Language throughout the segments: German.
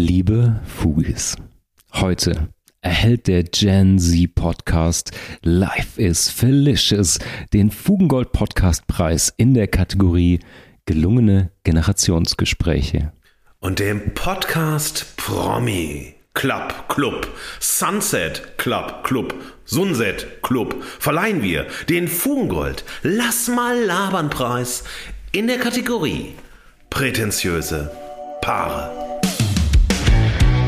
Liebe Fugis, heute erhält der Gen Z Podcast Life is Felicious den Fugengold Podcast Preis in der Kategorie gelungene Generationsgespräche. Und dem Podcast Promi Club Club Sunset Club Club Sunset Club verleihen wir den Fugengold Lass mal labern Preis in der Kategorie prätentiöse Paare.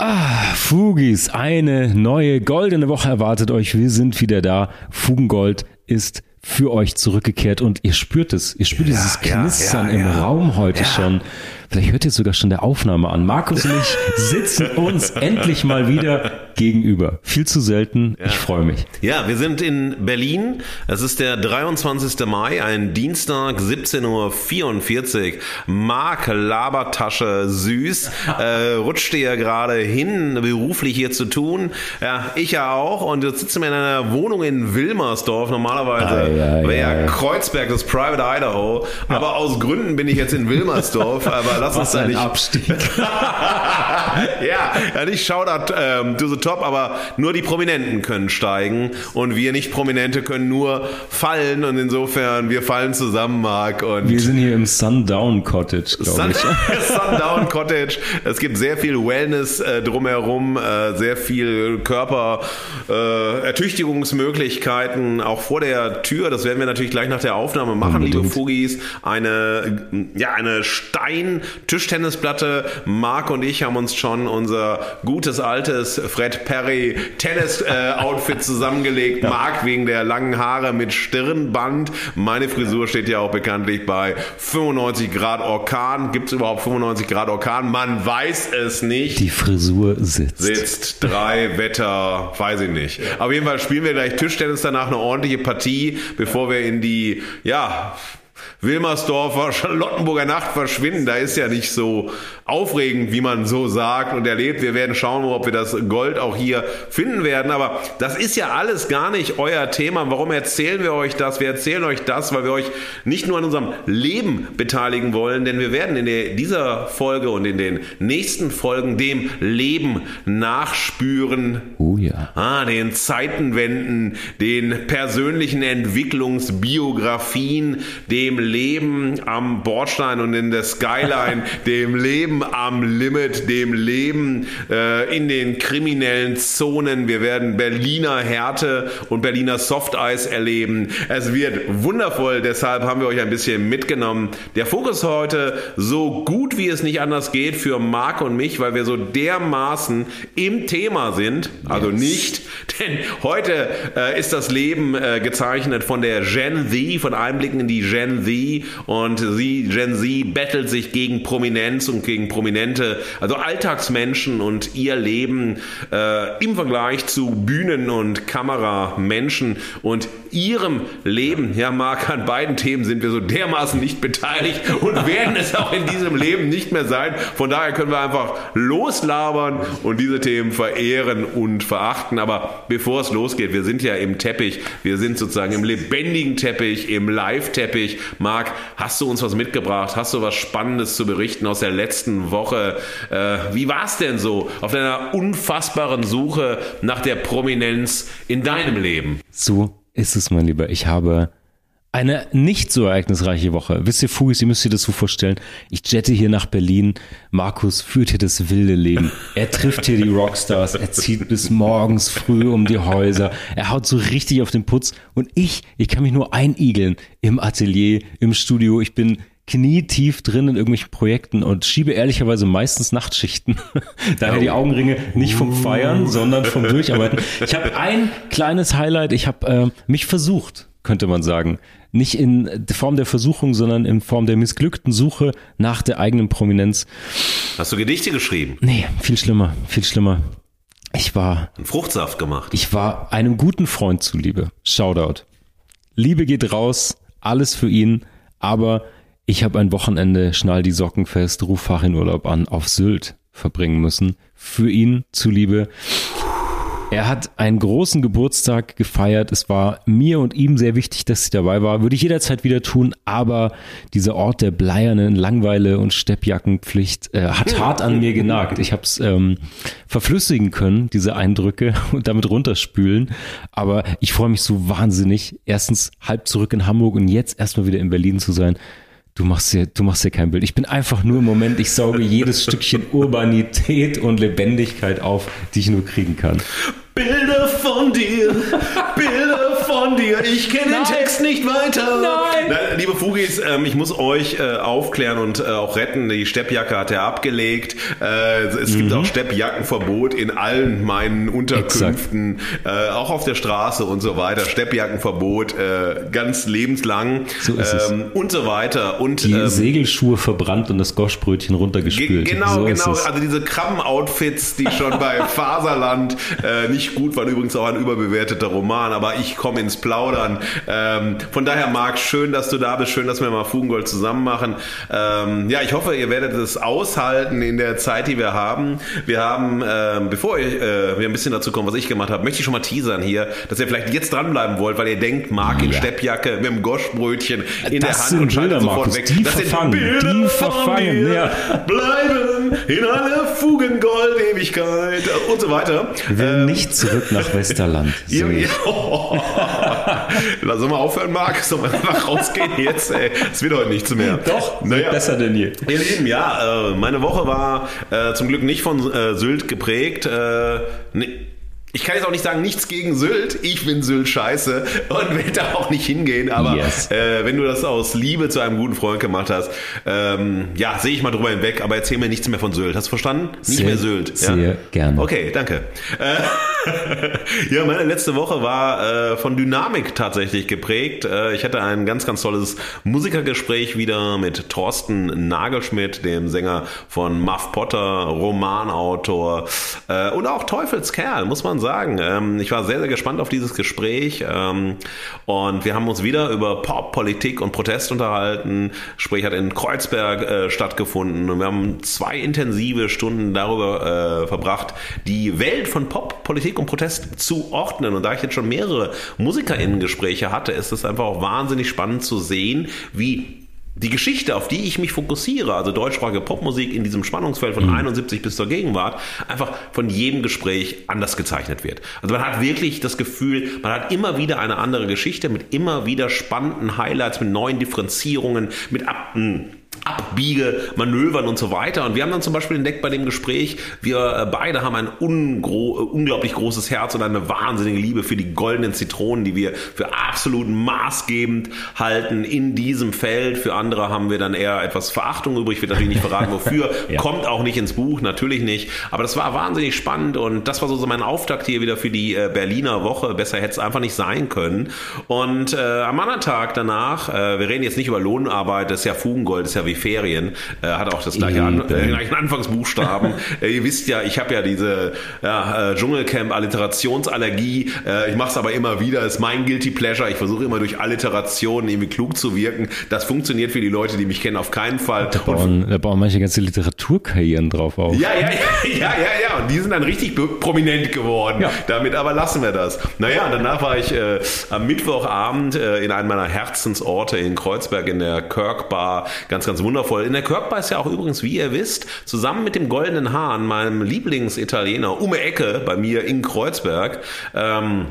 Ah, Fugis, eine neue goldene Woche erwartet euch. Wir sind wieder da. Fugengold ist für euch zurückgekehrt und ihr spürt es. Ihr spürt Ja, dieses Knistern ja, im ja. Raum heute schon. Vielleicht hört ihr sogar schon der Aufnahme an. Markus und ich sitzen uns endlich mal wieder gegenüber. Viel zu selten. Ich freue mich. Ja, wir sind in Berlin. Es ist der 23. Mai, ein Dienstag, 17.44 Uhr. Marc Labertasche süß. Äh, rutschte ja gerade hin, beruflich hier zu tun. Ja, ich ja auch. Und jetzt sitzen wir in einer Wohnung in Wilmersdorf. Normalerweise Ei, ei, wäre ja ei. Kreuzberg das Private Idaho. Aber aus Gründen bin ich jetzt in Wilmersdorf. Aber lass uns da ein nicht Abstieg. ja, ja, nicht Shoutout ähm, to the top, aber nur die Prominenten können steigen und wir nicht Prominente können nur fallen und insofern wir fallen zusammen, Marc. Und Wir sind hier im Sundown Cottage, glaube ich. Sundown Cottage. Es gibt sehr viel Wellness äh, drumherum, äh, sehr viel Körper, äh, auch vor der Tür. Das werden wir natürlich gleich nach der Aufnahme machen, liebe Unbedingt. Fugis. Eine, ja, eine Stein-Tischtennisplatte. Marc und ich haben uns schon unser gutes altes Fred Perry Tennis-Outfit zusammengelegt. Marc wegen der langen Haare mit Stirnband. Meine Frisur steht ja auch bekanntlich bei 95 Grad Orkan. Gibt es überhaupt 95 Grad Orkan? Man weiß es nicht Die Frisur sitzt. sitzt, drei Wetter, weiß ich nicht. Auf jeden Fall spielen wir gleich Tischtennis danach eine ordentliche Partie, bevor wir in die, ja, Wilmersdorfer Charlottenburger Nacht verschwinden. Da ist ja nicht so aufregend, wie man so sagt und erlebt. Wir werden schauen, ob wir das Gold auch hier finden werden. Aber das ist ja alles gar nicht euer Thema. Warum erzählen wir euch das? Wir erzählen euch das, weil wir euch nicht nur an unserem Leben beteiligen wollen, denn wir werden in der, dieser Folge und in den nächsten Folgen dem Leben nachspüren. Oh ja. Ah, den Zeitenwenden, den persönlichen Entwicklungsbiografien, dem Leben am Bordstein und in der Skyline, dem Leben am Limit, dem Leben äh, in den kriminellen Zonen. Wir werden Berliner Härte und Berliner Softeis erleben. Es wird wundervoll, deshalb haben wir euch ein bisschen mitgenommen. Der Fokus heute so gut wie es nicht anders geht für Marc und mich, weil wir so dermaßen im Thema sind. Also Yes. nicht, denn heute äh, ist das Leben äh, gezeichnet von der Gen Z, von Einblicken in die Gen Z und sie, Gen Z, bettelt sich gegen Prominenz und gegen Prominente, also Alltagsmenschen und ihr Leben äh, im Vergleich zu Bühnen- und Kameramenschen und ihrem Leben. Ja, Marc, an beiden Themen sind wir so dermaßen nicht beteiligt und werden es auch in diesem Leben nicht mehr sein. Von daher können wir einfach loslabern und diese Themen verehren und verachten. Aber bevor es losgeht, wir sind ja im Teppich, wir sind sozusagen im lebendigen Teppich, im Live-Teppich. Marc, hast du uns was mitgebracht? Hast du was Spannendes zu berichten aus der letzten Woche? Äh, wie war es denn so auf deiner unfassbaren Suche nach der Prominenz in deinem Leben? So ist es, mein Lieber. Ich habe eine nicht so ereignisreiche Woche. Wisst ihr, Fugis, ihr müsst ihr das so vorstellen. Ich jette hier nach Berlin. Markus führt hier das wilde Leben. Er trifft hier die Rockstars. Er zieht bis morgens früh um die Häuser. Er haut so richtig auf den Putz. Und ich, ich kann mich nur einigeln im Atelier, im Studio. Ich bin knietief drin in irgendwelchen Projekten und schiebe ehrlicherweise meistens Nachtschichten. Daher die Augenringe nicht vom Feiern, sondern vom Durcharbeiten. Ich habe ein kleines Highlight. Ich habe äh, mich versucht, könnte man sagen, nicht in Form der Versuchung, sondern in Form der missglückten Suche nach der eigenen Prominenz. Hast du Gedichte geschrieben? Nee, viel schlimmer, viel schlimmer. Ich war. Einen Fruchtsaft gemacht. Ich war einem guten Freund zuliebe. Shoutout. Liebe geht raus, alles für ihn, aber ich habe ein Wochenende, schnall die Socken fest, ruf Fachrinurlaub an, auf Sylt verbringen müssen. Für ihn zuliebe. Er hat einen großen Geburtstag gefeiert. Es war mir und ihm sehr wichtig, dass ich dabei war. Würde ich jederzeit wieder tun, aber dieser Ort der bleiernen Langweile und Steppjackenpflicht äh, hat hart an mir genagt. Ich habe es ähm, verflüssigen können, diese Eindrücke, und damit runterspülen. Aber ich freue mich so wahnsinnig, erstens halb zurück in Hamburg und jetzt erstmal wieder in Berlin zu sein. Du machst dir, du machst dir kein Bild. Ich bin einfach nur im Moment, ich sauge jedes Stückchen Urbanität und Lebendigkeit auf, die ich nur kriegen kann. Bilder von dir, Bilder von dir. Ich kenne den Text nicht weiter. Nein. Na, liebe Fugis, ähm, ich muss euch äh, aufklären und äh, auch retten. Die Steppjacke hat er abgelegt. Äh, es gibt auch Steppjackenverbot in allen meinen Unterkünften, äh, auch auf der Straße und so weiter. Steppjackenverbot äh, ganz lebenslang So ist es. ähm, und so weiter. Und Die ähm, Segelschuhe verbrannt und das Goschbrötchen Ge- runtergespült. Genau, so genau. Also diese Krabben-Outfits, die schon bei Faserland äh, nicht gut waren. Übrigens auch ein überbewerteter Roman, aber ich komme ins Plaudern. Ähm, von daher, Marc, schön, dass du da bist. Schön, dass wir mal Fugengold zusammen machen. Ähm, ja, ich hoffe, ihr werdet es aushalten in der Zeit, die wir haben. Wir haben, ähm, bevor ich, äh, wir ein bisschen dazu kommen, was ich gemacht habe, möchte ich schon mal teasern hier, dass ihr vielleicht jetzt dranbleiben wollt, weil ihr denkt, Marc in Ja. Steppjacke mit dem Goschbrötchen in der Das Hand sind und schaltet Bilder, sofort Markus, weg. die das verfangen, sind Bilder die verfangen, ja. bleiben in einer Fugengold-Ewigkeit und so weiter. Wir Ähm, nicht zurück nach Westerland. So. ja. Lass uns mal aufhören, Marc. Sollen wir einfach rausgehen jetzt? Ey, es wird heute nichts mehr. Doch, naja. besser denn je. Ihr Lieben, ja, äh, meine Woche war äh, zum Glück nicht von äh, Sylt geprägt. Äh, ne, ich kann jetzt auch nicht sagen, nichts gegen Sylt. Ich bin Sylt scheiße und will da auch nicht hingehen. Aber Yes. äh, wenn du das aus Liebe zu einem guten Freund gemacht hast, ähm, ja, sehe ich mal drüber hinweg. Aber erzähl mir nichts mehr von Sylt. Hast du verstanden? Nicht Sehr, mehr Sylt. sehr gerne. Okay, danke. Äh, ja, meine letzte Woche war äh, von Dynamik tatsächlich geprägt. Äh, ich hatte ein ganz, ganz tolles Musikergespräch wieder mit Thorsten Nagelschmidt, dem Sänger von Muff Potter, Romanautor äh, und auch Teufelskerl, muss man sagen. Ähm, ich war sehr, sehr gespannt auf dieses Gespräch ähm, und wir haben uns wieder über Pop, Politik und Protest unterhalten. Gespräch hat in Kreuzberg äh, stattgefunden und wir haben zwei intensive Stunden darüber äh, verbracht, die Welt von Pop, Politik und Protest zu ordnen. Und da ich jetzt schon mehrere MusikerInnen-Gespräche hatte, ist es einfach auch wahnsinnig spannend zu sehen, wie die Geschichte, auf die ich mich fokussiere, also deutschsprachige Popmusik in diesem Spannungsfeld von 71 bis zur Gegenwart, einfach von jedem Gespräch anders gezeichnet wird. Also man hat wirklich das Gefühl, man hat immer wieder eine andere Geschichte mit immer wieder spannenden Highlights, mit neuen Differenzierungen, mit ab, Abbiege, Manövern und so weiter. Und wir haben dann zum Beispiel entdeckt bei dem Gespräch, wir äh, beide haben ein äh, unglaublich großes Herz und eine wahnsinnige Liebe für die goldenen Zitronen, die wir für absolut maßgebend halten in diesem Feld. Für andere haben wir dann eher etwas Verachtung übrig. Ich will natürlich nicht verraten, wofür. Ja. Kommt auch nicht ins Buch, natürlich nicht. Aber das war wahnsinnig spannend und das war so so mein Auftakt hier wieder für die äh, Berliner Woche. Besser hätte es einfach nicht sein können. Und äh, am anderen Tag danach, äh, wir reden jetzt nicht über Lohnarbeit, das ist ja Fugengold, das ist ja wie Ferien, äh, hat auch das gleiche An äh, gleichen Anfangsbuchstaben. äh, ihr wisst ja, ich habe ja diese ja, äh, Dschungelcamp Alliterationsallergie. Äh, ich mache es aber immer wieder, ist mein guilty pleasure. Ich versuche immer durch Alliterationen irgendwie klug zu wirken. Das funktioniert für die Leute, die mich kennen, auf keinen Fall. Da bauen, da bauen manche ganze Literaturkarrieren drauf auf. ja, ja, ja, ja, ja, ja. Und die sind dann richtig prominent geworden. Ja. Damit aber lassen wir das. Naja, danach war ich äh, am Mittwochabend äh, in einem meiner Herzensorte in Kreuzberg in der Kirk Bar. Ganz, ganz wundervoll. In der Bar ist ja auch übrigens, wie ihr wisst, zusammen mit dem Goldenen Hahn, meinem Lieblingsitaliener, um Ecke bei mir in Kreuzberg, ähm,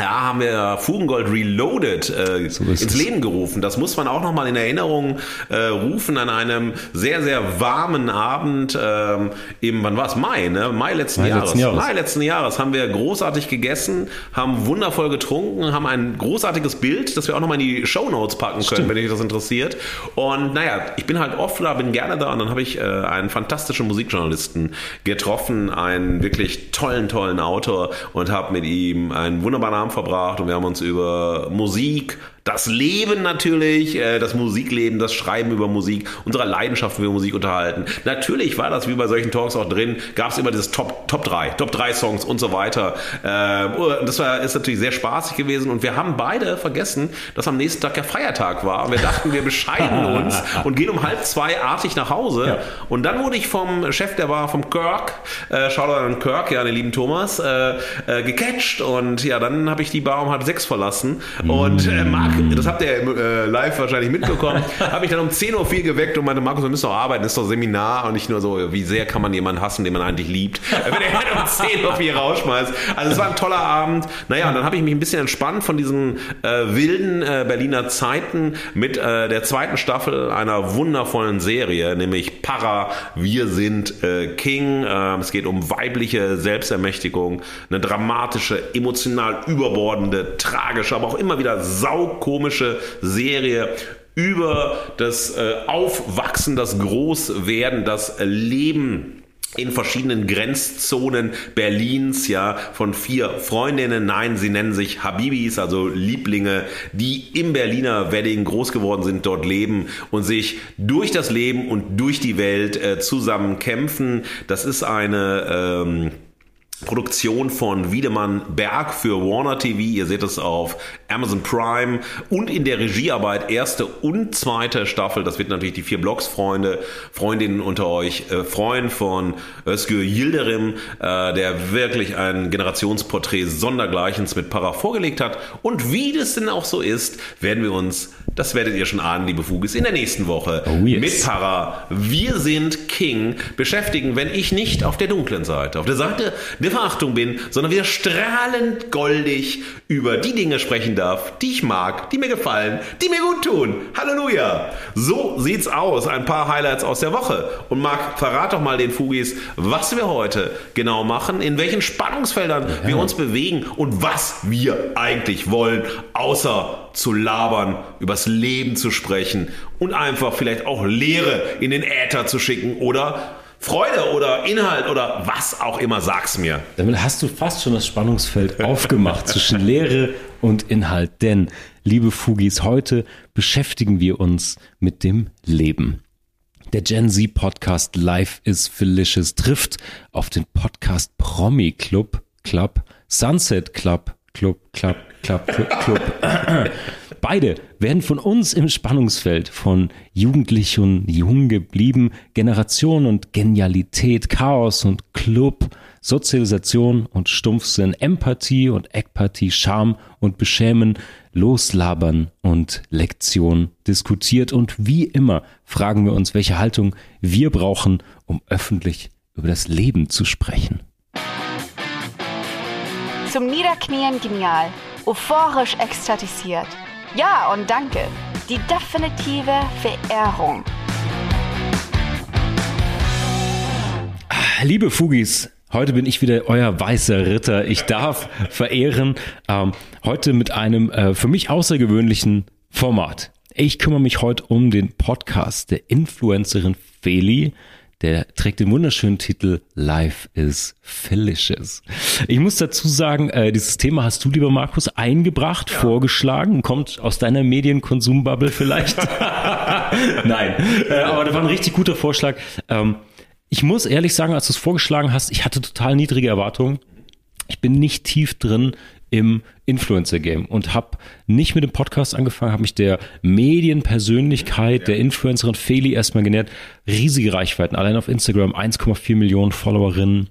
ja, haben wir Fugengold Reloaded äh, So ins. Leben gerufen. Das muss man auch nochmal in Erinnerung äh, rufen an einem sehr, sehr warmen Abend ähm, im, wann war es? Mai, ne? Mai letzten Mai Jahres. letzten Jahres. Mai letzten Jahres haben wir großartig gegessen, haben wundervoll getrunken, haben ein großartiges Bild, das wir auch nochmal in die Shownotes packen können, wenn euch das interessiert. Und naja, ich bin halt oft da, bin gerne da und dann habe ich äh, einen fantastischen Musikjournalisten getroffen, einen wirklich tollen, tollen Autor und habe mit ihm einen wunderbaren Abend verbracht und wir haben uns über Musik, das Leben natürlich, äh, das Musikleben, das Schreiben über Musik, unsere Leidenschaft für Musik unterhalten. Natürlich war das wie bei solchen Talks auch drin, gab es immer dieses Top, Top 3, Top 3 Songs und so weiter. Äh, das war, ist natürlich sehr spaßig gewesen und wir haben beide vergessen, dass am nächsten Tag ja Feiertag war. Und wir dachten, wir bescheiden uns und gehen um halb zwei artig nach Hause. Ja. Und dann wurde ich vom Chef, der war vom Kirk, äh, Shoutout an Kirk, ja, den lieben Thomas, äh, äh, gecatcht und ja, dann habe ich die Bar um halb sechs verlassen und äh, Marc Marc, das habt ihr äh, live wahrscheinlich mitbekommen, habe ich dann um 10.04 Uhr geweckt und meinte, Markus, wir müssen doch arbeiten, das ist doch Seminar und nicht nur so, wie sehr kann man jemanden hassen, den man eigentlich liebt, wenn er halt um 10.04 Uhr rausschmeißt. Also es war ein toller Abend. Naja, und dann habe ich mich ein bisschen entspannt von diesen äh, wilden äh, Berliner Zeiten mit äh, der zweiten Staffel einer wundervollen Serie, nämlich Para, wir sind äh, King. Ähm, es geht um weibliche Selbstermächtigung, eine dramatische, emotional überbordende, tragische, aber auch immer wieder sau komische Serie über das äh, Aufwachsen, das Großwerden, das Leben in verschiedenen Grenzzonen Berlins, ja, von vier Freundinnen. Nein, sie nennen sich Habibis, also Lieblinge, die im Berliner Wedding groß geworden sind, dort leben und sich durch das Leben und durch die Welt äh, zusammen kämpfen. Das ist eine ähm, Produktion von Wiedemann Berg für Warner TV. Ihr seht es auf Amazon Prime und in der Regiearbeit erste und zweite Staffel. Das wird natürlich die vier Blogs-Freunde, Freundinnen unter euch äh, freuen von Özgür Yildirim, äh, der wirklich ein Generationsporträt sondergleichens mit Para vorgelegt hat. Und wie das denn auch so ist, werden wir uns, das werdet ihr schon ahnen, liebe Fugis, in der nächsten Woche oh yes. mit Para Wir sind King beschäftigen, wenn ich nicht auf der dunklen Seite, auf der Seite der Verachtung bin, sondern wieder strahlend goldig über die Dinge sprechen darf, die ich mag, die mir gefallen, die mir gut tun. Halleluja! So sieht's aus. Ein paar Highlights aus der Woche. Und Marc, verrat doch mal den Fugis, was wir heute genau machen, in welchen Spannungsfeldern ja. wir uns bewegen und was wir eigentlich wollen, außer zu labern, übers Leben zu sprechen und einfach vielleicht auch Lehre in den Äther zu schicken oder Freude oder Inhalt oder was auch immer, sag's mir. Damit hast du fast schon das Spannungsfeld aufgemacht zwischen Lehre und Inhalt. Denn, liebe Fugis, heute beschäftigen wir uns mit dem Leben. Der Gen Z Podcast Life is Felicious trifft auf den Podcast Promi Club, Club, Sunset Club, Club, Club, Club, Club. Beide werden von uns im Spannungsfeld von jugendlich und jung geblieben, Generation und Genialität, Chaos und Club, Sozialisation und Stumpfsinn, Empathie und Eckpartie, Charme und Beschämen, Loslabern und Lektion diskutiert und wie immer fragen wir uns, welche Haltung wir brauchen, um öffentlich über das Leben zu sprechen. Zum Niederknien genial, euphorisch ekstatisiert ja und danke. Die definitive Verehrung. Liebe Fugis, heute bin ich wieder euer weißer Ritter. Ich darf verehren. Ähm, heute mit einem äh, für mich außergewöhnlichen Format. Ich kümmere mich heute um den Podcast der Influencerin Feli. Der trägt den wunderschönen Titel Life is Felicious. Ich muss dazu sagen, äh, dieses Thema hast du, lieber Markus, eingebracht, ja. vorgeschlagen, kommt aus deiner Medienkonsumbubble vielleicht. Nein, äh, aber das war ein richtig guter Vorschlag. Ähm, ich muss ehrlich sagen, als du es vorgeschlagen hast, ich hatte total niedrige Erwartungen. Ich bin nicht tief drin im Influencer-Game und habe nicht mit dem Podcast angefangen, habe mich der Medienpersönlichkeit, ja. der Influencerin Feli erstmal genährt. Riesige Reichweiten, allein auf Instagram 1,4 Millionen Followerinnen.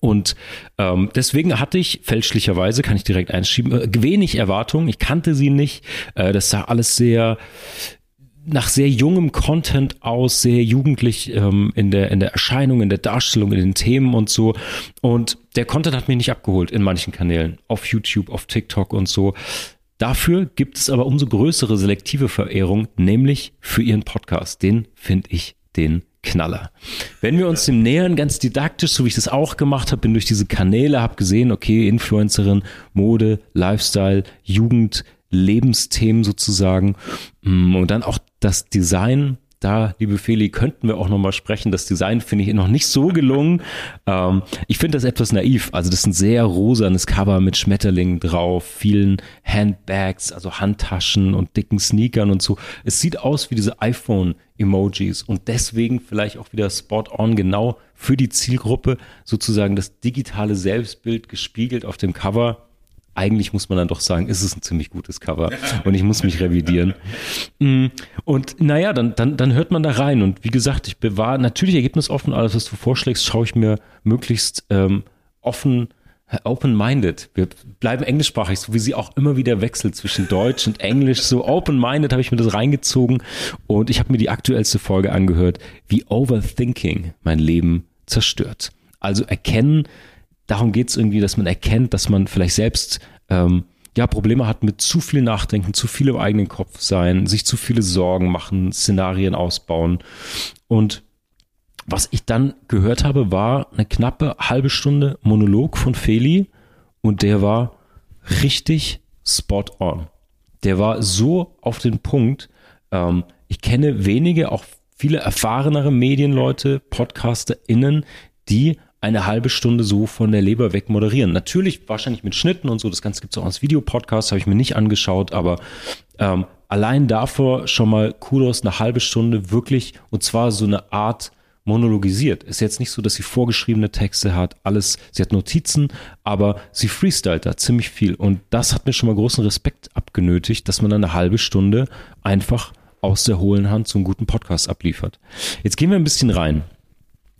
Und ähm, deswegen hatte ich fälschlicherweise, kann ich direkt einschieben, äh, wenig Erwartungen. Ich kannte sie nicht. Äh, das sah alles sehr nach sehr jungem Content aus, sehr jugendlich ähm, in, der, in der Erscheinung, in der Darstellung, in den Themen und so. Und der Content hat mich nicht abgeholt in manchen Kanälen, auf YouTube, auf TikTok und so. Dafür gibt es aber umso größere selektive Verehrung, nämlich für ihren Podcast. Den finde ich den Knaller. Wenn wir uns dem nähern, ganz didaktisch, so wie ich das auch gemacht habe, bin durch diese Kanäle, habe gesehen, okay, Influencerin, Mode, Lifestyle, Jugend, Lebensthemen sozusagen. Mm, und dann auch das Design da, liebe Feli, könnten wir auch nochmal sprechen. Das Design finde ich noch nicht so gelungen. Ähm, ich finde das etwas naiv. Also das ist ein sehr rosanes Cover mit Schmetterlingen drauf, vielen Handbags, also Handtaschen und dicken Sneakern und so. Es sieht aus wie diese iPhone-Emojis und deswegen vielleicht auch wieder spot on genau für die Zielgruppe sozusagen das digitale Selbstbild gespiegelt auf dem Cover eigentlich muss man dann doch sagen, ist es ein ziemlich gutes Cover und ich muss mich revidieren. Mm, und naja, dann, dann, dann hört man da rein und wie gesagt, ich bewahre natürlich ergebnisoffen, alles was du vorschlägst, schaue ich mir möglichst ähm, offen Open-minded. Wir bleiben englischsprachig, so wie sie auch immer wieder wechselt zwischen Deutsch und Englisch. So open-minded habe ich mir das reingezogen und ich habe mir die aktuellste Folge angehört, wie Overthinking mein Leben zerstört. Also erkennen, darum geht es irgendwie, dass man erkennt, dass man vielleicht selbst ähm, ja, Probleme hat mit zu viel Nachdenken, zu viel im eigenen Kopf sein, sich zu viele Sorgen machen, Szenarien ausbauen. Und was ich dann gehört habe, war eine knappe halbe Stunde Monolog von Feli und der war richtig spot on. Der war so auf den Punkt. Ähm, ich kenne wenige, auch viele erfahrenere Medienleute, PodcasterInnen, die eine halbe Stunde so von der Leber weg moderieren. Natürlich wahrscheinlich mit Schnitten und so, das Ganze gibt es auch als Videopodcast, habe ich mir nicht angeschaut, aber ähm, allein davor schon mal Kudos, eine halbe Stunde wirklich und zwar so eine Art monologisiert. Ist jetzt nicht so, dass sie vorgeschriebene Texte hat, alles, sie hat Notizen, aber sie freestylt da ziemlich viel und das hat mir schon mal großen Respekt abgenötigt, dass man eine halbe Stunde einfach aus der hohlen Hand so einen guten Podcast abliefert. Jetzt gehen wir ein bisschen rein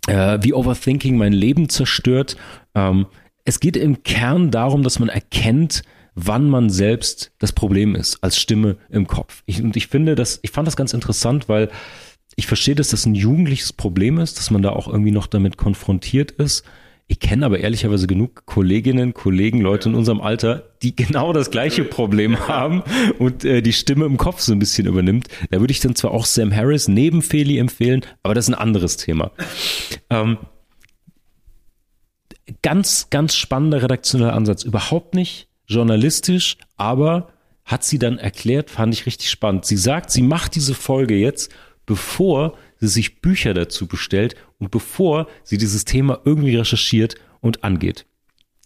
äh, wie Overthinking mein Leben zerstört. Ähm, es geht im Kern darum, dass man erkennt, wann man selbst das Problem ist, als Stimme im Kopf. Ich, und ich finde das, ich fand das ganz interessant, weil ich verstehe, dass das ein jugendliches Problem ist, dass man da auch irgendwie noch damit konfrontiert ist. Ich kenne aber ehrlicherweise genug Kolleginnen, Kollegen, Leute in unserem Alter, die genau das gleiche Problem haben und äh, die Stimme im Kopf so ein bisschen übernimmt. Da würde ich dann zwar auch Sam Harris neben Feli empfehlen, aber das ist ein anderes Thema. Ähm, ganz, ganz spannender redaktioneller Ansatz. Überhaupt nicht journalistisch, aber hat sie dann erklärt, fand ich richtig spannend. Sie sagt, sie macht diese Folge jetzt, bevor sie sich Bücher dazu bestellt und bevor sie dieses Thema irgendwie recherchiert und angeht.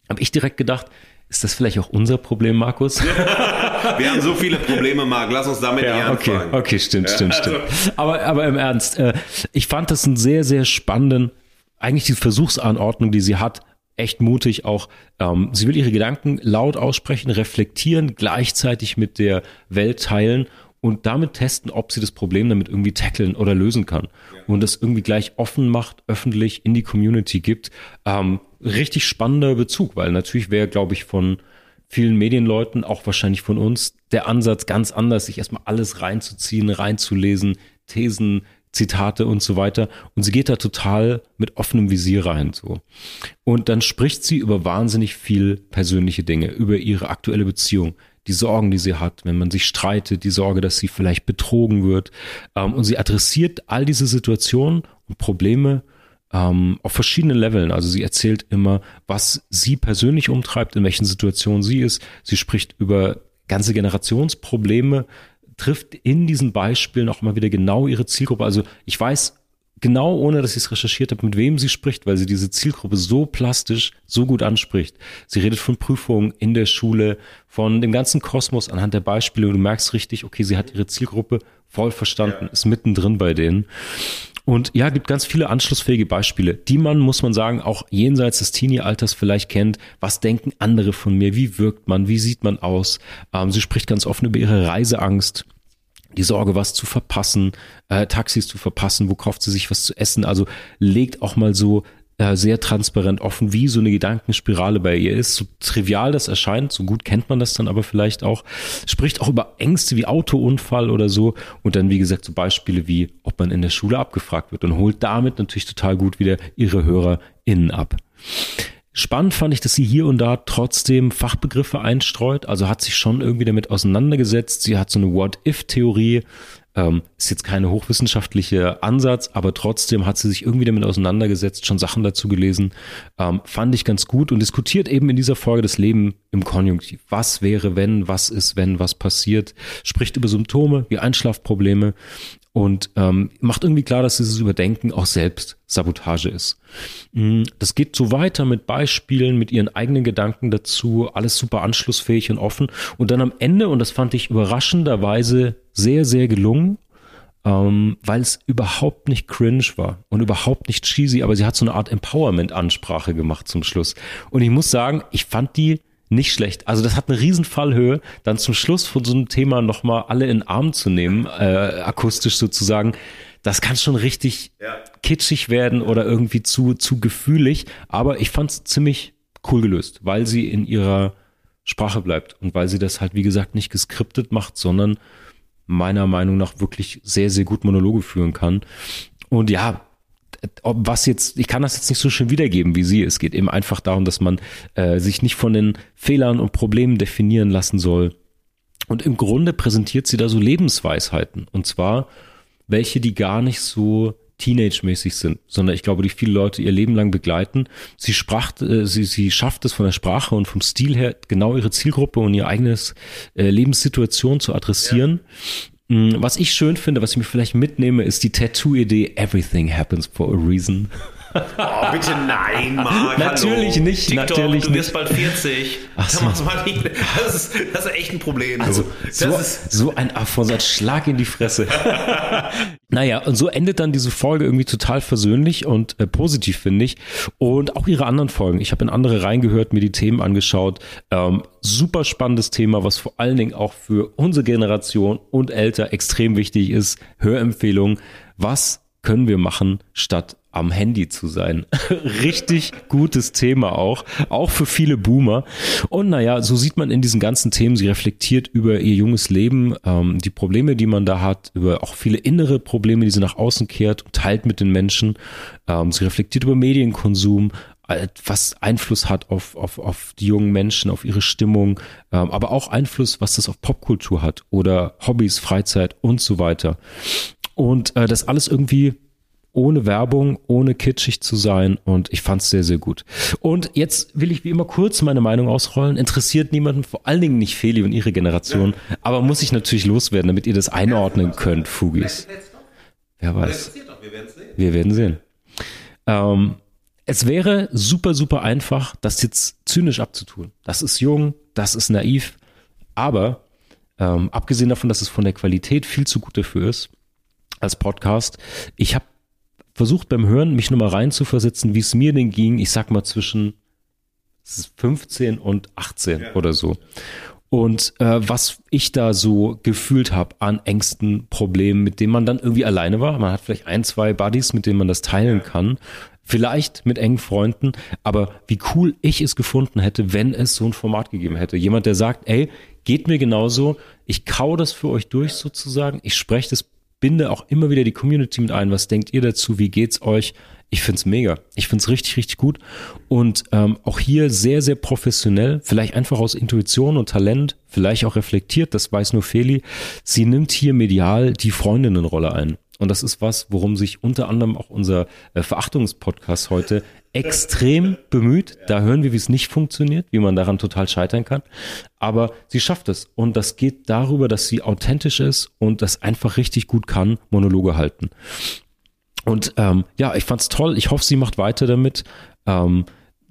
Habe ich direkt gedacht, ist das vielleicht auch unser Problem, Markus? Wir haben so viele Probleme, Marc. Lass uns damit ja, nicht okay, anfangen. Okay, stimmt, Ja, stimmt, also- stimmt. Aber, aber im Ernst, äh, ich fand das einen sehr, sehr spannenden, eigentlich die Versuchsanordnung, die sie hat, echt mutig auch. Ähm, sie will ihre Gedanken laut aussprechen, reflektieren, gleichzeitig mit der Welt teilen und damit testen, ob sie das Problem damit irgendwie tackeln oder lösen kann. Und das irgendwie gleich offen macht, öffentlich in die Community gibt. Ähm, richtig spannender Bezug, weil natürlich wäre, glaube ich, von vielen Medienleuten, auch wahrscheinlich von uns, der Ansatz ganz anders, sich erstmal alles reinzuziehen, reinzulesen, Thesen, Zitate und so weiter. Und sie geht da total mit offenem Visier rein, so. Und dann spricht sie über wahnsinnig viel persönliche Dinge, über ihre aktuelle Beziehung, die Sorgen, die sie hat, wenn man sich streitet, die Sorge, dass sie vielleicht betrogen wird. Ähm, und sie adressiert all diese Situationen und Probleme ähm, auf verschiedenen Leveln. Also sie erzählt immer, was sie persönlich umtreibt, in welchen Situationen sie ist. Sie spricht über ganze Generationsprobleme, trifft in diesen Beispielen auch immer wieder genau ihre Zielgruppe. Also ich weiß genau, ohne dass ich es recherchiert habe, mit wem sie spricht, weil sie diese Zielgruppe so plastisch, so gut anspricht. Sie redet von Prüfungen in der Schule, von dem ganzen Kosmos anhand der Beispiele. Und du merkst richtig, okay, sie hat ihre Zielgruppe voll verstanden, ist mittendrin bei denen. Und ja, gibt ganz viele anschlussfähige Beispiele, die man, muss man sagen, auch jenseits des Teenie-Alters vielleicht kennt. Was denken andere von mir? Wie wirkt man? Wie sieht man aus? Ähm, sie spricht ganz offen über ihre Reiseangst die Sorge, was zu verpassen, äh, Taxis zu verpassen, wo kauft sie sich was zu essen. Also legt auch mal so äh, sehr transparent offen, wie so eine Gedankenspirale bei ihr ist. So trivial das erscheint, so gut kennt man das dann aber vielleicht auch. Spricht auch über Ängste wie Autounfall oder so. Und dann, wie gesagt, so Beispiele wie, ob man in der Schule abgefragt wird und holt damit natürlich total gut wieder ihre HörerInnen ab. Spannend fand ich, dass sie hier und da trotzdem Fachbegriffe einstreut, also hat sich schon irgendwie damit auseinandergesetzt. Sie hat so eine What-If-Theorie, ähm, ist jetzt keine hochwissenschaftliche Ansatz, aber trotzdem hat sie sich irgendwie damit auseinandergesetzt, schon Sachen dazu gelesen. Ähm, fand ich ganz gut und diskutiert eben in dieser Folge das Leben im Konjunktiv. Was wäre, wenn, was ist, wenn, was passiert. Spricht über Symptome wie Einschlafprobleme und ähm, macht irgendwie klar, dass dieses Überdenken auch selbst Sabotage ist. Mm, das geht so weiter mit Beispielen, mit ihren eigenen Gedanken dazu, alles super anschlussfähig und offen. Und dann am Ende, und das fand ich überraschenderweise sehr, sehr gelungen, ähm, weil es überhaupt nicht cringe war und überhaupt nicht cheesy, aber sie hat so eine Art Empowerment-Ansprache gemacht zum Schluss. Und ich muss sagen, ich fand die nicht schlecht. Also das hat eine riesen Fallhöhe, dann zum Schluss von so einem Thema nochmal alle in Arm zu nehmen, äh, akustisch sozusagen. Das kann schon richtig ja. kitschig werden oder irgendwie zu, zu gefühlig. Aber ich fand es ziemlich cool gelöst, weil sie in ihrer Sprache bleibt und weil sie das halt, wie gesagt, nicht geskriptet macht, sondern meiner Meinung nach wirklich sehr, sehr gut Monologe führen kann. Und ja, was jetzt, ich kann das jetzt nicht so schön wiedergeben wie sie. Es geht eben einfach darum, dass man äh, sich nicht von den Fehlern und Problemen definieren lassen soll. Und im Grunde präsentiert sie da so Lebensweisheiten. Und zwar welche, die gar nicht so Teenage-mäßig sind, sondern ich glaube, die viele Leute ihr Leben lang begleiten. Sie sprach, äh, sie, sie schafft es von der Sprache und vom Stil her genau ihre Zielgruppe und ihr eigenes äh, Lebenssituation zu adressieren. Ja. Mm, was ich schön finde, was ich mir vielleicht mitnehme, ist die Tattoo-Idee Everything happens for a reason. Oh, bitte nein, Marc. natürlich hallo. nicht. TikTok, natürlich du wirst bald 40. Ach so. das, ist, das ist echt ein Problem. Also, so, so ein ein Schlag in die Fresse. naja, und so endet dann diese Folge irgendwie total versöhnlich und äh, positiv, finde ich. Und auch ihre anderen Folgen. Ich habe in andere reingehört, mir die Themen angeschaut. Ähm, super spannendes Thema, was vor allen Dingen auch für unsere Generation und älter extrem wichtig ist. Hörempfehlung. Was können wir machen, statt am Handy zu sein. Richtig gutes Thema auch, auch für viele Boomer. Und naja, so sieht man in diesen ganzen Themen, sie reflektiert über ihr junges Leben, ähm, die Probleme, die man da hat, über auch viele innere Probleme, die sie nach außen kehrt und teilt mit den Menschen. Ähm, sie reflektiert über Medienkonsum, was Einfluss hat auf, auf, auf die jungen Menschen, auf ihre Stimmung, ähm, aber auch Einfluss, was das auf Popkultur hat oder Hobbys, Freizeit und so weiter. Und äh, das alles irgendwie ohne Werbung, ohne kitschig zu sein und ich fand es sehr, sehr gut. Und jetzt will ich wie immer kurz meine Meinung ausrollen. Interessiert niemanden, vor allen Dingen nicht Feli und ihre Generation, aber muss ich natürlich loswerden, damit ihr das einordnen könnt, Fugis. Wer weiß. Wir werden sehen. Ähm, es wäre super, super einfach, das jetzt zynisch abzutun. Das ist jung, das ist naiv, aber ähm, abgesehen davon, dass es von der Qualität viel zu gut dafür ist, als Podcast, ich habe versucht beim Hören, mich nochmal reinzuversetzen, wie es mir denn ging, ich sag mal zwischen 15 und 18 ja. oder so. Und äh, was ich da so gefühlt habe an Ängsten, Problemen, mit denen man dann irgendwie alleine war. Man hat vielleicht ein, zwei Buddies, mit denen man das teilen kann. Vielleicht mit engen Freunden, aber wie cool ich es gefunden hätte, wenn es so ein Format gegeben hätte. Jemand, der sagt, ey, geht mir genauso, ich kau das für euch durch sozusagen, ich spreche das binde auch immer wieder die Community mit ein. Was denkt ihr dazu? Wie geht's euch? Ich find's mega. Ich find's richtig, richtig gut. Und ähm, auch hier sehr, sehr professionell, vielleicht einfach aus Intuition und Talent, vielleicht auch reflektiert, das weiß nur Feli. Sie nimmt hier medial die Freundinnenrolle ein. Und das ist was, worum sich unter anderem auch unser äh, Verachtungspodcast heute extrem bemüht. Da hören wir, wie es nicht funktioniert, wie man daran total scheitern kann. Aber sie schafft es. Und das geht darüber, dass sie authentisch ist und das einfach richtig gut kann, Monologe halten. Und ähm, ja, ich fand's toll. Ich hoffe, sie macht weiter damit, ähm,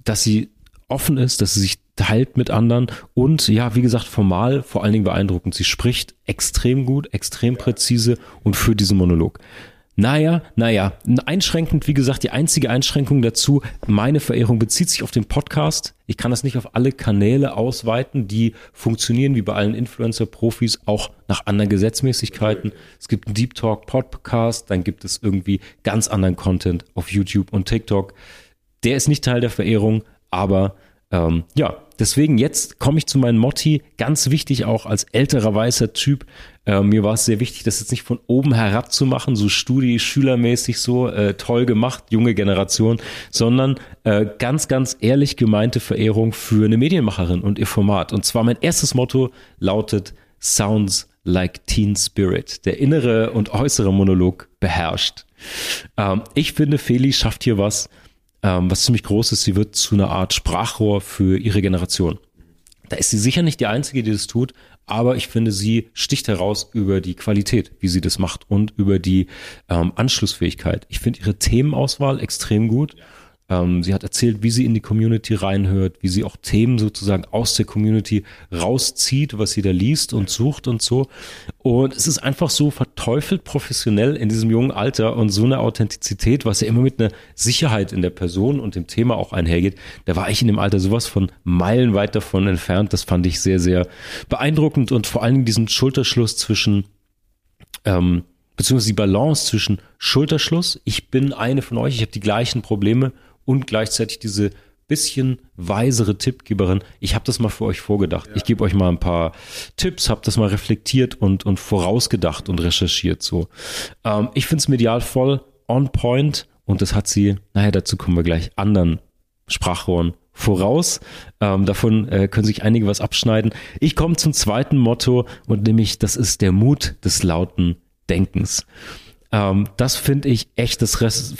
dass sie offen ist, dass sie sich teilt mit anderen und ja, wie gesagt, formal vor allen Dingen beeindruckend. Sie spricht extrem gut, extrem präzise und für diesen Monolog. Naja, naja, einschränkend, wie gesagt, die einzige Einschränkung dazu, meine Verehrung bezieht sich auf den Podcast. Ich kann das nicht auf alle Kanäle ausweiten, die funktionieren wie bei allen Influencer-Profis auch nach anderen Gesetzmäßigkeiten. Es gibt einen Deep Talk Podcast, dann gibt es irgendwie ganz anderen Content auf YouTube und TikTok. Der ist nicht Teil der Verehrung, aber ähm, ja, deswegen jetzt komme ich zu meinem Motti. Ganz wichtig auch als älterer weißer Typ. Äh, mir war es sehr wichtig, das jetzt nicht von oben herab zu machen, so Studi-Schülermäßig so äh, toll gemacht, junge Generation, sondern äh, ganz, ganz ehrlich gemeinte Verehrung für eine Medienmacherin und ihr Format. Und zwar mein erstes Motto lautet Sounds like Teen Spirit. Der innere und äußere Monolog beherrscht. Ähm, ich finde, Feli schafft hier was, ähm, was ziemlich groß ist. Sie wird zu einer Art Sprachrohr für ihre Generation. Da ist sie sicher nicht die Einzige, die das tut, aber ich finde, sie sticht heraus über die Qualität, wie sie das macht und über die ähm, Anschlussfähigkeit. Ich finde ihre Themenauswahl extrem gut. Ähm, sie hat erzählt, wie sie in die Community reinhört, wie sie auch Themen sozusagen aus der Community rauszieht, was sie da liest und sucht und so. Und es ist einfach so verteufelt professionell in diesem jungen Alter und so eine Authentizität, was ja immer mit einer Sicherheit in der Person und dem Thema auch einhergeht. Da war ich in dem Alter sowas von meilenweit davon entfernt. Das fand ich sehr, sehr beeindruckend und vor allen Dingen diesen Schulterschluss zwischen ähm, beziehungsweise die Balance zwischen Schulterschluss, ich bin eine von euch, ich habe die gleichen Probleme und gleichzeitig diese bisschen weisere Tippgeberin. Ich habe das mal für euch vorgedacht. Ja. Ich gebe euch mal ein paar Tipps, habe das mal reflektiert und, und vorausgedacht und recherchiert. So, ähm, ich finde es medial voll on point und das hat sie, naja, dazu kommen wir gleich, anderen Sprachrohren voraus. Ähm, davon äh, können sich einige was abschneiden. Ich komme zum zweiten Motto und nämlich, das ist der Mut des lauten Denkens. Ähm, das finde ich echt, das Rest,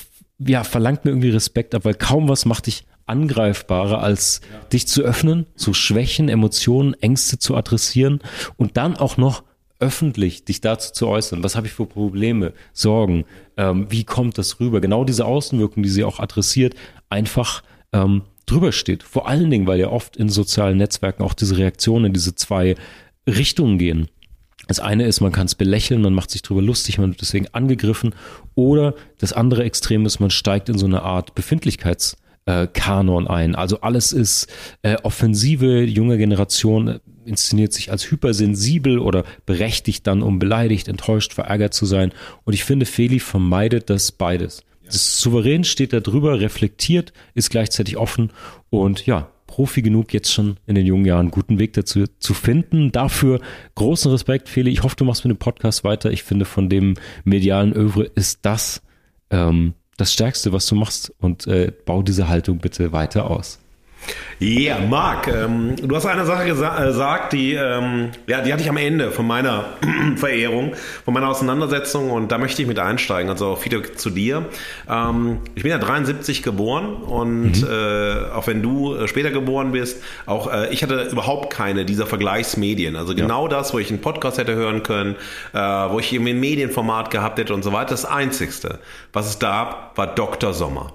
ja, verlangt mir irgendwie Respekt ab, weil kaum was macht dich angreifbarer, als ja. dich zu öffnen, zu schwächen, Emotionen, Ängste zu adressieren und dann auch noch öffentlich dich dazu zu äußern. Was habe ich für Probleme, Sorgen? Ähm, wie kommt das rüber? Genau diese Außenwirkung, die sie auch adressiert, einfach ähm, drüber steht. Vor allen Dingen, weil ja oft in sozialen Netzwerken auch diese Reaktionen diese zwei Richtungen gehen. Das eine ist, man kann es belächeln, man macht sich darüber lustig, man wird deswegen angegriffen. Oder das andere Extrem ist, man steigt in so eine Art Befindlichkeitskanon ein. Also alles ist äh, offensive, die junge Generation äh, inszeniert sich als hypersensibel oder berechtigt dann, um beleidigt, enttäuscht, verärgert zu sein. Und ich finde, Feli vermeidet das beides. Das souverän steht da drüber, reflektiert, ist gleichzeitig offen und ja, Profi genug, jetzt schon in den jungen Jahren einen guten Weg dazu zu finden. Dafür großen Respekt, Feli. Ich hoffe, du machst mit dem Podcast weiter. Ich finde, von dem medialen Övre ist das ähm, das Stärkste, was du machst. Und äh, bau diese Haltung bitte weiter aus. Ja, yeah, Marc, ähm, du hast eine Sache äh, gesagt, die, ähm, ja, die hatte ich am Ende von meiner Verehrung, von meiner Auseinandersetzung und da möchte ich mit einsteigen, also auch wieder zu dir. Ähm, ich bin ja 73 geboren und mhm. äh, auch wenn du äh, später geboren bist, auch äh, ich hatte überhaupt keine dieser Vergleichsmedien. Also genau ja. das, wo ich einen Podcast hätte hören können, äh, wo ich eben ein Medienformat gehabt hätte und so weiter. Das Einzigste, was es da war Dr. Sommer.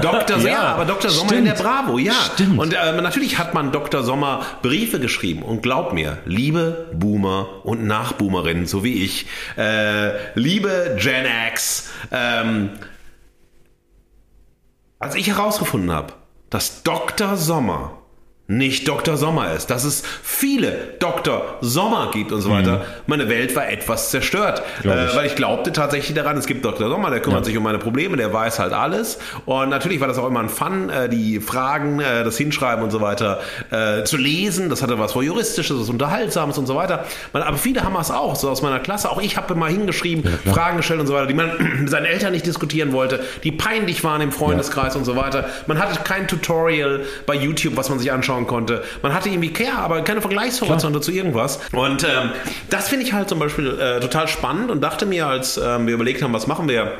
Dr. Sommer, ja, aber Dr. Sommer stimmt. in der Bravo, ja. Stimmt. Und äh, natürlich hat man Dr. Sommer Briefe geschrieben. Und glaub mir, liebe Boomer und Nachboomerinnen, so wie ich, äh, liebe Gen X, ähm, als ich herausgefunden habe, dass Dr. Sommer nicht Dr. Sommer ist, dass es viele Dr. Sommer gibt und so weiter. Mhm. Meine Welt war etwas zerstört, äh, weil ich glaubte tatsächlich daran, es gibt Dr. Sommer, der kümmert ja. sich um meine Probleme, der weiß halt alles. Und natürlich war das auch immer ein Fun, äh, die Fragen, äh, das Hinschreiben und so weiter äh, zu lesen. Das hatte was vor Juristisches, was Unterhaltsames und so weiter. Aber viele haben es auch, so aus meiner Klasse. Auch ich habe mal hingeschrieben, ja, Fragen gestellt und so weiter, die man mit seinen Eltern nicht diskutieren wollte, die peinlich waren im Freundeskreis ja. und so weiter. Man hatte kein Tutorial bei YouTube, was man sich anschauen anschauen konnte. Man hatte irgendwie Care, aber keine Vergleichshorizonte zu irgendwas. Und ähm, das finde ich halt zum Beispiel äh, total spannend und dachte mir, als ähm, wir überlegt haben, was machen wir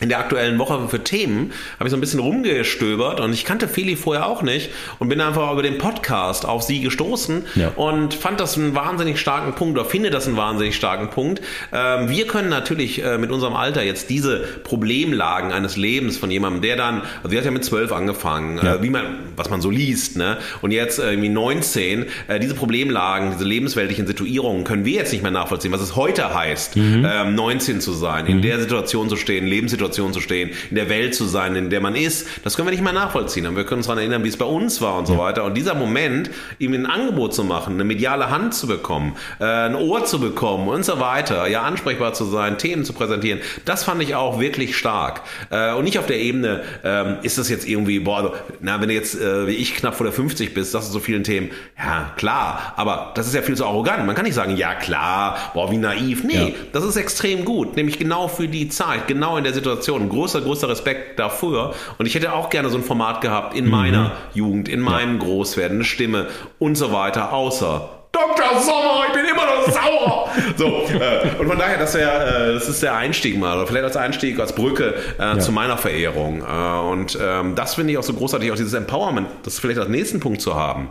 in der aktuellen Woche für Themen habe ich so ein bisschen rumgestöbert und ich kannte Feli vorher auch nicht und bin einfach über den Podcast auf sie gestoßen ja. und fand das einen wahnsinnig starken Punkt oder finde das einen wahnsinnig starken Punkt. Ähm, wir können natürlich äh, mit unserem Alter jetzt diese Problemlagen eines Lebens von jemandem, der dann, also sie hat ja mit zwölf angefangen, äh, ja. äh, wie man, was man so liest, ne? Und jetzt äh, irgendwie 19, äh, diese Problemlagen, diese lebensweltlichen Situierungen können wir jetzt nicht mehr nachvollziehen, was es heute heißt, mhm. ähm, 19 zu sein, mhm. in der Situation zu stehen, Lebenssituation Situation zu stehen, in der Welt zu sein, in der man ist, das können wir nicht mehr nachvollziehen. Und wir können uns daran erinnern, wie es bei uns war und so weiter. Und dieser Moment, ihm ein Angebot zu machen, eine mediale Hand zu bekommen, äh, ein Ohr zu bekommen und so weiter, ja, ansprechbar zu sein, Themen zu präsentieren, das fand ich auch wirklich stark. Äh, und nicht auf der Ebene, ähm, ist das jetzt irgendwie, boah, also, na, wenn du jetzt äh, wie ich knapp vor der 50 bist, das ist so vielen Themen, ja, klar, aber das ist ja viel zu arrogant. Man kann nicht sagen, ja, klar, boah, wie naiv. Nee, ja. das ist extrem gut, nämlich genau für die Zeit, genau in der Situation, Situation. Großer, großer Respekt dafür. Und ich hätte auch gerne so ein Format gehabt in mhm. meiner Jugend, in meinem. Großwerden, eine Stimme und so weiter, außer Dr. Sommer, ich bin immer noch sauer. so, äh, und von daher, das, wär, äh, das ist der Einstieg mal, oder vielleicht als Einstieg, als Brücke äh, ja. zu meiner Verehrung. Äh, und ähm, das finde ich auch so großartig, auch dieses Empowerment, das vielleicht als nächsten Punkt zu haben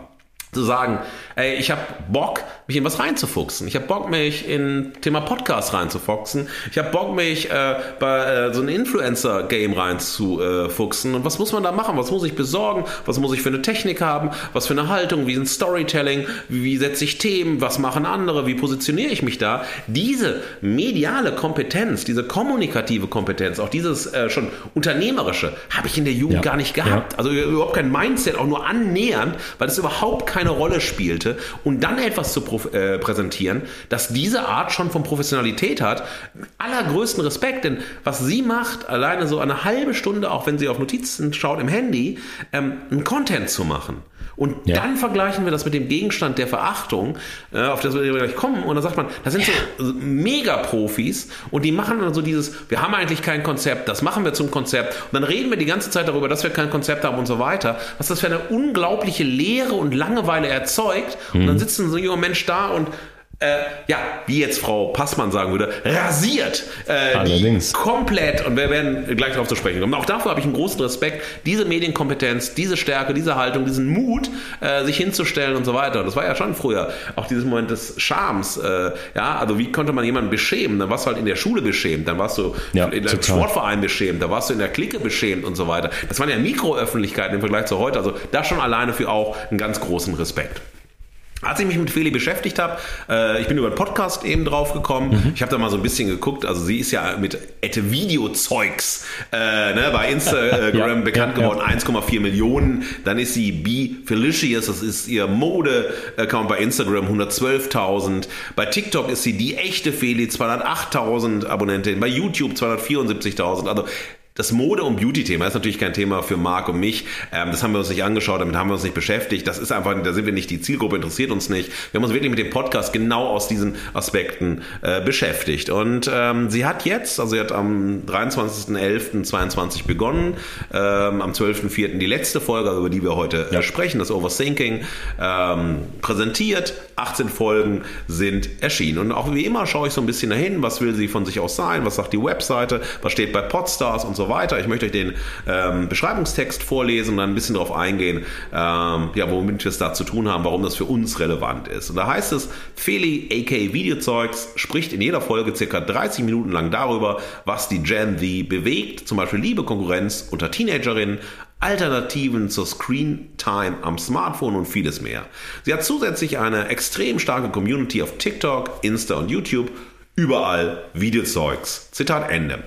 zu sagen, ey, ich habe Bock, mich in was reinzufuchsen. Ich habe Bock, mich in Thema Podcast reinzufuchsen. Ich habe Bock, mich äh, bei äh, so ein Influencer-Game reinzufuchsen. Und was muss man da machen? Was muss ich besorgen? Was muss ich für eine Technik haben? Was für eine Haltung? Wie ein Storytelling? Wie, wie setze ich Themen? Was machen andere? Wie positioniere ich mich da? Diese mediale Kompetenz, diese kommunikative Kompetenz, auch dieses äh, schon unternehmerische, habe ich in der Jugend ja. gar nicht gehabt. Ja. Also überhaupt kein Mindset, auch nur annähernd, weil es überhaupt keine Rolle spielte. Und dann etwas zu äh, präsentieren, das diese Art schon von Professionalität hat. Allergrößten Respekt, denn was sie macht, alleine so eine halbe Stunde, auch wenn sie auf Notizen schaut im Handy, ähm, einen Content zu machen. Und ja. dann vergleichen wir das mit dem Gegenstand der Verachtung, äh, auf das wir gleich kommen. Und dann sagt man, das sind so Mega-Profis und die machen dann so dieses, wir haben eigentlich kein Konzept, das machen wir zum Konzept. Und dann reden wir die ganze Zeit darüber, dass wir kein Konzept haben und so weiter. Was das für eine unglaubliche Leere und Langeweile erzeugt. Mhm. Und dann sitzt so ein junger Mensch da und äh, ja, wie jetzt Frau Passmann sagen würde, rasiert. Äh, Allerdings. Komplett, und wir werden gleich darauf zu sprechen kommen. Auch dafür habe ich einen großen Respekt, diese Medienkompetenz, diese Stärke, diese Haltung, diesen Mut, äh, sich hinzustellen und so weiter. Das war ja schon früher auch dieses Moment des Schams. Äh, ja, also wie konnte man jemanden beschämen? Dann warst du halt in der Schule beschämt, dann warst du ja, in einem Sportverein beschämt, da warst du in der Clique beschämt und so weiter. Das waren ja Mikroöffentlichkeiten im Vergleich zu heute. Also das schon alleine für auch einen ganz großen Respekt. Als ich mich mit Feli beschäftigt habe, äh, ich bin über einen Podcast eben drauf gekommen. Mhm. Ich habe da mal so ein bisschen geguckt. Also sie ist ja mit Ette Videozeugs äh, ne, bei Instagram ja, bekannt ja, geworden, ja. 1,4 Millionen. Dann ist sie Be Felicious, das ist ihr Mode-Account bei Instagram, 112.000. Bei TikTok ist sie die echte Feli, 208.000 Abonnentinnen. Bei YouTube 274.000. Also das Mode- und Beauty-Thema ist natürlich kein Thema für Marc und mich. Ähm, das haben wir uns nicht angeschaut, damit haben wir uns nicht beschäftigt. Das ist einfach, da sind wir nicht, die Zielgruppe interessiert uns nicht. Wir haben uns wirklich mit dem Podcast genau aus diesen Aspekten äh, beschäftigt. Und ähm, sie hat jetzt, also sie hat am 23.11.22 begonnen, ähm, am 12.04. die letzte Folge, über die wir heute äh, sprechen, das Overthinking, ähm, präsentiert. 18 Folgen sind erschienen. Und auch wie immer schaue ich so ein bisschen dahin, was will sie von sich aus sein, was sagt die Webseite, was steht bei Podstars und so weiter. Ich möchte euch den ähm, Beschreibungstext vorlesen und dann ein bisschen darauf eingehen, ähm, ja, womit wir es da zu tun haben, warum das für uns relevant ist. Und da heißt es, Feli, aka Videozeugs, spricht in jeder Folge circa 30 Minuten lang darüber, was die Gen Z bewegt, zum Beispiel Liebe, Konkurrenz unter Teenagerinnen, Alternativen zur Screen Time am Smartphone und vieles mehr. Sie hat zusätzlich eine extrem starke Community auf TikTok, Insta und YouTube. Überall Videozeugs. Zitat Ende.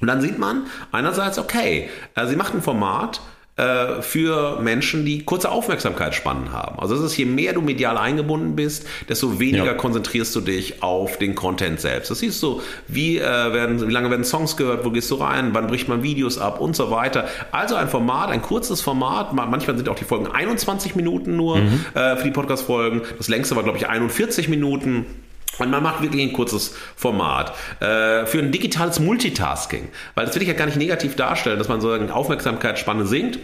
Und dann sieht man einerseits, okay, äh, sie macht ein Format, äh, für Menschen, die kurze Aufmerksamkeitsspannen haben. Also es ist, je mehr du medial eingebunden bist, desto weniger ja. konzentrierst du dich auf den Content selbst. Das siehst du, wie, äh, werden, wie lange werden Songs gehört, wo gehst du rein, wann bricht man Videos ab und so weiter. Also ein Format, ein kurzes Format, manchmal sind auch die Folgen 21 Minuten nur mhm. äh, für die Podcast-Folgen. Das längste war, glaube ich, 41 Minuten. Und man macht wirklich ein kurzes Format äh, für ein digitales Multitasking, weil das will ich ja gar nicht negativ darstellen, dass man so eine Aufmerksamkeitsspanne sinkt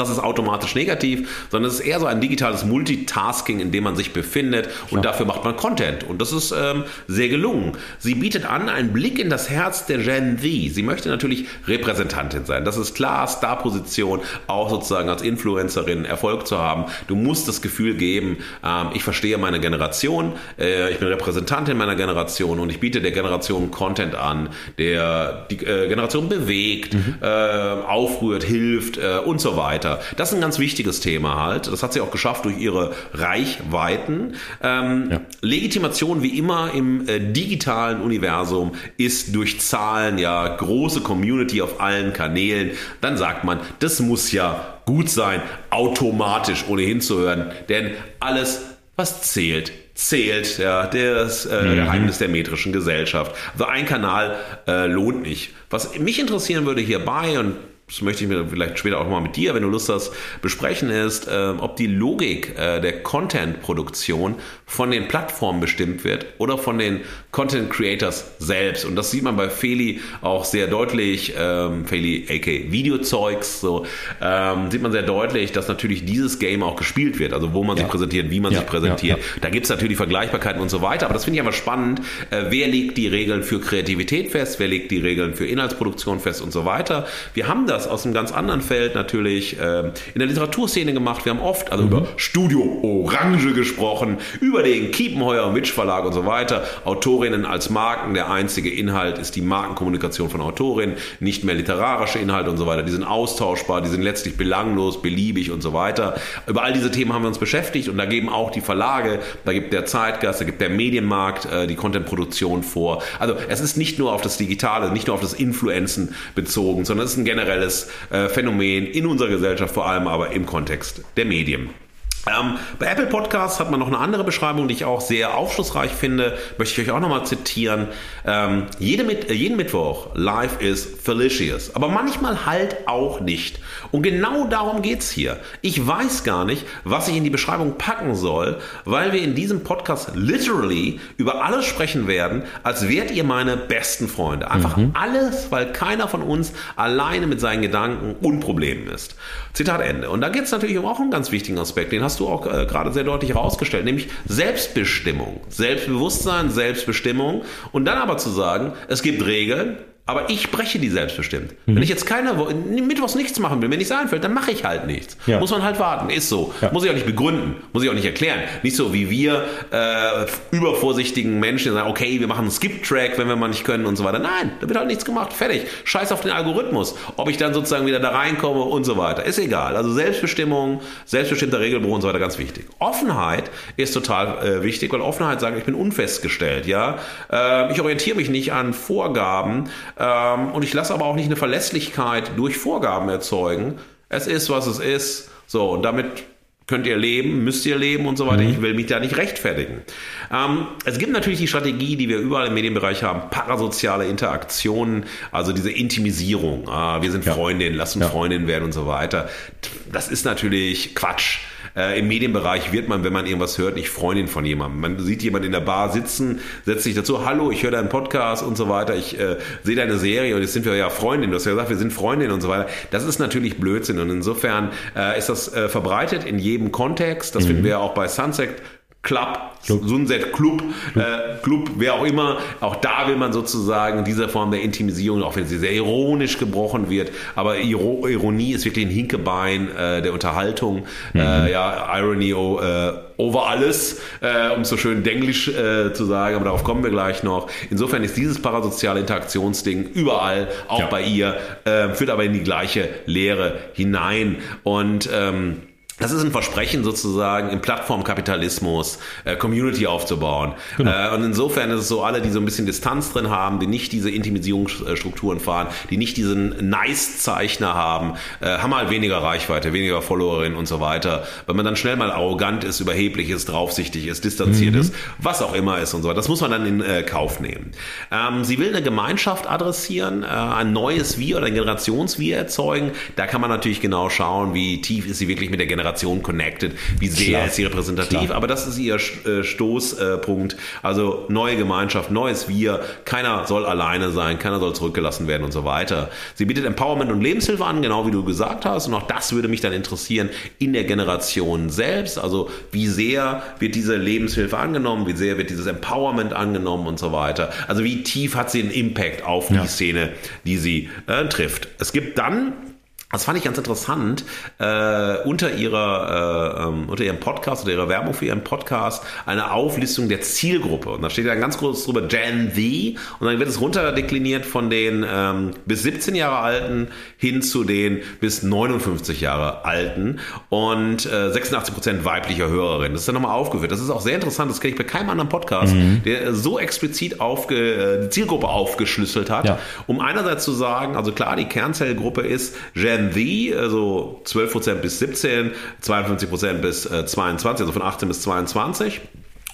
das ist automatisch negativ, sondern es ist eher so ein digitales Multitasking, in dem man sich befindet und Klar. dafür macht man Content. Und das ist ähm, sehr gelungen. Sie bietet an einen Blick in das Herz der Gen Z. Sie möchte natürlich Repräsentantin sein. Das ist klar, Starposition, auch sozusagen als Influencerin Erfolg zu haben. Du musst das Gefühl geben, ähm, ich verstehe meine Generation, äh, ich bin Repräsentantin meiner Generation und ich biete der Generation Content an, der die äh, Generation bewegt, mhm. äh, aufrührt, hilft äh, und so weiter weiter. Das ist ein ganz wichtiges Thema halt. Das hat sie auch geschafft durch ihre Reichweiten. Ähm, ja. Legitimation wie immer im äh, digitalen Universum ist durch Zahlen ja große Community auf allen Kanälen. Dann sagt man, das muss ja gut sein, automatisch ohnehin zu hören, denn alles, was zählt, zählt, ja, das äh, mhm. Geheimnis der metrischen Gesellschaft. Also ein Kanal äh, lohnt nicht. Was mich interessieren würde hierbei, und das möchte ich mir vielleicht später auch mal mit dir, wenn du Lust hast, besprechen, ist, äh, ob die Logik äh, der Content-Produktion von den Plattformen bestimmt wird oder von den Content Creators selbst. Und das sieht man bei Feli auch sehr deutlich, ähm, Feli aka Videozeugs, so ähm, sieht man sehr deutlich, dass natürlich dieses Game auch gespielt wird, also wo man ja. sich präsentiert, wie man ja, sich präsentiert. Ja, da gibt es natürlich Vergleichbarkeiten und so weiter, aber das finde ich aber spannend. Äh, wer legt die Regeln für Kreativität fest, wer legt die Regeln für Inhaltsproduktion fest und so weiter. Wir haben da das aus einem ganz anderen Feld natürlich äh, in der Literaturszene gemacht. Wir haben oft also mhm. über Studio Orange gesprochen, über den Kiepenheuer und Witsch Verlag und so weiter. Autorinnen als Marken, der einzige Inhalt ist die Markenkommunikation von Autorinnen, nicht mehr literarische Inhalte und so weiter. Die sind austauschbar, die sind letztlich belanglos, beliebig und so weiter. Über all diese Themen haben wir uns beschäftigt und da geben auch die Verlage, da gibt der Zeitgeist, da gibt der Medienmarkt äh, die Contentproduktion vor. Also es ist nicht nur auf das Digitale, nicht nur auf das Influenzen bezogen, sondern es ist ein generelles äh, Phänomen in unserer Gesellschaft, vor allem aber im Kontext der Medien. Ähm, bei Apple Podcasts hat man noch eine andere Beschreibung, die ich auch sehr aufschlussreich finde. Möchte ich euch auch nochmal zitieren. Ähm, jede, äh, jeden Mittwoch, live is felicious. Aber manchmal halt auch nicht. Und genau darum geht's hier. Ich weiß gar nicht, was ich in die Beschreibung packen soll, weil wir in diesem Podcast literally über alles sprechen werden, als wärt ihr meine besten Freunde. Einfach mhm. alles, weil keiner von uns alleine mit seinen Gedanken und Problemen ist. Zitat Ende. Und da geht's natürlich um auch einen ganz wichtigen Aspekt, den hast hast du auch äh, gerade sehr deutlich herausgestellt, nämlich Selbstbestimmung, Selbstbewusstsein, Selbstbestimmung. Und dann aber zu sagen, es gibt Regeln, aber ich breche die selbstbestimmt. Mhm. Wenn ich jetzt keiner Mittwochs nichts machen will, wenn nichts einfällt, dann mache ich halt nichts. Ja. Muss man halt warten. Ist so. Ja. Muss ich auch nicht begründen. Muss ich auch nicht erklären. Nicht so wie wir äh, übervorsichtigen Menschen, die sagen, okay, wir machen einen Skip-Track, wenn wir mal nicht können und so weiter. Nein, da wird halt nichts gemacht. Fertig. Scheiß auf den Algorithmus. Ob ich dann sozusagen wieder da reinkomme und so weiter. Ist egal. Also Selbstbestimmung, selbstbestimmter Regelbruch und so weiter, ganz wichtig. Offenheit ist total äh, wichtig, weil Offenheit sagt, ich bin unfestgestellt. Ja, äh, Ich orientiere mich nicht an Vorgaben, ähm, und ich lasse aber auch nicht eine Verlässlichkeit durch Vorgaben erzeugen. Es ist, was es ist. So, und damit könnt ihr leben, müsst ihr leben und so weiter. Mhm. Ich will mich da nicht rechtfertigen. Ähm, es gibt natürlich die Strategie, die wir überall im Medienbereich haben, parasoziale Interaktionen, also diese Intimisierung. Ah, wir sind ja. Freundinnen, lass uns ja. Freundin werden und so weiter. Das ist natürlich Quatsch. Äh, Im Medienbereich wird man, wenn man irgendwas hört, nicht Freundin von jemandem. Man sieht jemanden in der Bar sitzen, setzt sich dazu, hallo, ich höre deinen Podcast und so weiter, ich äh, sehe deine Serie und jetzt sind wir ja Freundin. Du hast ja gesagt, wir sind Freundin und so weiter. Das ist natürlich Blödsinn und insofern äh, ist das äh, verbreitet in jedem Kontext. Das mhm. finden wir ja auch bei Sunset Club, Club. Sunset Club, Club. Äh, Club, wer auch immer. Auch da will man sozusagen diese Form der Intimisierung, auch wenn sie sehr ironisch gebrochen wird, aber Iro Ironie ist wirklich ein Hinkebein äh, der Unterhaltung. Mhm. Äh, ja, Irony oh, äh, over alles, äh, um so schön denglisch äh, zu sagen, aber darauf kommen wir gleich noch. Insofern ist dieses parasoziale Interaktionsding überall, auch ja. bei ihr, führt aber in die gleiche Lehre hinein. Und ähm, das ist ein Versprechen sozusagen im Plattformkapitalismus äh, Community aufzubauen. Genau. Äh, und insofern ist es so, alle, die so ein bisschen Distanz drin haben, die nicht diese Intimisierungsstrukturen fahren, die nicht diesen Nice-Zeichner haben, äh, haben halt weniger Reichweite, weniger Followerinnen und so weiter. Weil man dann schnell mal arrogant ist, überheblich ist, draufsichtig ist, distanziert mhm. ist, was auch immer ist und so weiter. Das muss man dann in äh, Kauf nehmen. Ähm, sie will eine Gemeinschaft adressieren, äh, ein neues Wir oder ein Generations-Wir erzeugen. Da kann man natürlich genau schauen, wie tief ist sie wirklich mit der Generation Generation connected, wie sehr Klar. ist sie repräsentativ, Klar. aber das ist ihr äh, Stoßpunkt. Also neue Gemeinschaft, neues Wir, keiner soll alleine sein, keiner soll zurückgelassen werden und so weiter. Sie bietet Empowerment und Lebenshilfe an, genau wie du gesagt hast, und auch das würde mich dann interessieren in der Generation selbst, also wie sehr wird diese Lebenshilfe angenommen, wie sehr wird dieses Empowerment angenommen und so weiter. Also wie tief hat sie einen Impact auf ja. die Szene, die sie äh, trifft. Es gibt dann das fand ich ganz interessant. Äh, unter ihrer äh, ähm, unter ihrem Podcast oder ihrer Werbung für ihren Podcast eine Auflistung der Zielgruppe und da steht ja ganz groß drüber Gen Z und dann wird es runterdekliniert von den ähm, bis 17 Jahre alten hin zu den bis 59 Jahre alten und äh, 86 Prozent weiblicher Hörerinnen. Das ist dann nochmal aufgeführt. Das ist auch sehr interessant. Das kenne ich bei keinem anderen Podcast, mhm. der so explizit aufge, äh, die Zielgruppe aufgeschlüsselt hat, ja. um einerseits zu sagen, also klar, die Kernzellgruppe ist Gen Gen Z, also 12% bis 17, 52% bis äh, 22, also von 18 bis 22.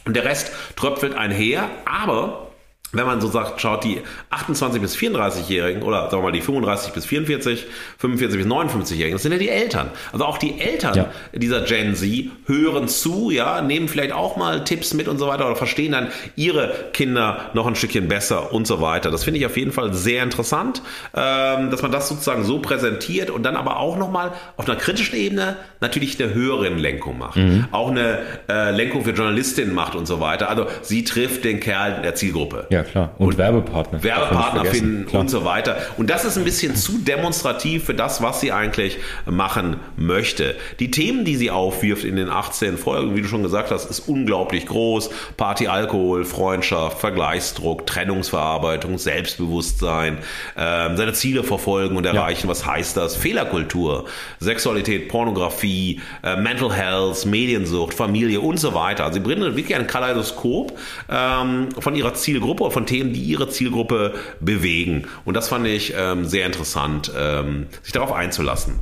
Und der Rest tröpfelt einher, aber wenn man so sagt, schaut die 28 bis 34-Jährigen oder sagen wir mal die 35 bis 44, 45 bis 59-Jährigen, das sind ja die Eltern. Also auch die Eltern ja. dieser Gen Z hören zu, ja, nehmen vielleicht auch mal Tipps mit und so weiter oder verstehen dann ihre Kinder noch ein Stückchen besser und so weiter. Das finde ich auf jeden Fall sehr interessant, ähm, dass man das sozusagen so präsentiert und dann aber auch nochmal auf einer kritischen Ebene natürlich der höheren Lenkung macht. Mhm. Auch eine äh, Lenkung für Journalistinnen macht und so weiter. Also sie trifft den Kerl der Zielgruppe. Ja ja, klar. Und, und Werbepartner. Werbepartner finden klar. und so weiter. Und das ist ein bisschen zu demonstrativ für das, was sie eigentlich machen möchte. Die Themen, die sie aufwirft in den 18 Folgen, wie du schon gesagt hast, ist unglaublich groß. Party, Alkohol, Freundschaft, Vergleichsdruck, Trennungsverarbeitung, Selbstbewusstsein, äh, seine Ziele verfolgen und erreichen. Ja. Was heißt das? Fehlerkultur, Sexualität, Pornografie, äh, Mental Health, Mediensucht, Familie und so weiter. Also sie bringen wirklich ein Kaleidoskop ähm, von ihrer Zielgruppe, von Themen, die ihre Zielgruppe bewegen. Und das fand ich ähm, sehr interessant, ähm, sich darauf einzulassen.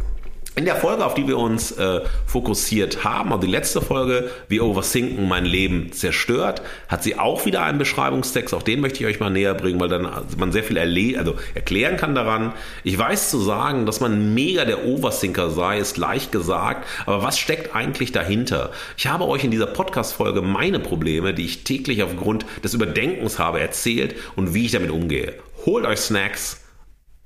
In der Folge, auf die wir uns äh, fokussiert haben, also die letzte Folge, wie Overthinken mein Leben zerstört, hat sie auch wieder einen Beschreibungstext. Auch den möchte ich euch mal näher bringen, weil dann man sehr viel erle also erklären kann daran. Ich weiß zu sagen, dass man mega der Overthinker sei, ist leicht gesagt. Aber was steckt eigentlich dahinter? Ich habe euch in dieser Podcast-Folge meine Probleme, die ich täglich aufgrund des Überdenkens habe, erzählt und wie ich damit umgehe. Holt euch Snacks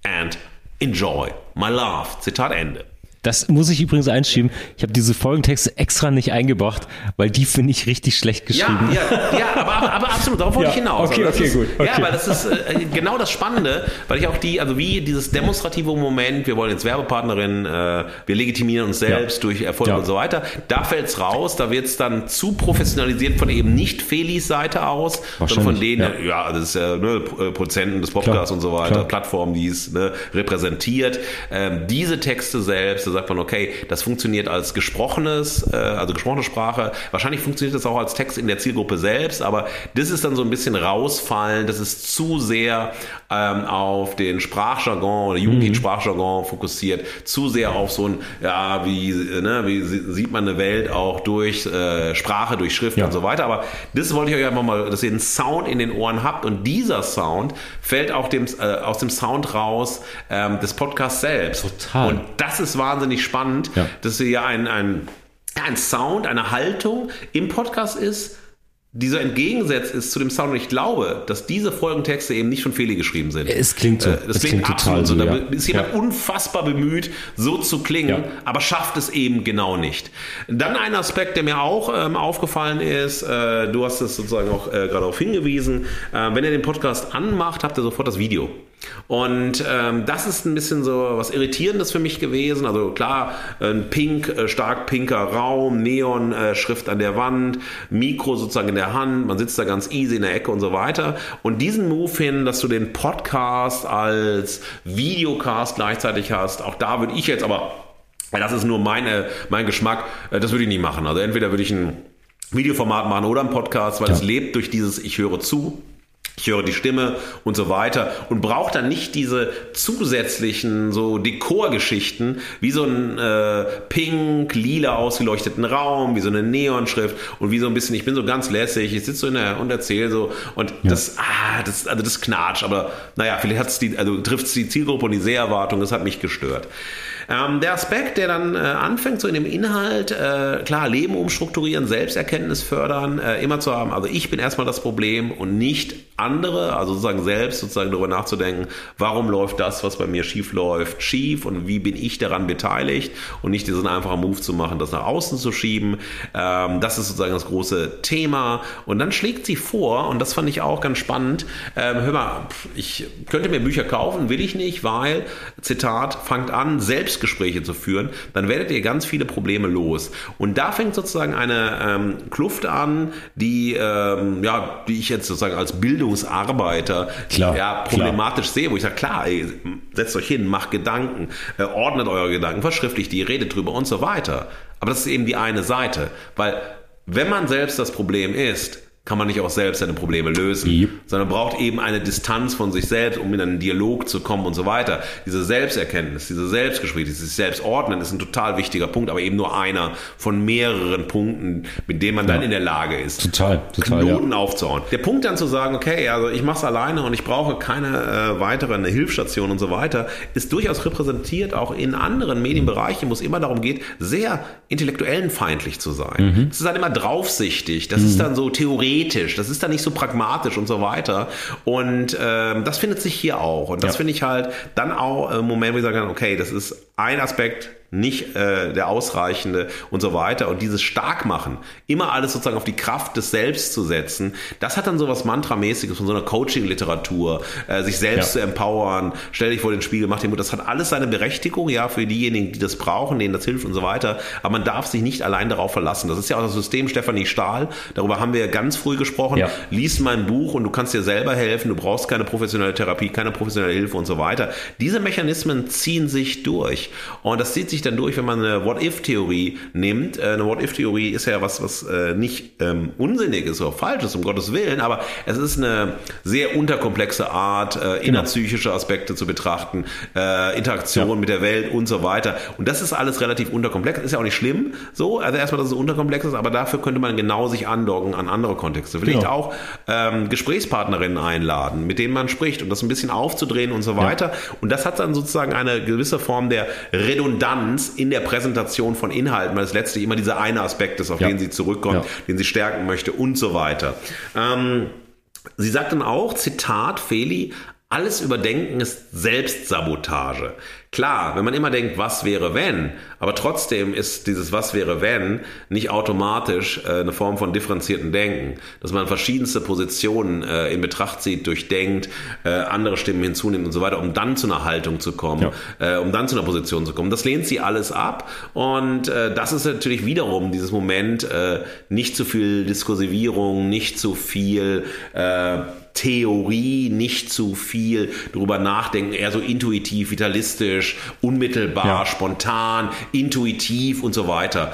and enjoy my love. Zitat Ende. Das muss ich übrigens einschieben. Ich habe diese Folgentexte extra nicht eingebracht, weil die finde ich richtig schlecht geschrieben. Ja, ja, ja aber, aber absolut, darauf wollte ja, ich hinaus. Okay, also okay, ist, gut. Okay. Ja, weil das ist äh, genau das Spannende, weil ich auch die, also wie dieses demonstrative Moment, wir wollen jetzt Werbepartnerin, äh, wir legitimieren uns selbst ja. durch Erfolg ja. und so weiter, da fällt es raus, da wird es dann zu professionalisiert von eben nicht Felis Seite aus, sondern von denen, ja, das ist ja ne, Prozenten des Podcasts und so weiter, Klar. Plattformen, die es ne, repräsentiert. Ähm, diese Texte selbst, sagt man, okay, das funktioniert als gesprochenes, äh, also gesprochene Sprache. Wahrscheinlich funktioniert das auch als Text in der Zielgruppe selbst, aber das ist dann so ein bisschen rausfallen. Das ist zu sehr ähm, auf den Sprachjargon oder jugendlichen mhm. Sprachjargon fokussiert, zu sehr auf so ein, ja, wie, ne, wie sieht man eine Welt auch durch äh, Sprache, durch Schrift ja. und so weiter. Aber das wollte ich euch einfach mal, dass ihr einen Sound in den Ohren habt und dieser Sound fällt auch dem, äh, aus dem Sound raus ähm, des Podcasts selbst. Total. Und das ist wahnsinnig spannend, ja. dass hier ein, ein, ein Sound, eine Haltung im Podcast ist, dieser entgegensetzt ist zu dem Sound. Und ich glaube, dass diese Folgentexte eben nicht von Feli geschrieben sind. Es klingt so. Äh, das es klingt, klingt absolut so. Da ja. ist jemand ja. unfassbar bemüht, so zu klingen, ja. aber schafft es eben genau nicht. Dann ein Aspekt, der mir auch ähm, aufgefallen ist, äh, du hast es sozusagen auch äh, gerade darauf hingewiesen, äh, wenn ihr den Podcast anmacht, habt ihr sofort das Video. Und ähm, das ist ein bisschen so was Irritierendes für mich gewesen. Also klar, ein pink, äh, stark pinker Raum, Neon-Schrift äh, an der Wand, Mikro sozusagen in der Hand, man sitzt da ganz easy in der Ecke und so weiter. Und diesen Move hin, dass du den Podcast als Videocast gleichzeitig hast, auch da würde ich jetzt aber, das ist nur meine, mein Geschmack, äh, das würde ich nicht machen. Also entweder würde ich ein Videoformat machen oder ein Podcast, weil ja. es lebt durch dieses Ich höre zu ich höre die Stimme und so weiter und brauche dann nicht diese zusätzlichen so Dekorgeschichten wie so ein äh, pink, lila ausgeleuchteten Raum, wie so eine Neonschrift und wie so ein bisschen, ich bin so ganz lässig, ich sitze so in der und erzähle so und ja. das, ah, das, also das knatscht, aber naja, vielleicht hat's die, also trifft es die Zielgruppe und die Seherwartung, das hat mich gestört. Ähm, der Aspekt, der dann äh, anfängt, so in dem Inhalt, äh, klar, Leben umstrukturieren, Selbsterkenntnis fördern, äh, immer zu haben, also ich bin erstmal das Problem und nicht andere, also sozusagen selbst sozusagen darüber nachzudenken, warum läuft das, was bei mir schief läuft, schief und wie bin ich daran beteiligt und nicht diesen einfachen Move zu machen, das nach außen zu schieben. Ähm, das ist sozusagen das große Thema. Und dann schlägt sie vor, und das fand ich auch ganz spannend, ähm, hör mal, ich könnte mir Bücher kaufen, will ich nicht, weil, Zitat, fangt an, Selbstgespräche zu führen, dann werdet ihr ganz viele Probleme los. Und da fängt sozusagen eine ähm, Kluft an, die, ähm, ja, die ich jetzt sozusagen als Bildung Bildungsarbeiter klar, ja, problematisch klar. sehe, wo ich sage, klar, ey, setzt euch hin, macht Gedanken, äh, ordnet eure Gedanken, verschriftlicht die, redet drüber und so weiter. Aber das ist eben die eine Seite, weil wenn man selbst das Problem ist, kann man nicht auch selbst seine Probleme lösen, yep. sondern braucht eben eine Distanz von sich selbst, um in einen Dialog zu kommen und so weiter. Diese Selbsterkenntnis, diese Selbstgespräche, dieses Selbstordnen ist ein total wichtiger Punkt, aber eben nur einer von mehreren Punkten, mit denen man ja. dann in der Lage ist, total, total, Knoten ja. aufzuhauen. Der Punkt dann zu sagen, okay, also ich mache es alleine und ich brauche keine äh, weitere eine Hilfsstation und so weiter, ist durchaus repräsentiert auch in anderen Medienbereichen, wo es immer darum geht, sehr intellektuellenfeindlich zu sein. Mhm. Es ist dann immer draufsichtig, das mhm. ist dann so Theorie theoretisch, das ist dann nicht so pragmatisch und so weiter. Und ähm, das findet sich hier auch. Und das ja. finde ich halt dann auch ein Moment, wo ich kann, okay, das ist ein Aspekt nicht äh, der ausreichende und so weiter. Und dieses Starkmachen, immer alles sozusagen auf die Kraft des Selbst zu setzen, das hat dann so was Mantramäßiges von so einer Coaching-Literatur, äh, sich selbst ja. zu empowern, stell dich vor den Spiegel, mach den Mut. Das hat alles seine Berechtigung, ja, für diejenigen, die das brauchen, denen das hilft und so weiter. Aber man darf sich nicht allein darauf verlassen. Das ist ja auch das System Stefanie Stahl. Darüber haben wir ja ganz früh gesprochen. Ja. Lies mein Buch und du kannst dir selber helfen. Du brauchst keine professionelle Therapie, keine professionelle Hilfe und so weiter. Diese Mechanismen ziehen sich durch. Und das zieht sich dann durch, wenn man eine What-If-Theorie nimmt. Äh, eine What-If-Theorie ist ja was, was äh, nicht ähm, unsinnig ist oder falsch ist, um Gottes Willen, aber es ist eine sehr unterkomplexe Art, äh, genau. innerpsychische Aspekte zu betrachten, äh, Interaktion ja. mit der Welt und so weiter. Und das ist alles relativ unterkomplex. Ist ja auch nicht schlimm, so. Also erstmal, dass es unterkomplex ist, aber dafür könnte man genau sich andocken an andere Kontexte. Vielleicht genau. auch ähm, Gesprächspartnerinnen einladen, mit denen man spricht und das ein bisschen aufzudrehen und so weiter. Ja. Und das hat dann sozusagen eine gewisse Form der Redundanz Distanz in der Präsentation von Inhalten, weil es letztlich immer dieser eine Aspekt ist, auf ja. den sie zurückkommt, ja. den sie stärken möchte und so weiter. Ähm, sie sagt dann auch, Zitat, Feli, alles überdenken ist Selbstsabotage. Klar, wenn man immer denkt, was wäre wenn, aber trotzdem ist dieses was wäre wenn nicht automatisch äh, eine Form von differenzierten Denken, dass man verschiedenste Positionen äh, in Betracht zieht, durchdenkt, äh, andere Stimmen hinzunimmt und so weiter, um dann zu einer Haltung zu kommen, ja. äh, um dann zu einer Position zu kommen. Das lehnt sie alles ab und äh, das ist natürlich wiederum dieses Moment, äh, nicht zu viel Diskursivierung, nicht zu viel Theorie, nicht zu viel drüber nachdenken, eher so intuitiv, vitalistisch, unmittelbar, ja. spontan, intuitiv und so weiter.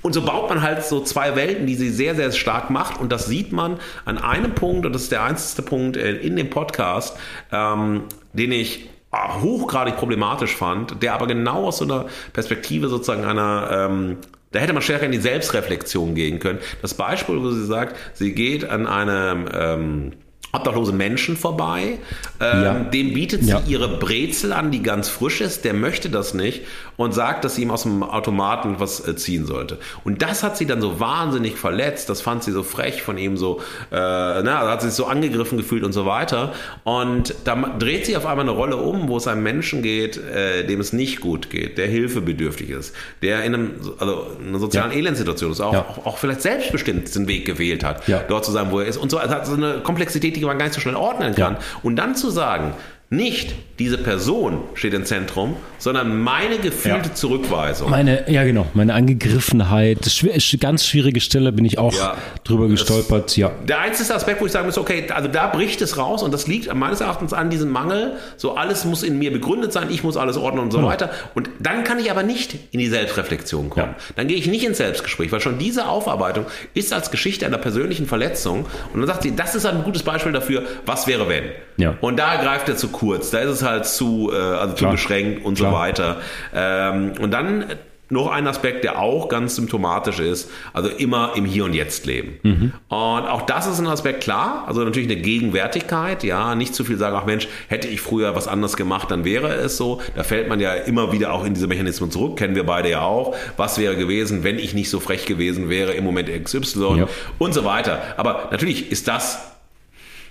Und so baut man halt so zwei Welten, die sie sehr, sehr stark macht. Und das sieht man an einem Punkt, und das ist der einzige Punkt äh, in dem Podcast, ähm, den ich hochgradig problematisch fand, der aber genau aus so einer Perspektive sozusagen einer ähm, da hätte man stärker in die Selbstreflexion gehen können. Das Beispiel, wo sie sagt, sie geht an einem ähm, obdachlose Menschen vorbei. Ähm, ja. Dem bietet sie ja. ihre Brezel an, die ganz frisch ist. Der möchte das nicht und sagt, dass sie ihm aus dem Automaten was äh, ziehen sollte. Und das hat sie dann so wahnsinnig verletzt. Das fand sie so frech von ihm so, äh, na, hat sie sich so angegriffen gefühlt und so weiter. Und da dreht sie auf einmal eine Rolle um, wo es einem Menschen geht, äh, dem es nicht gut geht, der hilfebedürftig ist, der in einem, also einer sozialen ja. Elendssituation ist, auch, auch, auch, vielleicht selbstbestimmt den Weg gewählt hat, dort zu sein, wo er ist. Und so also hat so eine Komplexität, die man gar nicht so schnell ordnen kann. Ja. Und dann zu sagen, nicht diese Person steht im Zentrum, sondern meine gefühlte ja. Zurückweisung. Meine, ja genau, meine Angegriffenheit. Das ist ganz schwierige Stelle, bin ich auch ja, drüber gestolpert. Das, ja. Der einzige Aspekt, wo ich sagen muss, okay, also da bricht es raus und das liegt meines Erachtens an diesem Mangel. So alles muss in mir begründet sein, ich muss alles ordnen und so genau. weiter. Und dann kann ich aber nicht in die Selbstreflexion kommen. Ja. Dann gehe ich nicht ins Selbstgespräch, weil schon diese Aufarbeitung ist als Geschichte einer persönlichen Verletzung. Und dann sagt sie, das ist ein gutes Beispiel dafür, was wäre wenn. Ja. Und da greift er zu kurz, da ist es halt zu, äh, also zu beschränkt und Klar. so weiter. Ähm, und dann noch ein Aspekt, der auch ganz symptomatisch ist, also immer im Hier und Jetzt leben. Mhm. Und auch das ist ein Aspekt klar, also natürlich eine Gegenwärtigkeit, ja, nicht zu viel sagen, ach Mensch, hätte ich früher was anderes gemacht, dann wäre es so. Da fällt man ja immer wieder auch in diese Mechanismen zurück, kennen wir beide ja auch. Was wäre gewesen, wenn ich nicht so frech gewesen wäre im Moment XY ja. und so weiter. Aber natürlich ist das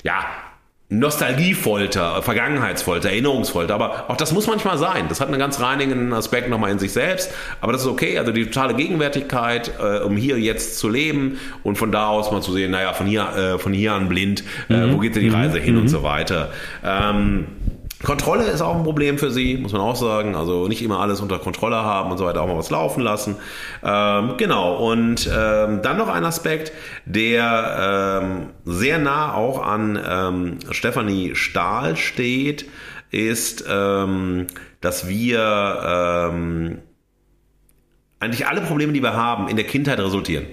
ja, Nostalgiefolter, Vergangenheitsfolter, Erinnerungsfolter, aber auch das muss manchmal sein. Das hat einen ganz reinigen Aspekt nochmal in sich selbst, aber das ist okay. Also die totale Gegenwärtigkeit, äh, um hier jetzt zu leben und von da aus mal zu sehen, naja, von hier, äh, von hier an blind, äh, mhm. wo geht denn die Reise mhm. hin und mhm. so weiter. Ähm, Kontrolle ist auch ein Problem für sie, muss man auch sagen. Also nicht immer alles unter Kontrolle haben und so weiter, auch mal was laufen lassen. Ähm, genau, und ähm, dann noch ein Aspekt, der ähm, sehr nah auch an ähm, Stefanie Stahl steht, ist, ähm, dass wir ähm, eigentlich alle Probleme, die wir haben, in der Kindheit resultieren.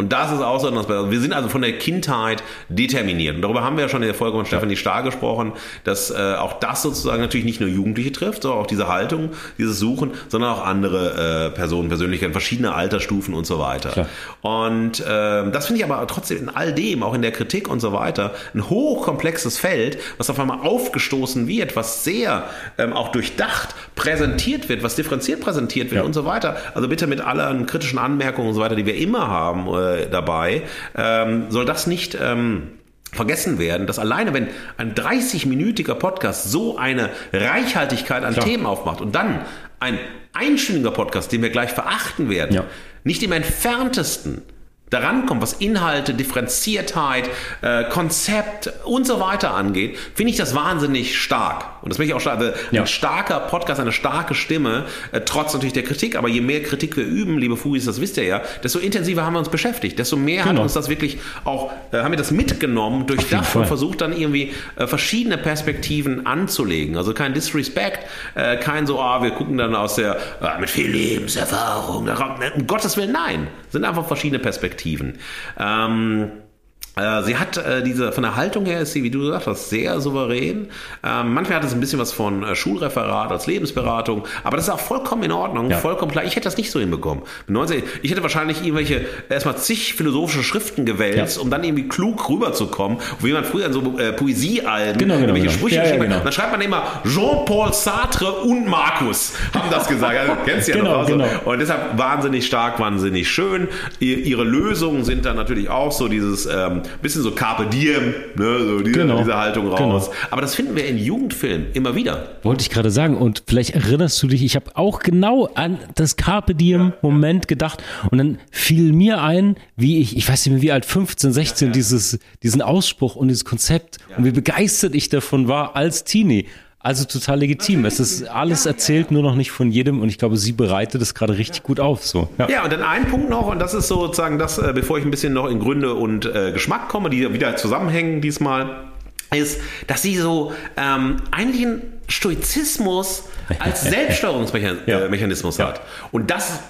Und das ist ein Wir sind also von der Kindheit determiniert. Und darüber haben wir ja schon in der Folge von Stefanie Starr gesprochen, dass äh, auch das sozusagen natürlich nicht nur Jugendliche trifft, sondern auch diese Haltung, dieses Suchen, sondern auch andere äh, Personen, Persönlichkeiten, verschiedene Altersstufen und so weiter. Klar. Und äh, das finde ich aber trotzdem in all dem, auch in der Kritik und so weiter, ein hochkomplexes Feld, was auf einmal aufgestoßen wird, was sehr ähm, auch durchdacht präsentiert wird, was differenziert präsentiert wird ja. und so weiter. Also bitte mit allen kritischen Anmerkungen und so weiter, die wir immer haben, äh, dabei, ähm, soll das nicht ähm, vergessen werden, dass alleine wenn ein 30-minütiger Podcast so eine Reichhaltigkeit an Klar. Themen aufmacht und dann ein einstündiger Podcast, den wir gleich verachten werden, Ja. nicht im entferntesten daran kommt, was Inhalte, Differenziertheit, äh, Konzept und so weiter angeht, finde ich das wahnsinnig stark. Und das möchte ich auch stark. Also Ja. Ein starker Podcast, eine starke Stimme, äh, trotz natürlich der Kritik. Aber je mehr Kritik wir üben, liebe Fugis, das wisst ihr ja, desto intensiver haben wir uns beschäftigt. Desto mehr hat Genau. uns das wirklich auch, äh, haben wir das mitgenommen, durchdacht und versucht dann irgendwie äh, verschiedene Perspektiven anzulegen. Also kein Disrespect, äh, kein so, ah, wir gucken dann aus der, äh, mit viel Lebenserfahrung, da kommt- um Gottes Willen, nein. Sind einfach verschiedene Perspektiven. Ähm, äh, Sie hat äh, diese, von der Haltung her ist sie, wie du gesagt hast, sehr souverän. Ähm, manchmal hat es ein bisschen was von äh, Schulreferat als Lebensberatung, aber das ist auch vollkommen in Ordnung, Ja. vollkommen klar. Ich hätte das nicht so hinbekommen. Mit 19, ich hätte wahrscheinlich irgendwelche erstmal zig philosophische Schriften gewälzt, Ja. um dann irgendwie klug rüberzukommen, wie man früher in so äh, Poesiealben Genau, genau, irgendwelche genau. Sprüche Ja, hat. genau. Dann schreibt man immer Jean-Paul Sartre und Markus haben das gesagt. Also, kennst du ja Genau, noch. Also, genau. und deshalb wahnsinnig stark, wahnsinnig schön. Ihr- Ihre Lösungen sind dann natürlich auch so dieses ähm, bisschen so Carpe Diem, ne, so diese, Genau. diese Haltung raus. Genau. Aber das finden wir in Jugendfilmen immer wieder. Wollte ich gerade sagen. Und vielleicht erinnerst du dich, ich habe auch genau an das Carpe Diem Moment gedacht. Und dann fiel mir ein, wie ich, ich weiß nicht mehr wie alt, 15, 16, Dieses, diesen Ausspruch und dieses Konzept und wie begeistert ich davon war als Teenie. Also total legitim. Es ist alles erzählt, nur noch nicht von jedem. Und ich glaube, sie bereitet es gerade richtig gut auf. So. Ja. Ja, und dann ein Punkt noch, und das ist sozusagen das, äh, bevor ich ein bisschen noch in Gründe und äh, Geschmack komme, die wieder zusammenhängen diesmal, ist, dass sie so ähm, eigentlich einen Stoizismus als Selbststeuerungsmechanismus Ja. hat. Und das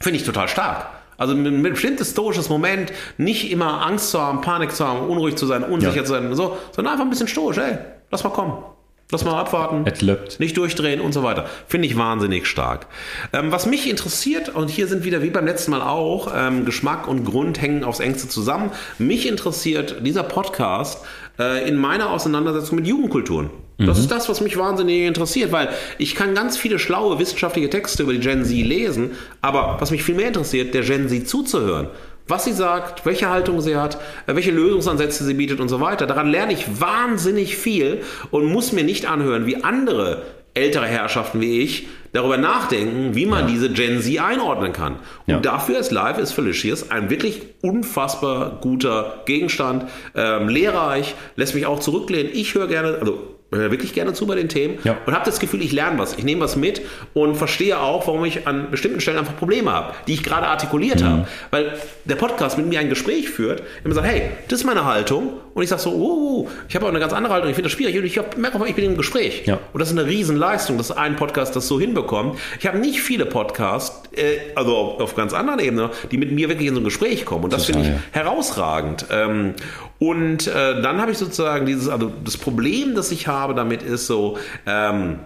finde ich total stark. Also ein bestimmtes stoisches Moment, nicht immer Angst zu haben, Panik zu haben, unruhig zu sein, unsicher zu sein, so, sondern einfach ein bisschen stoisch, ey, lass mal kommen. Lass mal abwarten. Läuft. Nicht durchdrehen und so weiter. Finde ich wahnsinnig stark. Ähm, was mich interessiert, und hier sind wieder wie beim letzten Mal auch, ähm, Geschmack und Grund hängen aufs engste zusammen. Mich interessiert dieser Podcast äh, in meiner Auseinandersetzung mit Jugendkulturen. Das ist das, was mich wahnsinnig interessiert, weil ich kann ganz viele schlaue wissenschaftliche Texte über die Gen Z lesen, aber was mich viel mehr interessiert, der Gen Z zuzuhören was sie sagt, welche Haltung sie hat, äh, welche Lösungsansätze sie bietet und so weiter. Daran lerne ich wahnsinnig viel und muss mir nicht anhören, wie andere ältere Herrschaften wie ich darüber nachdenken, wie man diese Gen Z einordnen kann. Und Ja. dafür ist Life is Felicious ein wirklich unfassbar guter Gegenstand, ähm, lehrreich, lässt mich auch zurücklehnen. Ich höre gerne, also höre wirklich gerne zu bei den Themen Ja. und habe das Gefühl, ich lerne was, ich nehme was mit und verstehe auch, warum ich an bestimmten Stellen einfach Probleme habe, die ich gerade artikuliert Mhm. habe. Weil der Podcast mit mir ein Gespräch führt, immer sagt, hey, das ist meine Haltung und ich sage so, oh, ich habe auch eine ganz andere Haltung, ich finde das schwierig und ich hab- merke aber, ich bin im Gespräch. Ja. Und das ist eine Riesenleistung, dass ein Podcast das so hinbekommt. Ich habe nicht viele Podcasts, äh, also auf, auf ganz anderen Ebenen, die mit mir wirklich in so ein Gespräch kommen und das Total, finde ich ja. herausragend. Ähm, und äh, dann habe ich sozusagen dieses, also das Problem, das ich habe damit ist so, ähm,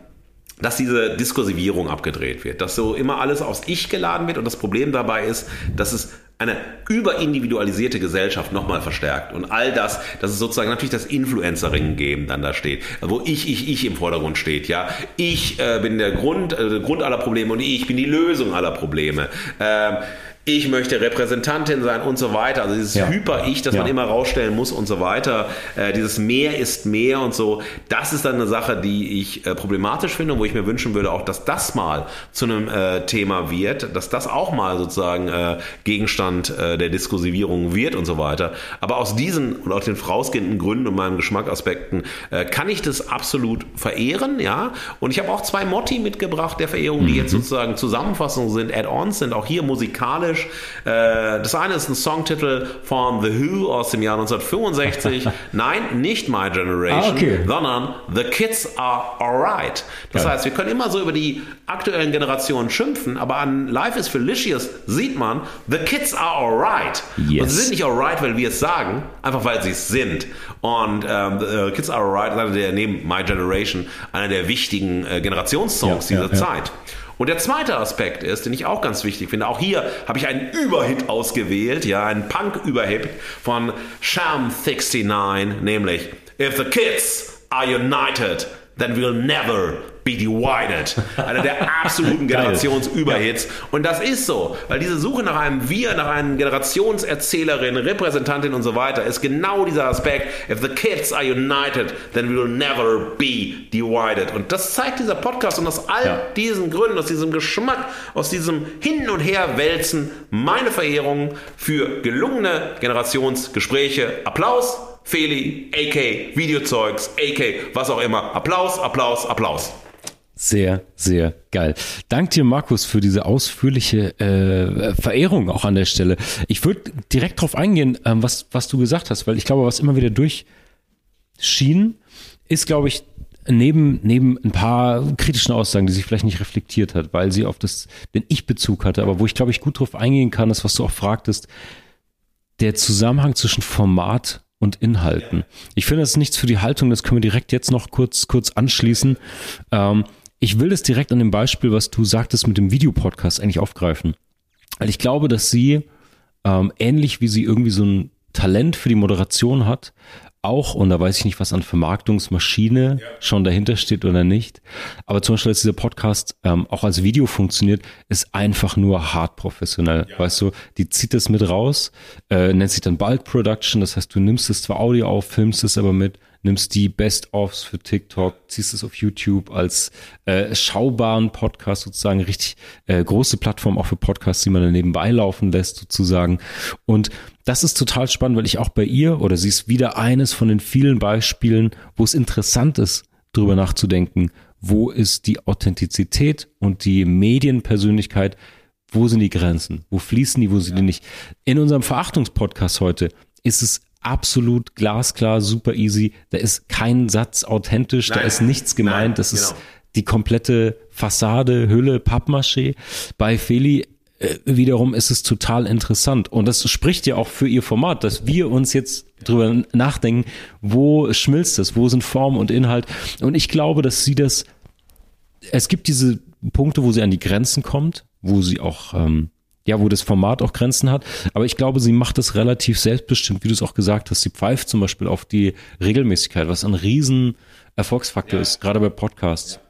dass diese Diskursivierung abgedreht wird, dass so immer alles aufs Ich geladen wird und das Problem dabei ist, dass es eine überindividualisierte Gesellschaft nochmal verstärkt und all das, dass es sozusagen natürlich das Influencering-Game dann da steht, wo ich, ich, ich im Vordergrund steht, ja, ich äh, bin der Grund, äh, der Grund aller Probleme und ich bin die Lösung aller Probleme. Ähm, ich möchte Repräsentantin sein und so weiter. Also dieses Ja. Hyper-Ich, das man Ja. immer rausstellen muss und so weiter. Äh, dieses Mehr ist mehr und so. Das ist dann eine Sache, die ich äh, problematisch finde und wo ich mir wünschen würde, auch, dass das mal zu einem äh, Thema wird, dass das auch mal sozusagen äh, Gegenstand äh, der Diskursivierung wird und so weiter. Aber aus diesen und aus den vorausgehenden Gründen und meinen Geschmackaspekten äh, kann ich das absolut verehren, ja. Und ich habe auch zwei Motti mitgebracht der Verehrung, die jetzt sozusagen Zusammenfassungen sind, Add-ons sind, auch hier musikalisch. Äh, das eine ist ein Songtitel von The Who aus dem Jahr 1965. Nein, nicht My Generation, Ah, okay. sondern The Kids Are Alright. Das Ja. heißt, wir können immer so über die aktuellen Generationen schimpfen, aber an Life is Felicious sieht man, The Kids Are Alright. Yes. Und sie sind nicht alright, weil wir es sagen, einfach weil sie es sind. Und ähm, The Kids Are Alright ist einer der, neben My Generation, einer der wichtigen äh, Generationssongs ja, dieser ja. Zeit. Und der zweite Aspekt ist, den ich auch ganz wichtig finde, auch hier habe ich einen Überhit ausgewählt, ja, einen Punk-Überhit von Sham 69, nämlich If the kids are united, then we'll never be divided. Einer der absoluten Generationsüberhits. Und das ist so, weil diese Suche nach einem Wir, nach einer Generationserzählerin, Repräsentantin und so weiter, ist genau dieser Aspekt. If the kids are united, then we will never be divided. Und das zeigt dieser Podcast und aus all Ja. diesen Gründen, aus diesem Geschmack, aus diesem Hin- und Herwälzen, meine Verehrung für gelungene Generationsgespräche. Applaus, Feli, AK, Videozeugs, AK, was auch immer. Applaus, Applaus, Applaus. Sehr, sehr geil. Dank dir, Markus, für diese ausführliche äh, Verehrung auch an der Stelle. Ich würde direkt drauf eingehen, ähm, was, was du gesagt hast, weil ich glaube, was immer wieder durchschien, ist, glaube ich, neben, neben ein paar kritischen Aussagen, die sich vielleicht nicht reflektiert hat, weil sie auf das, den Ich-Bezug hatte, aber wo ich, glaube ich, gut drauf eingehen kann, ist, was du auch fragtest, der Zusammenhang zwischen Format und Inhalten. Ich finde, das ist nichts für die Haltung, das können wir direkt jetzt noch kurz, kurz anschließen. Ähm, ich will das direkt an dem Beispiel, was du sagtest mit dem Videopodcast eigentlich aufgreifen. Weil ich glaube, dass sie, ähm, ähnlich wie sie irgendwie so ein Talent für die Moderation hat, auch, und da weiß ich nicht, was an Vermarktungsmaschine schon dahinter steht oder nicht, aber zum Beispiel, dass dieser Podcast ähm, auch als Video funktioniert, ist einfach nur hart professionell. Weißt du, die zieht das mit raus, äh, nennt sich dann Bulk Production, das heißt, du nimmst es zwar Audio auf, filmst es aber mit, nimmst die Best-ofs für TikTok, ziehst es auf YouTube als äh, schaubaren Podcast sozusagen, richtig äh, große Plattform auch für Podcasts, die man dann nebenbei laufen lässt sozusagen. Und das ist total spannend, weil ich auch bei ihr, oder sie ist wieder eines von den vielen Beispielen, wo es interessant ist, drüber nachzudenken, wo ist die Authentizität und die Medienpersönlichkeit, wo sind die Grenzen, wo fließen die, wo sind die nicht. In unserem Verachtungspodcast heute ist es absolut glasklar, super easy. Da ist kein Satz authentisch, da Nein. ist nichts gemeint. Nein, das ist genau. die komplette Fassade, Hülle, Pappmaché. Bei Feli äh, wiederum ist es total interessant. Und das spricht ja auch für ihr Format, dass wir uns jetzt drüber nachdenken, wo schmilzt es, wo sind Form und Inhalt. Und ich glaube, dass sie das, es gibt diese Punkte, wo sie an die Grenzen kommt, wo sie auch, ähm, ja, wo das Format auch Grenzen hat. Aber ich glaube, sie macht das relativ selbstbestimmt, wie du es auch gesagt hast. Sie pfeift zum Beispiel auf die Regelmäßigkeit, was ein riesen Erfolgsfaktor ist, gerade bei Podcasts.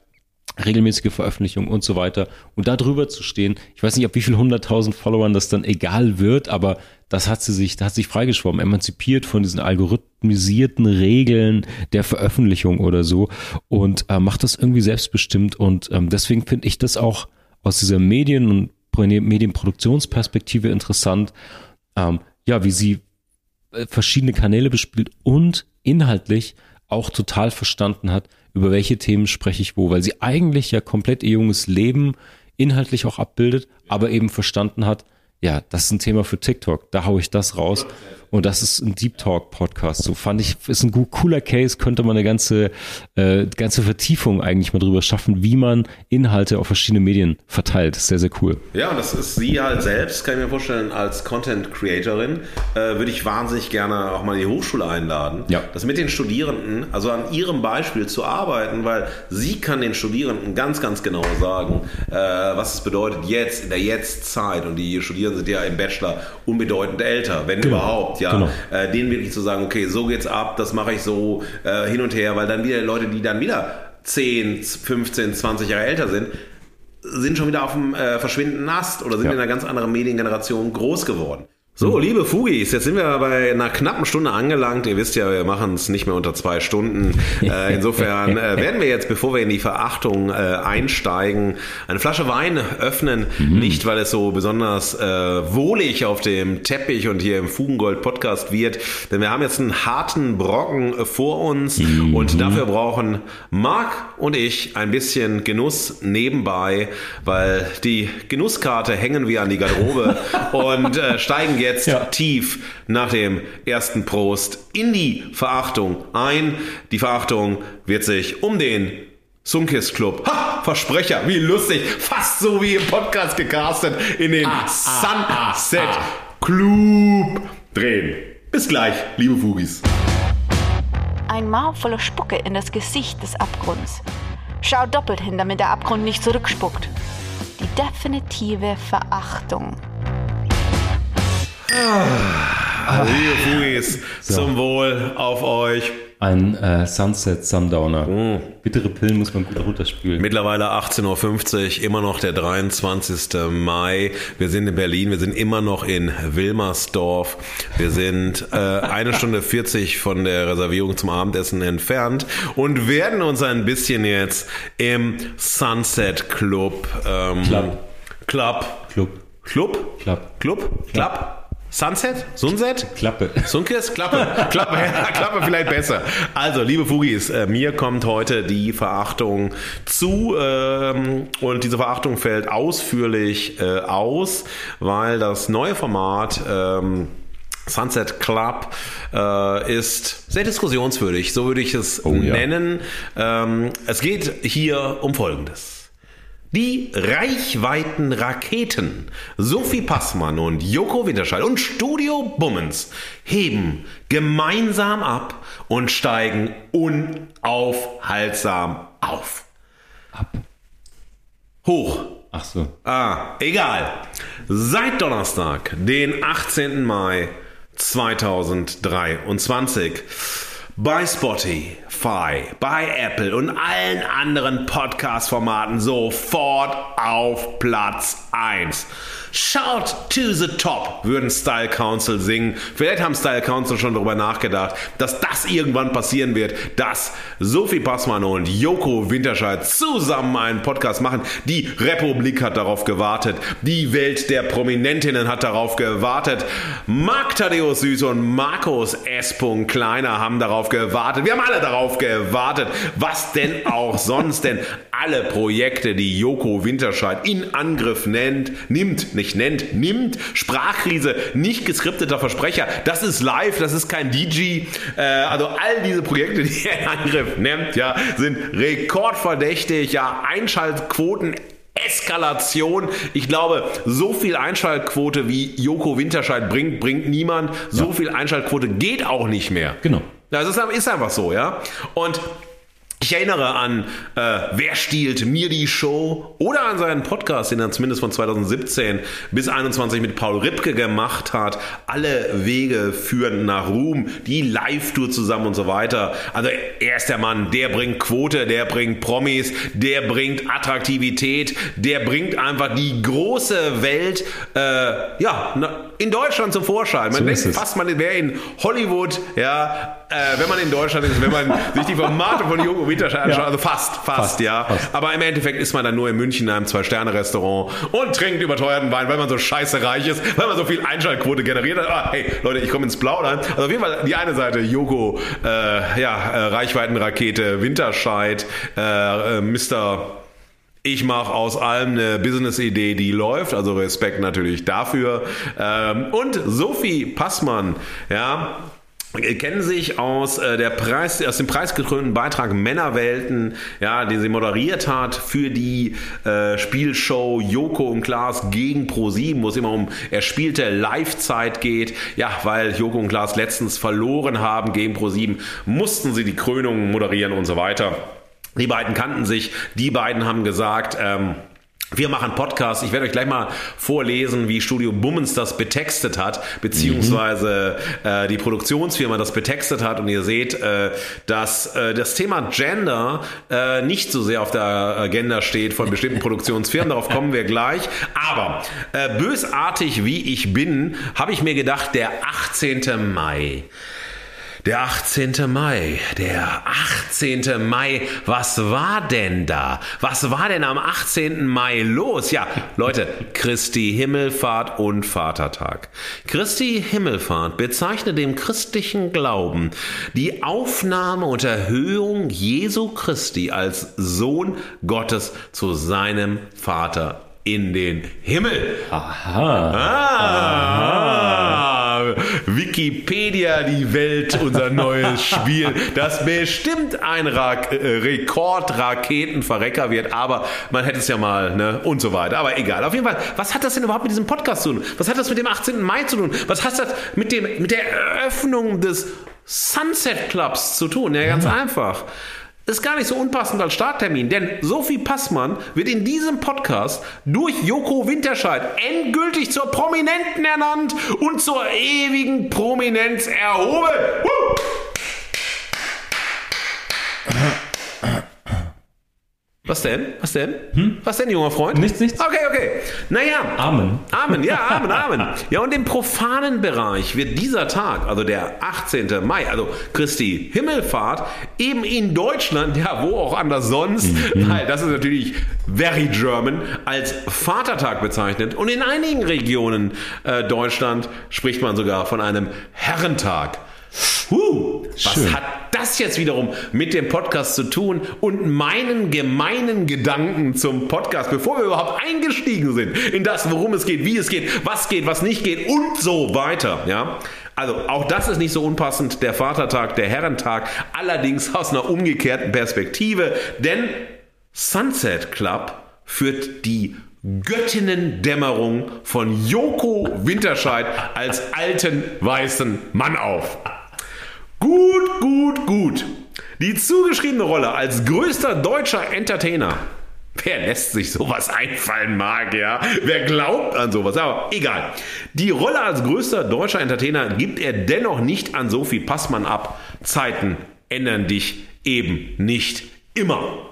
Regelmäßige Veröffentlichung und so weiter. Und da drüber zu stehen, ich weiß nicht, ab wie viel hunderttausend Followern das dann egal wird, aber das hat sie sich, da hat sich freigeschwommen, emanzipiert von diesen algorithmisierten Regeln der Veröffentlichung oder so und äh, macht das irgendwie selbstbestimmt. Und ähm, deswegen finde ich das auch aus dieser Medien- und Medienproduktionsperspektive interessant, ähm, ja, wie sie äh, verschiedene Kanäle bespielt und inhaltlich auch total verstanden hat, über welche Themen spreche ich wo, weil sie eigentlich ja komplett ihr junges Leben inhaltlich auch abbildet, aber eben verstanden hat, ja, das ist ein Thema für TikTok, da hau ich das raus und das ist ein Deep Talk Podcast. So fand ich, ist ein cooler Case, könnte man eine ganze, äh, ganze Vertiefung eigentlich mal drüber schaffen, wie man Inhalte auf verschiedene Medien verteilt. Sehr, sehr cool. Ja, und das ist sie halt selbst, kann ich mir vorstellen, als Content Creatorin, äh, würde ich wahnsinnig gerne auch mal in die Hochschule einladen. Ja. Das mit den Studierenden, also an ihrem Beispiel zu arbeiten, weil sie kann den Studierenden ganz, ganz genau sagen, äh, was es bedeutet jetzt, in der Jetztzeit. Und die Studierenden sind ja im Bachelor unbedeutend älter, wenn überhaupt, ja. Genau. Äh, denen wirklich zu sagen, okay, so geht's ab, das mache ich so äh, hin und her, weil dann wieder Leute, die dann wieder 10, 15, 20 Jahre älter sind, sind schon wieder auf dem äh, verschwindenden Ast oder sind Ja. in einer ganz anderen Mediengeneration groß geworden. So, liebe Fugis, jetzt sind wir bei einer knappen Stunde angelangt. Ihr wisst ja, wir machen es nicht mehr unter zwei Stunden. Äh, insofern äh, werden wir jetzt, bevor wir in die Verachtung äh, einsteigen, eine Flasche Wein öffnen. Nicht, weil es so besonders äh, wohlig auf dem Teppich und hier im Fugengold Podcast wird, denn wir haben jetzt einen harten Brocken vor uns und dafür brauchen Marc und ich ein bisschen Genuss nebenbei, weil die Genusskarte hängen wir an die Garderobe und äh, steigen jetzt Ja. tief nach dem ersten Prost in die Verachtung ein. Die Verachtung wird sich um den Sunkist Club. Ha! Versprecher, wie lustig. Fast so wie im Podcast gecastet in den Sunset Club drehen. Bis gleich, liebe Fugis. Ein Maul voller Spucke in das Gesicht des Abgrunds. Schau doppelt hin, damit der Abgrund nicht zurückspuckt. Die definitive Verachtung. Liebe Fugis, zum Wohl auf euch. ein äh, Sunset Sundowner. Bittere Pillen muss man gut runterspülen. Mittlerweile 18.50 Uhr, immer noch der 23. Mai. Wir sind in Berlin, wir sind immer noch in Wilmersdorf. Wir sind äh, eine Stunde 40 von der Reservierung zum Abendessen entfernt und werden uns ein bisschen jetzt im Sunset Club ähm, Club. Club Club. Club Club. Club Club Sunset Sunset Klappe. Sunkes, Klappe, Klappe, ja, Klappe vielleicht besser. Also, liebe Fugis, äh, mir kommt heute die Verachtung zu ähm, und diese Verachtung fällt ausführlich äh, aus, weil das neue Format ähm, Sunset Club äh, ist sehr diskussionswürdig, so würde ich es ja. nennen. Ähm, es geht hier um Folgendes. Die Reichweitenraketen Sophie Passmann und Joko Winterscheid und Studio Bummens heben gemeinsam ab und steigen unaufhaltsam auf. Ab. Hoch. Ach so. Ah, egal. Seit Donnerstag, den 18. Mai 2023 bei Spotify, bei Apple und allen anderen Podcast-Formaten sofort auf Platz 1. Shout to the top, würden Style Council singen. Vielleicht haben Style Council schon darüber nachgedacht, dass das irgendwann passieren wird, dass Sophie Passmann und Joko Winterscheid zusammen einen Podcast machen. Die Republik hat darauf gewartet. Die Welt der Prominentinnen hat darauf gewartet. Marc Thaddeus Süß und Markus S. Kleiner haben darauf gewartet. Wir haben alle darauf gewartet. Was denn auch sonst? Denn alle Projekte, die Joko Winterscheid in Angriff nennt, nimmt, nicht nennt, nimmt, Sprachkrise, nicht geskripteter Versprecher, das ist live, das ist kein DJ. Äh, also all diese Projekte, die er in Angriff nimmt, ja, sind rekordverdächtig, ja, Einschaltquoten Eskalation. Ich glaube, so viel Einschaltquote wie Joko Winterscheid bringt, bringt niemand. So viel Einschaltquote geht auch nicht mehr. Genau. Das ist, ist einfach so, ja. Und ich erinnere an äh, Wer stiehlt mir die Show oder an seinen Podcast, den er zumindest von 2017 bis 21 mit Paul Ripke gemacht hat. Alle Wege führen nach Ruhm, die Live-Tour zusammen und so weiter. Also er ist der Mann, der bringt Quote, der bringt Promis, der bringt Attraktivität, der bringt einfach die große Welt äh, ja, in Deutschland zum Vorschein. Man So denkt fast, man wäre in Hollywood, ja, äh, wenn man in Deutschland ist, wenn man sich die Formate von Joko Winterscheid anschaut, Ja. also fast, fast, Fast, ja. fast. Aber im Endeffekt ist man dann nur in München in einem Zwei-Sterne-Restaurant und trinkt überteuerten Wein, weil man so scheiße reich ist, weil man so viel Einschaltquote generiert hat. Ah, hey, Leute, ich komme ins Plaudern. Also auf jeden Fall die eine Seite, Joko, äh, ja, äh, Reichweitenrakete, Winterscheid, äh, äh, Mr. Ich mache aus allem eine Business-Idee, die läuft, also Respekt natürlich dafür. Ähm, und Sophie Passmann, ja, kennen sich aus äh, der Preis aus dem preisgekrönten Beitrag Männerwelten, ja, den sie moderiert hat für die äh, Spielshow Joko und Klaas gegen Pro7, wo es immer um erspielte Live-Zeit geht. Ja, weil Joko und Klaas letztens verloren haben gegen Pro7, mussten sie die Krönung moderieren und so weiter. Die beiden kannten sich, die beiden haben gesagt, ähm, wir machen Podcast. Ich werde euch gleich mal vorlesen, wie Studio Bummens das betextet hat, beziehungsweise äh, die Produktionsfirma das betextet hat. Und ihr seht, äh, dass äh, das Thema Gender äh, nicht so sehr auf der Agenda steht von bestimmten Produktionsfirmen. Darauf kommen wir gleich. Aber äh, bösartig wie ich bin, habe ich mir gedacht, der 18. Mai. Der 18. Mai, der 18. Mai, was war denn da? Was war denn am 18. Mai los? Ja, Leute, Christi Himmelfahrt und Vatertag. Christi Himmelfahrt bezeichnet dem christlichen Glauben die Aufnahme und Erhöhung Jesu Christi als Sohn Gottes zu seinem Vater in den Himmel. Aha. Ah, Wikipedia, die Welt, unser neues Spiel, das bestimmt ein Ra äh, Rekord-Raketenverrecker wird, aber man hätte es ja mal, ne, und so weiter. Aber egal. Auf jeden Fall, was hat das denn überhaupt mit diesem Podcast zu tun? Was hat das mit dem 18. Mai zu tun? Was hat das mit, dem, mit der Eröffnung des Sunset Clubs zu tun? Ja, ganz einfach. Ist gar nicht so unpassend als Starttermin, denn Sophie Passmann wird in diesem Podcast durch Joko Winterscheid endgültig zur Prominenten ernannt und zur ewigen Prominenz erhoben. Woo! Was denn? Was denn? Was denn, junger Freund? Nichts, nichts. Okay, okay. Naja. Amen. Amen, ja, Amen, Amen. Ja, und im profanen Bereich wird dieser Tag, also der 18. Mai, also Christi Himmelfahrt, eben in Deutschland, ja, wo auch anders sonst, weil das ist natürlich very German, als Vatertag bezeichnet. Und in einigen Regionen äh, Deutschland spricht man sogar von einem Herrentag. Huh, was Schön. hat das jetzt wiederum mit dem Podcast zu tun und meinen gemeinen Gedanken zum Podcast, bevor wir überhaupt eingestiegen sind in das, worum es geht, wie es geht, was geht, was nicht geht und so weiter, ja? Also auch das ist nicht so unpassend, der Vatertag, der Herrentag, allerdings aus einer umgekehrten Perspektive, denn Sunset Club führt die Göttinnendämmerung von Joko Winterscheid als alten weißen Mann auf. Gut, gut, gut. Die zugeschriebene Rolle als größter deutscher Entertainer. Wer lässt sich sowas einfallen mag, ja? Wer glaubt an sowas? Aber egal. Die Rolle als größter deutscher Entertainer gibt er dennoch nicht an Sophie Passmann ab. Zeiten ändern dich eben nicht immer.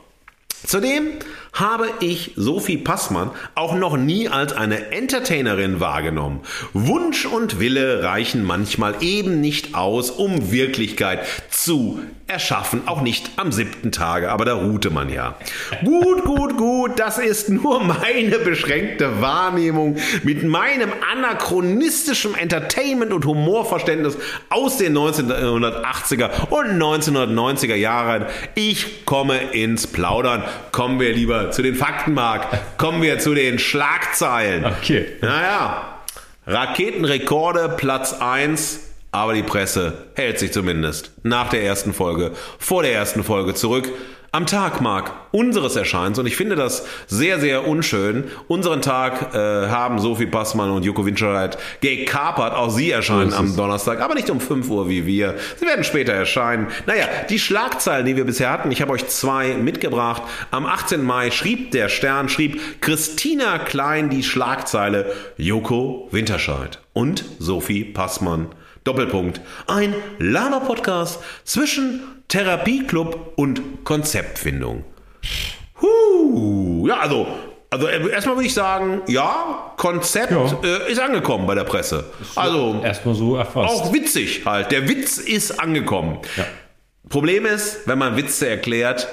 Zudem habe ich Sophie Passmann auch noch nie als eine Entertainerin wahrgenommen. Wunsch und Wille reichen manchmal eben nicht aus, um Wirklichkeit zu erschaffen. Auch nicht am siebten Tage, aber da ruhte man ja. Gut, gut, gut, das ist nur meine beschränkte Wahrnehmung mit meinem anachronistischen Entertainment- und Humorverständnis aus den 1980er und 1990er Jahren. Ich komme ins Plaudern. Kommen wir lieber zu den Fakten, Marc. Kommen wir zu den Schlagzeilen. Okay. Naja, Raketenrekorde Platz 1, aber die Presse hält sich zumindest nach der ersten Folge, vor der ersten Folge zurück. Am Tag, Marc, unseres Erscheins, und ich finde das sehr, sehr unschön, unseren Tag äh, haben Sophie Passmann und Joko Winterscheid gekapert. Auch sie erscheinen am. Donnerstag, aber nicht um 5 Uhr wie wir. Sie werden später erscheinen. Naja, die Schlagzeilen, die wir bisher hatten, ich habe euch zwei mitgebracht. Am 18. Mai schrieb der Stern, schrieb Christina Klein die Schlagzeile Joko Winterscheid und Sophie Passmann. Doppelpunkt. Ein Lama-Podcast zwischen Therapieclub und Konzeptfindung. Huh, ja, also, also äh, erstmal würde ich sagen, ja, Konzept Ja. Äh, ist angekommen bei der Presse. Also Erstmal so erfasst. auch witzig halt. Der Witz ist angekommen. Ja. Problem ist, wenn man Witze erklärt,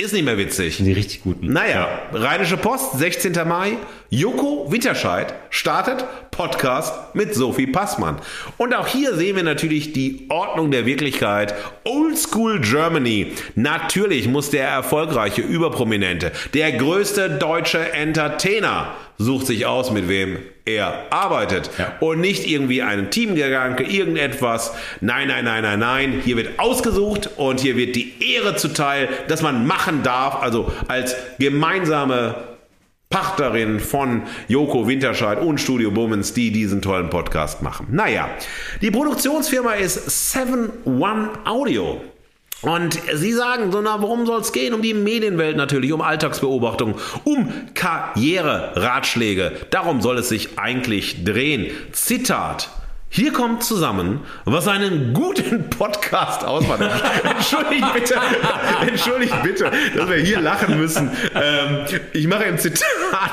ist nicht mehr witzig. Die richtig guten. Naja, Rheinische Post, 16. Mai. Joko Winterscheid startet Podcast mit Sophie Passmann. Und auch hier sehen wir natürlich die Ordnung der Wirklichkeit. Oldschool Germany. Natürlich muss der erfolgreiche Überprominente, der größte deutsche Entertainer, sucht sich aus, mit wem er arbeitet. Ja. Und nicht irgendwie einen Teamgedanke, irgendetwas. Nein, nein, nein, nein, nein. Hier wird ausgesucht und hier wird die Ehre zuteil, dass man machen darf, also als gemeinsame Pachterin von Joko Winterscheid und Studio Bummens, die diesen tollen Podcast machen. Naja, die Produktionsfirma ist 7-One Audio. Und Sie sagen so, na, worum soll es gehen? Um die Medienwelt natürlich, um Alltagsbeobachtung, um Karriere-Ratschläge. Darum soll es sich eigentlich drehen. Zitat. Hier kommt zusammen, was einen guten Podcast ausmacht. Entschuldigt bitte, entschuldigt bitte, dass wir hier lachen müssen. Ähm, ich mache im Zitat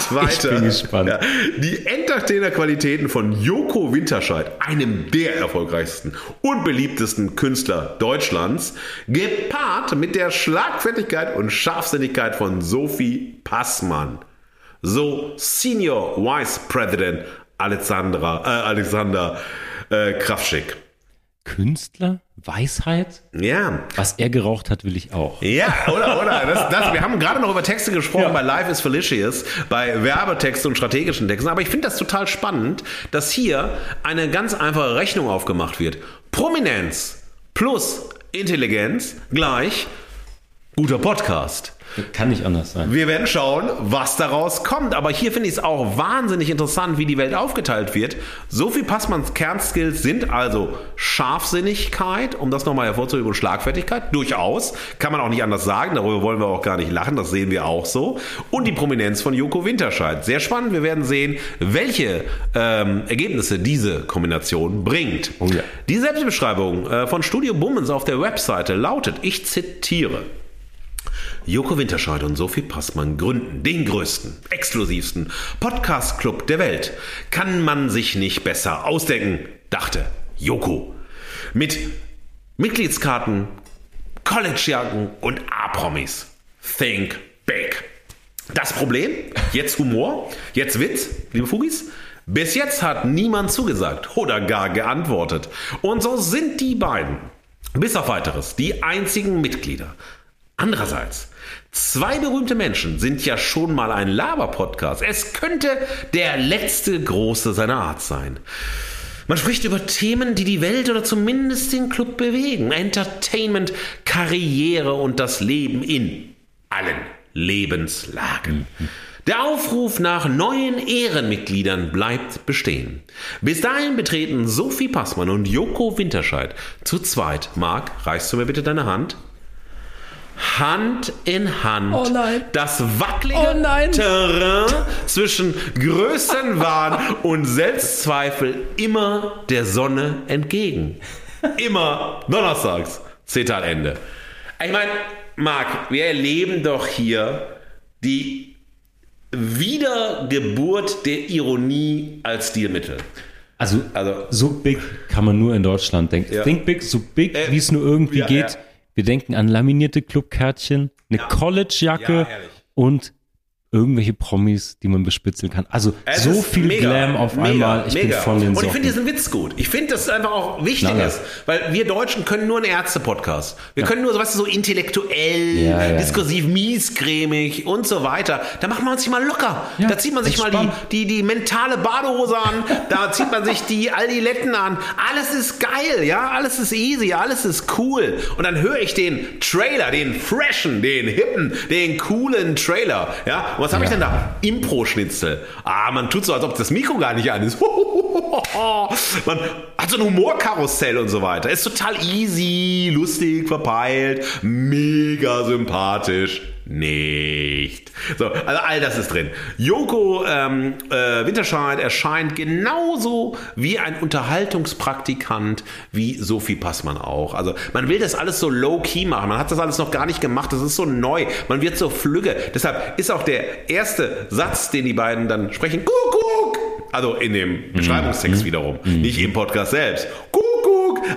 weiter. bin gespannt. Ja. Die Entertainer-Qualitäten von Joko Winterscheid, einem der erfolgreichsten und beliebtesten Künstler Deutschlands, gepaart mit der Schlagfertigkeit und Scharfsinnigkeit von Sophie Passmann. So Senior Vice President Alexandra, äh, Alexander äh, Kraftschick. Künstler? Weisheit? Ja, Was er geraucht hat, will ich auch. Ja, oder, oder. Das, das, wir haben gerade noch über Texte gesprochen Ja. bei Life is Felicious, bei Werbetexten und strategischen Texten. Aber ich finde das total spannend, dass hier eine ganz einfache Rechnung aufgemacht wird. Prominenz plus Intelligenz gleich guter Podcast. Kann nicht anders sein. Wir werden schauen, was daraus kommt. Aber hier finde ich es auch wahnsinnig interessant, wie die Welt aufgeteilt wird. Sophie Passmanns Kernskills sind also Scharfsinnigkeit, um das nochmal hervorzuheben, und Schlagfertigkeit. Durchaus. Kann man auch nicht anders sagen. Darüber wollen wir auch gar nicht lachen. Das sehen wir auch so. Und die Prominenz von Joko Winterscheid. Sehr spannend. Wir werden sehen, welche ähm, Ergebnisse diese Kombination bringt. Oh ja. Die Selbstbeschreibung äh, von Studio Bummens auf der Webseite lautet, ich zitiere. Joko Winterscheid und Sophie Passmann gründen den größten, exklusivsten Podcast-Club der Welt. Kann man sich nicht besser ausdenken, dachte Joko. Mit Mitgliedskarten, Collegejacken und A-Promis. Think big. Das Problem, jetzt Humor, jetzt Witz, liebe Fugis. Bis jetzt hat niemand zugesagt oder gar geantwortet. Und so sind die beiden, bis auf weiteres, die einzigen Mitglieder. Andererseits, zwei berühmte Menschen sind ja schon mal ein Laber-Podcast. Es könnte der letzte große seiner Art sein. Man spricht über Themen, die die Welt oder zumindest den Club bewegen. Entertainment, Karriere und das Leben in allen Lebenslagen. Der Aufruf nach neuen Ehrenmitgliedern bleibt bestehen. Bis dahin betreten Sophie Passmann und Joko Winterscheid zu zweit. Marc, reichst du mir bitte deine Hand? Hand in Hand Oh nein. das wackelige Oh nein. Terrain zwischen Größenwahn und Selbstzweifel immer der Sonne entgegen. Immer donnerstags. Zitat Ende. Ich meine, Marc, wir erleben doch hier die Wiedergeburt der Ironie als Stilmittel. Also, Also- so big kann man nur in Deutschland denken. Ja. Think big, so big, Äh, wie es nur irgendwie ja, geht. ja. Wir denken an laminierte Clubkärtchen, eine Collegejacke Ja, und irgendwelche Promis, die man bespitzeln kann. Also Es so viel mega, Glam auf mega, einmal. Ich bin mega. voll in den Und ich finde diesen Witz gut. Ich finde, dass es einfach auch wichtig ist, weil wir Deutschen können nur einen Ärzte-Podcast. Wir können nur so, weißt du, so intellektuell, Ja, ja, ja. diskursiv, miescremig und so weiter. Da macht man sich mal locker. Ja, da zieht man sich mal die, die, die mentale Badehose an. Da zieht man sich die Aldiletten an. Alles ist geil, ja. Alles ist easy, alles ist cool. Und dann höre ich den Trailer, den freshen, den hippen, den coolen Trailer, ja. Was habe ich denn da? Impro-Schnitzel. Ah, man tut so, als ob das Mikro gar nicht an ist. Man hat so ein Humorkarussell und so weiter. Ist total easy, lustig, verpeilt, mega sympathisch. Nicht. So, also all das ist drin. Joko ähm, äh, Winterscheid erscheint genauso wie ein Unterhaltungspraktikant wie Sophie Passmann auch. Also man will das alles so low-key machen. Man hat das alles noch gar nicht gemacht. Das ist so neu. Man wird so flügge. Deshalb ist auch der erste Satz, den die beiden dann sprechen, Kuckuck. Also in dem Beschreibungstext wiederum, nicht im Podcast selbst. Kuckuck.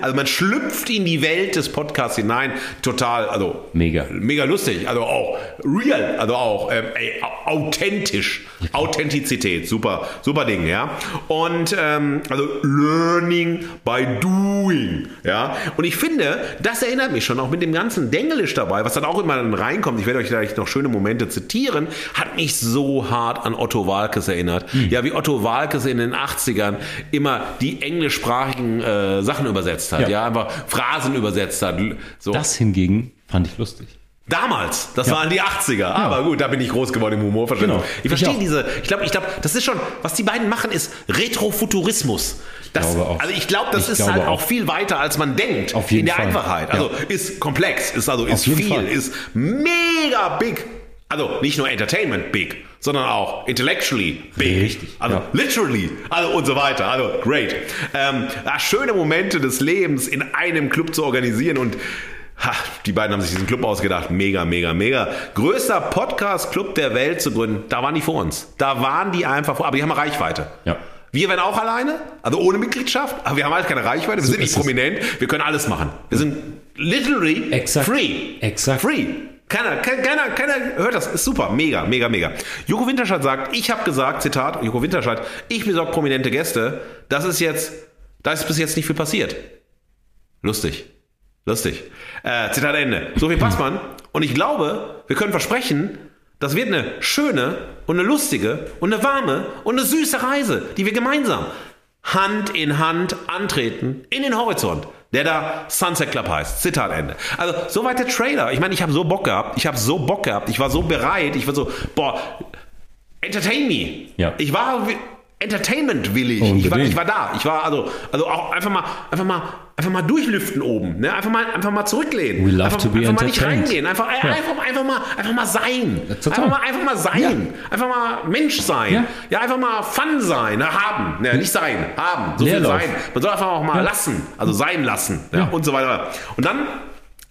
Also man schlüpft in die Welt des Podcasts hinein. Total, also Mega. mega lustig, also auch real, also auch ähm, ey, au- authentisch, Authentizität, super, super Ding, ja. Und ähm, also Learning by Doing, ja. Und ich finde, das erinnert mich schon auch mit dem ganzen Denglisch dabei, was dann auch immer dann reinkommt. Ich werde euch gleich noch schöne Momente zitieren, hat mich so hart an Otto Walkes erinnert. Ja, wie Otto Walkes in den 80ern immer die englischsprachigen äh, Sachen übersetzt hat, ja, Ja. einfach Phrasen übersetzt hat. So. Das hingegen fand ich lustig. Damals, das waren die 80er. Aber gut, da bin ich groß geworden im Humorverständnis. Genau. Ich verstehe Ich diese, ich glaube, ich glaube, das ist schon, was die beiden machen, ist Retrofuturismus. Das, glaube auch. Also ich glaube, das Ich ist glaube halt auch auch. viel weiter, als man denkt. Auf jeden in der Fall. Einfachheit. Also ist komplex, ist also ist viel, Fall. ist mega big. Also nicht nur Entertainment big, sondern auch intellectually big. Richtig, Also ja. literally. Also und so weiter. Also great. Ähm, ja, schöne Momente des Lebens in einem Club zu organisieren und Ha, die beiden haben sich diesen Club ausgedacht. Mega, mega, mega. Größter Podcast-Club der Welt zu gründen. Da waren die vor uns. Da waren die einfach vor. Aber die haben Reichweite. Ja. Wir werden auch alleine, also ohne Mitgliedschaft, aber wir haben halt keine Reichweite, wir sind nicht prominent, wir können alles machen. Wir sind literally Exakt. free. Exakt. Free. Keiner, keiner, keiner, hört das. Ist super. Mega, mega, mega. Joko Winterscheid sagt, ich habe gesagt, Zitat, Joko Winterscheid, ich besorge prominente Gäste. Das ist jetzt, da ist bis jetzt nicht viel passiert. Lustig. Lustig. Äh, Zitat Ende. So viel Passmann. Und ich glaube, wir können versprechen, das wird eine schöne und eine lustige und eine warme und eine süße Reise, die wir gemeinsam Hand in Hand antreten in den Horizont, der da Sunset Club heißt. Zitat Ende. Also soweit der Trailer. Ich meine, ich habe so Bock gehabt. Ich habe so Bock gehabt. Ich war so bereit. Ich war so, boah, entertain me. Ja. Ich war Entertainment willig. Ich war, ich war da. Ich war also, also auch einfach mal, einfach mal, einfach mal durchlüften oben. Ne? Einfach mal, einfach mal zurücklehnen. We love einfach, to be einfach mal nicht reingehen. Einfach, Ja. einfach, einfach mal, einfach mal sein. Einfach mal, einfach mal sein. Einfach mal Mensch sein. Ja. Ja. einfach mal Fun sein, ne? haben, ne? nicht sein, haben. So Leerlauf. viel sein. Man soll einfach auch mal Ja. lassen, also sein lassen, ja. Ja. und so weiter. Und dann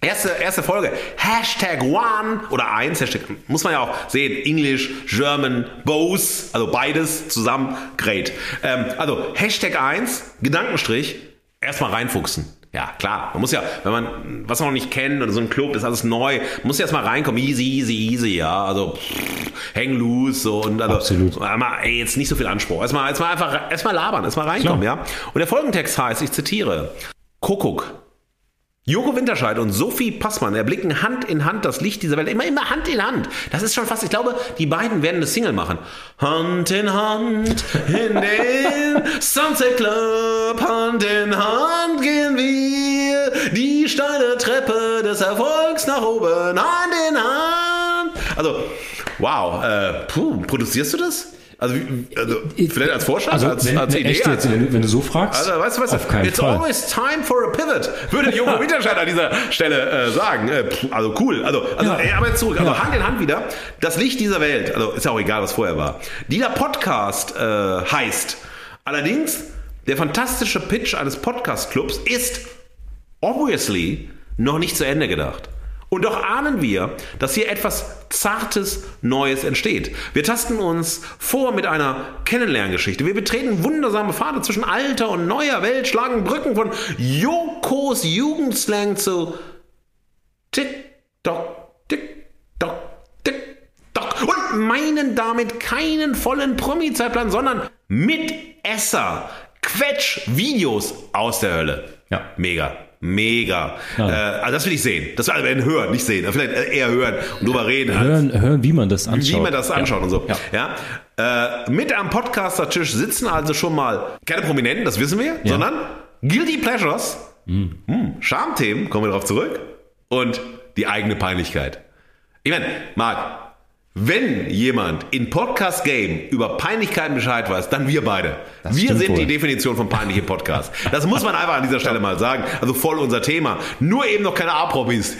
Erste, erste Folge, Hashtag One oder eins, Hashtag, muss man ja auch sehen, English, German, both, also beides zusammen, great. Ähm, also Hashtag eins, Gedankenstrich, erstmal reinfuchsen. Ja, klar. Man muss ja, wenn man was man noch nicht kennt oder so ein Club ist alles neu, muss ja erstmal reinkommen. Easy, easy, easy, ja. Also pff, hang loose so und also Absolut. Einmal, ey, jetzt nicht so viel Anspruch. Erstmal, erstmal einfach erstmal labern, erstmal reinkommen, ja. Und der Folgentext heißt, ich zitiere: Kuckuck. Joko Winterscheid und Sophie Passmann erblicken Hand in Hand das Licht dieser Welt. Immer, immer Hand in Hand. Das ist schon fast, ich glaube, die beiden werden eine Single machen. Hand in Hand in den Sunset Club. Hand in Hand gehen wir die steile Treppe des Erfolgs nach oben. Hand in Hand. Also, wow. Äh, puh, produzierst du das? Also, also vielleicht als Vorschlag, Also, als, als Idee? echt jetzt, wenn, du- wenn du so fragst, also, weißt du, weißt du, auf keinen it's Fall. always time for a pivot, würde Joko Winterscheid an dieser Stelle äh, sagen. Äh, also cool. Also, also Ja. ey, aber jetzt zurück. Also Ja. Hand in Hand wieder. Das Licht dieser Welt. Also ist ja auch egal, was vorher war. Dieser Podcast äh, heißt. Allerdings, der fantastische Pitch eines Podcast-Clubs ist obviously noch nicht zu Ende gedacht. Und doch ahnen wir, dass hier etwas Zartes Neues entsteht. Wir tasten uns vor mit einer Kennenlerngeschichte. Wir betreten wundersame Pfade zwischen alter und neuer Welt, schlagen Brücken von Jokos Jugendslang zu Tick-Tock, Tick-Tock, Tick-Tock und meinen damit keinen vollen Promi-Zeitplan, sondern mit Esser, Quetsch-Videos aus der Hölle. Ja. Mega. Mega. Ja. Äh, also das will ich sehen. Das will also hören, nicht sehen. Vielleicht eher hören und drüber reden. als- hören, hören, wie man das anschaut. wie man das anschaut ja. und so. Ja. Ja. Äh, mit am Podcaster-Tisch sitzen also schon mal keine Prominenten, das wissen wir, sondern Guilty Pleasures, hm, Schamthemen, kommen wir darauf zurück, und die eigene Peinlichkeit. Ich meine, Marc, wenn jemand in Podcast Game über Peinlichkeiten Bescheid weiß, dann wir beide. Das wir sind die wohl. Definition von peinlichem Podcast. Das muss man einfach an dieser Stelle mal sagen. Also voll unser Thema. Nur eben noch keine A-Promis.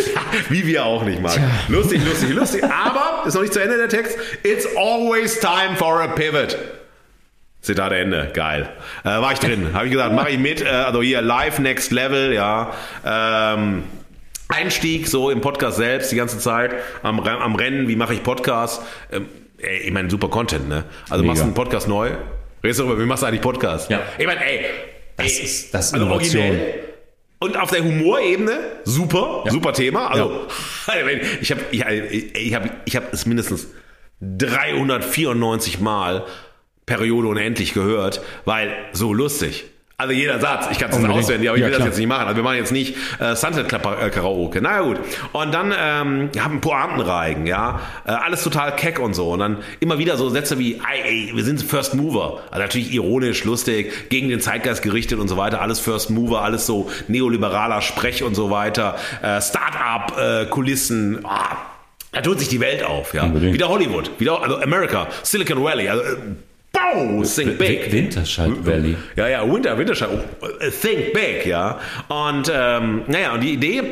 Wie wir auch nicht, Marc. Lustig, lustig, lustig. Aber, ist noch nicht zu Ende der Text. It's always time for a pivot. Zitat Ende, geil. Äh, war ich drin, habe ich gesagt, mache ich mit. Äh, also hier live next level, ja. Ähm, Einstieg so im Podcast selbst die ganze Zeit am, am Rennen, wie mache ich Podcast? Ähm, ey, ich meine, super Content, ne? Also Mega. machst du einen Podcast neu, redest darüber, wie machst du eigentlich Podcast? Ja. Ich meine, ey, Das ey, ist- das ist also Innovation. originell. Und auf der Humorebene, super, Ja. super Thema. Also, ich habe ich, ich hab, ich hab es mindestens 394 Mal Periode unendlich gehört, weil so lustig. Also jeder Satz, ich kann es auswendig, aber ich Ja, will das klar. jetzt nicht machen. Also wir machen jetzt nicht äh, Sunset Club äh, Karaoke. Na ja, gut. Und dann ähm, haben Pointenreigen, ja. Äh, alles total keck und so. Und dann immer wieder so Sätze wie, ey, ey, wir sind First Mover. Also natürlich ironisch, lustig, gegen den Zeitgeist gerichtet und so weiter. Alles First Mover, alles so neoliberaler Sprech und so weiter. Äh, Start-up-Kulissen. ah, da tut sich die Welt auf, ja. Unbedingt. Wieder Hollywood, wieder, also America, Silicon Valley, also, Bow, think big. Winterscheid Valley. Ja, ja, Winter, Winterscheid. Oh, Think big, ja. Und ähm, naja, und die Idee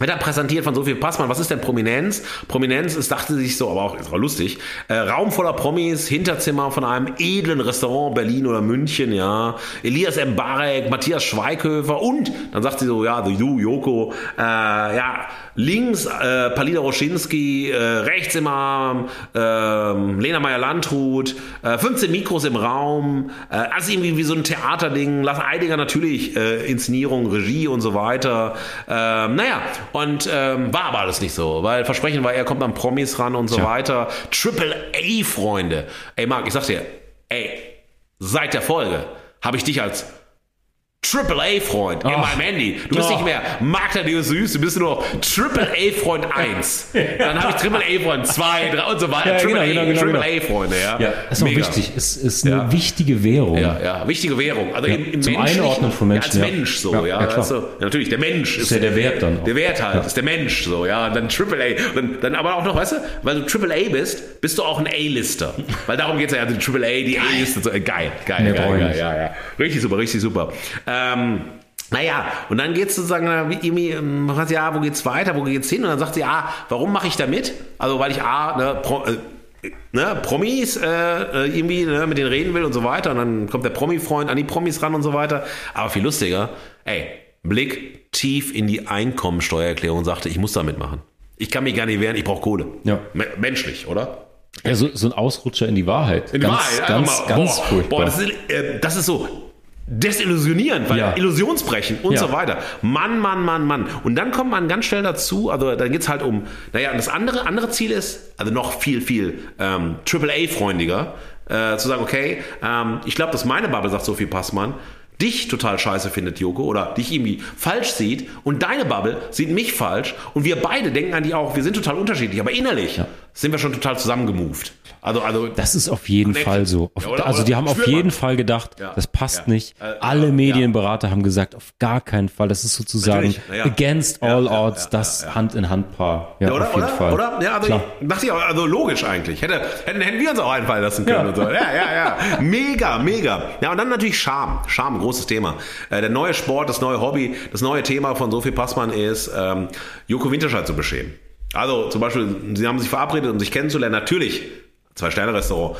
wird dann präsentiert von Sophie Passmann. Was ist denn Prominenz? Prominenz ist, dachte sich so, aber auch, ist auch lustig, äh, Raum voller Promis, Hinterzimmer von einem edlen Restaurant, Berlin oder München, ja. Elias Mbarek, Matthias Schweighöfer und, dann sagt sie so, ja, du, Joko, äh, ja, links äh, Palina Roschinski, äh, rechts immer ähm, Lena Meyer-Landrut, äh, 15 Mikros im Raum, äh, also irgendwie wie so ein Theaterding, Lars Eidinger natürlich, äh, Inszenierung, Regie und so weiter. Ähm, naja, und ähm, war aber alles nicht so, weil Versprechen war, er kommt an Promis ran und so Tja. weiter. Triple A-Freunde. Ey, Marc, ich sag dir, ey, seit der Folge habe ich dich als Triple-A-Freund in Ach. meinem Handy. Du bist Oh. nicht mehr Magda Deus Süß, du bist nur noch Triple-A-Freund 1. Dann habe ich Triple-A-Freund 2, 3 und so weiter. Ja, genau, genau, genau, genau. Triple-A-Freunde, ja. Ja, ist auch Mega. wichtig. Es ist eine Ja. wichtige Währung. Ja, ja, wichtige Währung. Also Ja, im, im zum Einordnen von Menschen, ja, ja. als Mensch so, Ja, ja. ja, weißt du? ja, natürlich, der Mensch ist, ja der Wert dann auch. Der Wert halt, ist der Mensch so, ja. Und dann Triple A. Und dann aber auch noch, weißt du, weil du Triple A bist, bist du auch ein A-Lister. weil darum geht's ja, die Triple A, die A-Liste. So, äh, geil, geil, geil, geil, ja, ja. Richtig super, richtig super. Ähm, naja, und dann geht's sozusagen, äh, wie irgendwie, ähm, sie, ja, wo geht's weiter, wo geht's hin? Und dann sagt sie, ah, warum mache ich da mit? Also, weil ich A, ne, Pro, äh, ne, Promis äh, äh, irgendwie ne, mit denen reden will und so weiter. Und dann kommt der Promi-Freund an die Promis ran und so weiter. Aber viel lustiger, ey, Blick tief in die Einkommensteuererklärung und sagte, ich muss da mitmachen. Ich kann mich gar nicht wehren, ich brauche Kohle. Ja. Me- Menschlich, oder? Ja, so, so ein Ausrutscher in die Wahrheit. In ganz, Wahrheit, ganz, mal, ganz boah, furchtbar. Boah, das ist, äh, das ist so desillusionierend, weil Ja. Illusionsbrechen und Ja. so weiter. Mann, Mann, Mann, Mann. Und dann kommt man ganz schnell dazu, also dann geht's halt um, naja, und das andere, andere Ziel ist, also noch viel, viel ähm, AAA-freundiger, äh, zu sagen, okay, ähm, ich glaube, dass meine Bubble, sagt Sophie Passmann, dich total scheiße findet, Joko, oder dich irgendwie falsch sieht und deine Bubble sieht mich falsch und wir beide denken eigentlich auch, wir sind total unterschiedlich, aber innerlich sind wir schon total zusammengemoved. Also, also Das ist auf jeden Connect. Fall so. Auf, Ja, oder- also oder die haben auf spürt man. jeden Fall gedacht, Ja, das passt ja. nicht. Äh, Alle ja, Medienberater haben gesagt, auf gar keinen Fall. Das ist sozusagen against all odds, das ja, ja. Hand-in-Hand-Paar. Ja, Ja, oder? auf jeden oder? Fall. Oder? Ja, also Klar. ich, dachte ich auch, also logisch eigentlich. Hätte, hätten, hätten wir uns auch einfallen lassen können Ja. und so. Ja, ja, ja. Mega, mega. Ja, und dann natürlich Scham. Scham, großes Thema. Äh, der neue Sport, das neue Hobby, das neue Thema von Sophie Passmann ist, ähm, Joko Winterscheid zu beschämen. Also zum Beispiel, sie haben sich verabredet, um sich kennenzulernen. Natürlich, Zwei-Sterne-Restaurant.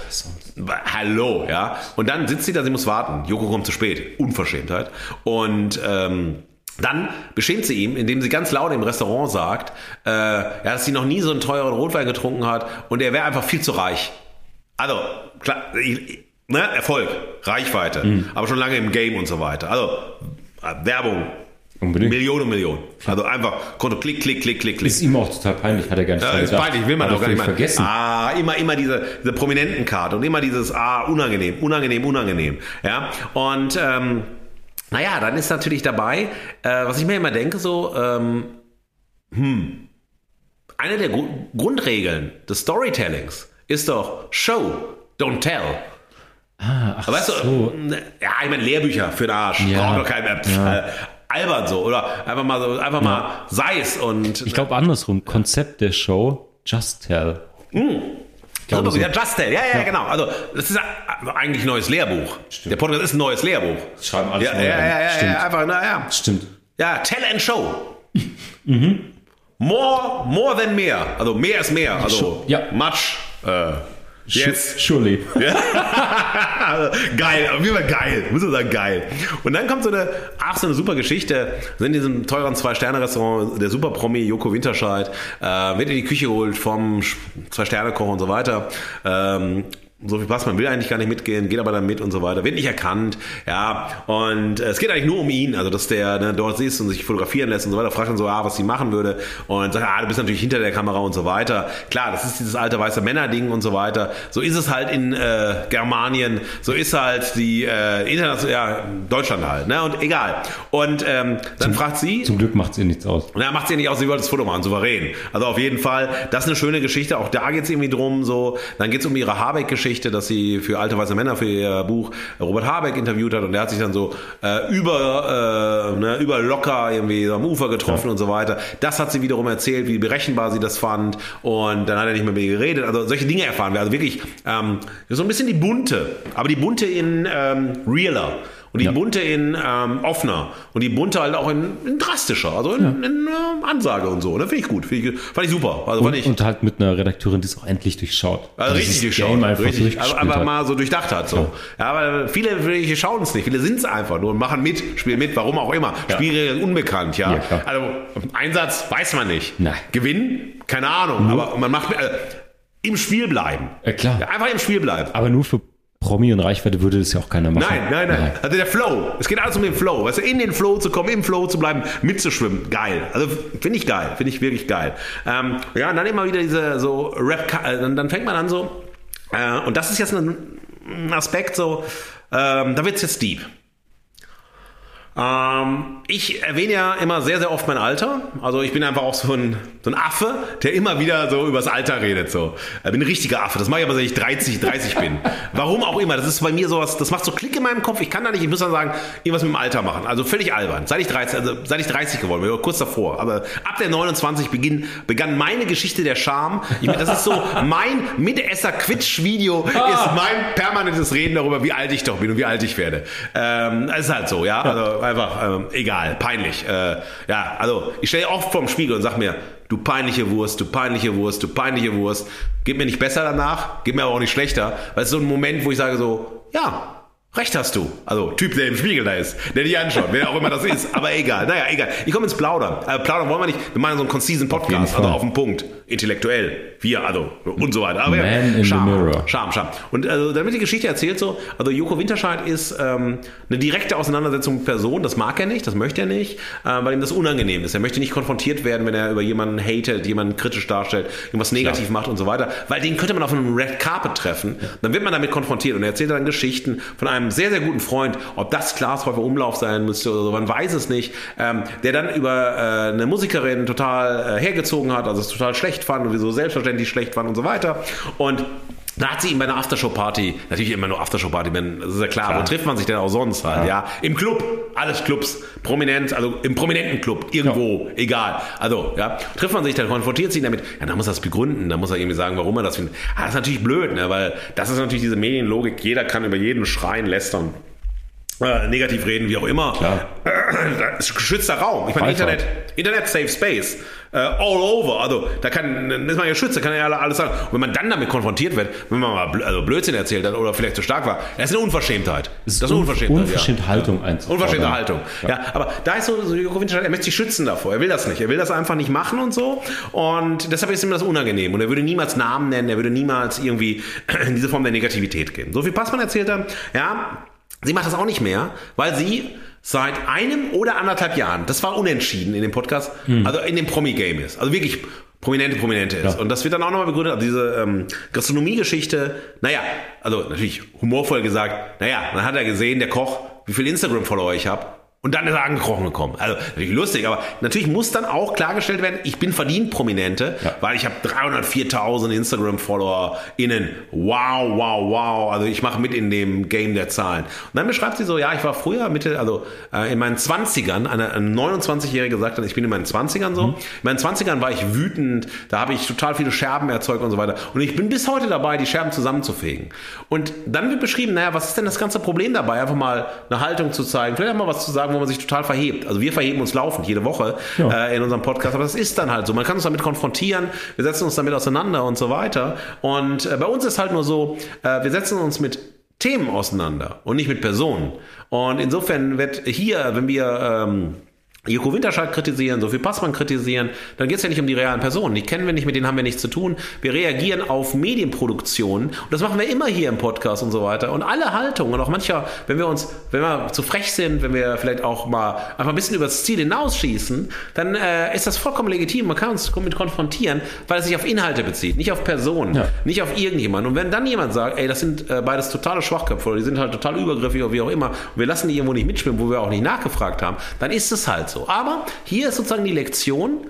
Hallo, ja. Und dann sitzt sie da, sie muss warten. Joko kommt zu spät. Unverschämtheit. Und ähm, dann beschämt sie ihm, indem sie ganz laut im Restaurant sagt, äh, ja, dass sie noch nie so einen teuren Rotwein getrunken hat und er wäre einfach viel zu reich. Also, klar, ne, Erfolg, Reichweite, Mhm. aber schon lange im Game und so weiter. Also, Werbung, Unbedingt. Millionen, Millionen. Also einfach Konto, klick, klick, klick, klick, klick. Ist ihm auch total peinlich, hat er gar nicht dran ist peinlich, will man Hat doch gar nicht vergessen. Ah, immer, immer diese, diese prominenten Karte und immer dieses, ah, unangenehm, unangenehm, unangenehm. Ja, und, ähm, naja, dann ist natürlich dabei, äh, was ich mir immer denke, so, ähm, hm, eine der Gru Grundregeln des Storytellings ist doch Show, don't tell. Ah, ach weißt so. du, ja, ich meine, Lehrbücher für den Arsch. Ja. Braucht doch kein. Pff, Ja. Albern so. Oder einfach mal so, einfach mal sei es und. Ich glaube andersrum. Konzept der Show, Just Tell. glaube Super, so. ja, Just Tell, ja, ja, genau. Also, das ist eigentlich ein neues Lehrbuch. Der Podcast ist ein neues Lehrbuch. Schreiben alles Ja, neu ja, ja, ja, Stimmt. ja, einfach, na ja. Stimmt. Ja, Tell and Show. Mhm. More, more than mehr. Also, mehr ist mehr. Also, Show, ja. much. Äh, jetzt. Surely. Geil, auf jeden Fall geil, muss man sagen, geil. Und dann kommt so eine, ach, so eine super Geschichte, sind in diesem teuren Zwei-Sterne-Restaurant, der Super-Promi Joko Winterscheid, äh, wird in die Küche geholt vom Zwei-Sterne-Koch und so weiter. Ähm, so viel Passmann will eigentlich gar nicht mitgehen, geht aber dann mit und so weiter, wird nicht erkannt, ja, und äh, es geht eigentlich nur um ihn, also dass der ne, dort ist und sich fotografieren lässt und so weiter, fragt dann so, ah, was sie machen würde und sagt, ah, du bist natürlich hinter der Kamera und so weiter. Klar, das ist dieses alte weiße Männer-Ding und so weiter. So ist es halt in äh, Germanien, so ist halt die äh, international, ja, Deutschland halt, ne, und egal. Und ähm, dann fragt sie, Zum Glück macht es ihr nichts aus. na, macht sie nicht aus, sie wollte das Foto machen, souverän. Also auf jeden Fall, das ist eine schöne Geschichte. Auch da geht es irgendwie drum, so. Dann geht es um ihre Habeck-Geschichte, dass sie für alte weiße Männer für ihr Buch Robert Habeck interviewt hat und der hat sich dann so äh, über, äh, ne, über locker irgendwie am Ufer getroffen und so weiter. Das hat sie wiederum erzählt, wie berechenbar sie das fand und dann hat er nicht mehr mit ihr geredet. Also solche Dinge erfahren wir. Also wirklich ähm, so ein bisschen die bunte, aber die bunte in ähm, realer. Und die Ja. bunte in ähm, offener und die bunte halt auch in, in drastischer, also in, in äh, Ansage und so. Ne? Finde ich gut, Find ich, fand ich super. Also fand Und, ich und halt mit einer Redakteurin, die es auch endlich durchschaut. also dieses richtig durchschaut, richtig, aber, aber mal so durchdacht hat. So. Ja, aber viele viele schauen es nicht, viele sind es einfach nur und machen mit, spielen mit, warum auch immer. Ja. Spielregeln unbekannt, ja. Ja, also Einsatz weiß man nicht. Nein. Gewinn, keine Ahnung, aber man macht äh, im Spiel bleiben. Äh, Ja, klar. Ja, einfach im Spiel bleiben. Aber nur für Promi und Reichweite würde das ja auch keiner machen. Nein, nein, nein, Also der Flow. Es geht alles um den Flow. Weißt du, in den Flow zu kommen, im Flow zu bleiben, mitzuschwimmen. Geil. Also finde ich geil. Finde ich wirklich geil. Ähm, ja, und dann immer wieder diese so Rap, äh, dann, dann fängt man an so, äh, und das ist jetzt ein, Aspekt so, ähm, da wird's jetzt deep. Ähm, ich erwähne ja immer sehr, sehr oft mein Alter. Also ich bin einfach auch so ein, so ein Affe, der immer wieder so übers Alter redet. So. Ich bin ein richtiger Affe. Das mache ich aber, seit ich 30, 30 bin. Warum auch immer. Das ist bei mir sowas, das macht so Klick in meinem Kopf. Ich kann da nicht, ich muss dann sagen, irgendwas mit dem Alter machen. Also völlig albern. Seit ich 30, also seit ich 30 geworden bin, kurz davor. Aber ab der 29 beginn, begann meine Geschichte der Scham. Ich, das ist so, mein Mitesser-Quitsch-Video ist mein permanentes Reden darüber, wie alt ich doch bin und wie alt ich werde. Ähm, das ist halt so, ja. Also einfach ähm, egal, peinlich. Äh, ja, also ich stehe oft vorm Spiegel und sag mir, du peinliche Wurst, du peinliche Wurst, du peinliche Wurst. Geht mir nicht besser danach, geht mir aber auch nicht schlechter. Weil es ist so ein Moment, wo ich sage so, ja, Recht hast du. Also Typ, der im Spiegel da ist, der dich anschaut, wer auch immer das ist. Aber egal. Naja, egal. Ich komme ins Plaudern. Äh, Plaudern wollen wir nicht. Wir machen so einen concisen Podcast, also auf den Punkt. Intellektuell. Wir, also und so weiter. Aber Man ja, in Charme, the mirror. Charme, Charme. Und also, damit die Geschichte erzählt so, also Joko Winterscheid ist ähm, eine direkte Auseinandersetzung mit Personen. Das mag er nicht, das möchte er nicht, äh, weil ihm das unangenehm ist. Er möchte nicht konfrontiert werden, wenn er über jemanden hatet, jemanden kritisch darstellt, irgendwas negativ macht und so weiter. Weil den könnte man auf einem Red Carpet treffen. Dann wird man damit konfrontiert und er erzählt dann Geschichten von einem sehr, sehr guten Freund, ob das Klaas Häufer Umlauf sein müsste oder so, man weiß es nicht, ähm, der dann über äh, eine Musikerin total äh, hergezogen hat, also es total schlecht fand und wieso selbstverständlich schlecht fand und so weiter. Und da hat sie ihn bei einer Aftershow-Party, natürlich immer nur Aftershow-Party, wenn- das ist ja klar, Klar. wo trifft man sich denn auch sonst halt, ja. Im Club, alles Clubs, prominent, also im prominenten Club, irgendwo, egal. Also, ja, trifft man sich, dann konfrontiert sie ihn damit, ja, dann muss er das begründen, dann muss er irgendwie sagen, warum er das findet. Ah, das ist natürlich blöd, ne, weil das ist natürlich diese Medienlogik, jeder kann über jeden schreien, lästern. Äh, negativ reden, wie auch immer. Klar. Das ist geschützter Raum. Ich meine. Internet, Internet Safe Space. Äh, all over. Also, da kann, dann ist man ja geschützt, da kann ja alles sagen. Und wenn man dann damit konfrontiert wird, wenn man mal Bl also Blödsinn erzählt hat oder vielleicht zu stark war, das ist eine Unverschämtheit. Das ist eine Unverschämtheit. Unverschämte ja. Haltung einzufordern. Unverschämte Haltung. Ja. aber da ist so, so Joko Winterscheid, er möchte sich schützen davor. Er will das nicht. Er will das einfach nicht machen und so. Und deshalb ist ihm das unangenehm. Und er würde niemals Namen nennen, er würde niemals irgendwie in diese Form der Negativität gehen. So viel Passmann erzählt er, ja, sie macht das auch nicht mehr, weil sie seit einem oder anderthalb Jahren, das war unentschieden in dem Podcast, also in dem Promi-Game ist. Also wirklich prominente, prominente ist. Ja. Und das wird dann auch nochmal begründet, also diese ähm, Gastronomie-Geschichte, naja, also natürlich humorvoll gesagt, naja, dann hat er gesehen, der Koch, wie viel Instagram-Follower ich habe. Und dann ist er angekrochen gekommen. Also natürlich lustig, aber natürlich muss dann auch klargestellt werden, ich bin verdient Prominente, Ja. weil ich habe 304.000 Instagram-FollowerInnen. Wow, wow, wow. Also ich mache mit in dem Game der Zahlen. Und dann beschreibt sie so, ja, ich war früher Mitte, also äh, in meinen 20ern, eine, eine 29-Jährige sagt dann, ich bin in meinen 20ern so. In meinen 20ern war ich wütend, da habe ich total viele Scherben erzeugt und so weiter. Und ich bin bis heute dabei, die Scherben zusammenzufegen. Und dann wird beschrieben, naja, was ist denn das ganze Problem dabei? Einfach mal eine Haltung zu zeigen, vielleicht auch mal was zu sagen, wo man sich total verhebt. Also wir verheben uns laufend jede Woche Ja. äh, in unserem Podcast, aber das ist dann halt so. Man kann uns damit konfrontieren, wir setzen uns damit auseinander und so weiter. Und äh, bei uns ist halt nur so, äh, wir setzen uns mit Themen auseinander und nicht mit Personen. Und insofern wird hier, wenn wir ähm, Joko Winterscheid kritisieren, Sophie Passmann kritisieren, dann geht es ja nicht um die realen Personen. Die kennen wir nicht, mit denen haben wir nichts zu tun. Wir reagieren auf Medienproduktionen und das machen wir immer hier im Podcast und so weiter. Und alle Haltungen und auch mancher, wenn wir uns, wenn wir zu frech sind, wenn wir vielleicht auch mal einfach ein bisschen übers Ziel hinausschießen, dann äh, ist das vollkommen legitim. Man kann uns damit konfrontieren, weil es sich auf Inhalte bezieht, nicht auf Personen, Ja. nicht auf irgendjemanden. Und wenn dann jemand sagt, ey, das sind äh, beides totale Schwachköpfe oder die sind halt total übergriffig oder wie auch immer, und wir lassen die irgendwo nicht mitspielen, wo wir auch nicht nachgefragt haben, dann ist es halt so. Aber hier ist sozusagen die Lektion,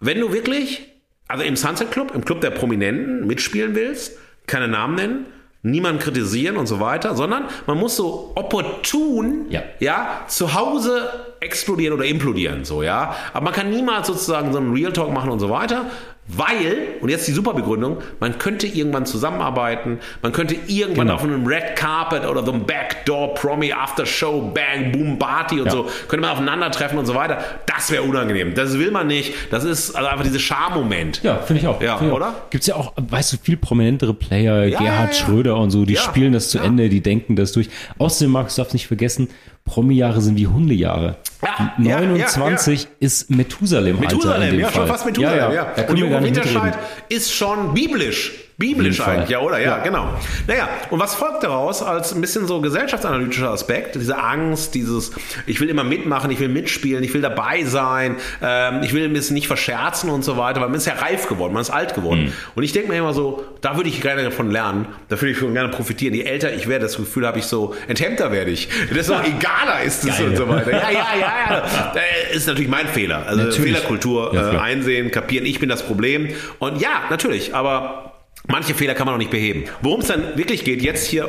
wenn du wirklich, also im Sunset Club, im Club der Prominenten mitspielen willst, keine Namen nennen, niemanden kritisieren und so weiter, sondern man muss so opportun, Ja. ja, zu Hause explodieren oder implodieren, so, ja. Aber man kann niemals sozusagen so einen Real Talk machen und so weiter, weil, und jetzt die super Begründung, man könnte irgendwann zusammenarbeiten, man könnte irgendwann Genau. auf einem Red Carpet oder so einem Backdoor Promi After Show Bang Boom Party und Ja. so, könnte man aufeinandertreffen und so weiter. Das wäre unangenehm. Das will man nicht. Das ist also einfach dieser Charmoment. Ja, finde ich auch. Ja, Find oder? Auch. Gibt's ja auch, weißt du, viel prominentere Player, Ja, Gerhard ja, ja. Schröder und so, die Ja, spielen das zu ja. Ende, die denken das durch. Außerdem, Markus, darfst nicht vergessen, Promi-Jahre sind wie Hundejahre. Ja, ja, 29 ist Methusalem-Alter in Methusalem, dem ja, Fall. schon fast Methusalem, ja. ja. Und Joko gar nicht Winterscheid mitreden. ist schon biblisch. Biblisch eigentlich, ja, oder? Ja, Ja. genau. Naja, und was folgt daraus als ein bisschen so gesellschaftsanalytischer Aspekt? Diese Angst, dieses, ich will immer mitmachen, ich will mitspielen, ich will dabei sein, ähm, ich will ein bisschen nicht verscherzen und so weiter, weil man ist ja reif geworden, man ist alt geworden. Mhm. Und ich denke mir immer so, da würde ich gerne davon lernen, da würde ich schon gerne profitieren. Je älter ich werde, das Gefühl habe ich so, enthemmter werde ich. Desto egaler ist es Geil. und so weiter. Ja, ja, ja, ja. Äh, Ist natürlich mein Fehler. Also Natürlich. Fehlerkultur Ja, äh, einsehen, kapieren, ich bin das Problem. Und ja, natürlich, aber manche Fehler kann man auch nicht beheben. Worum es dann wirklich geht, jetzt hier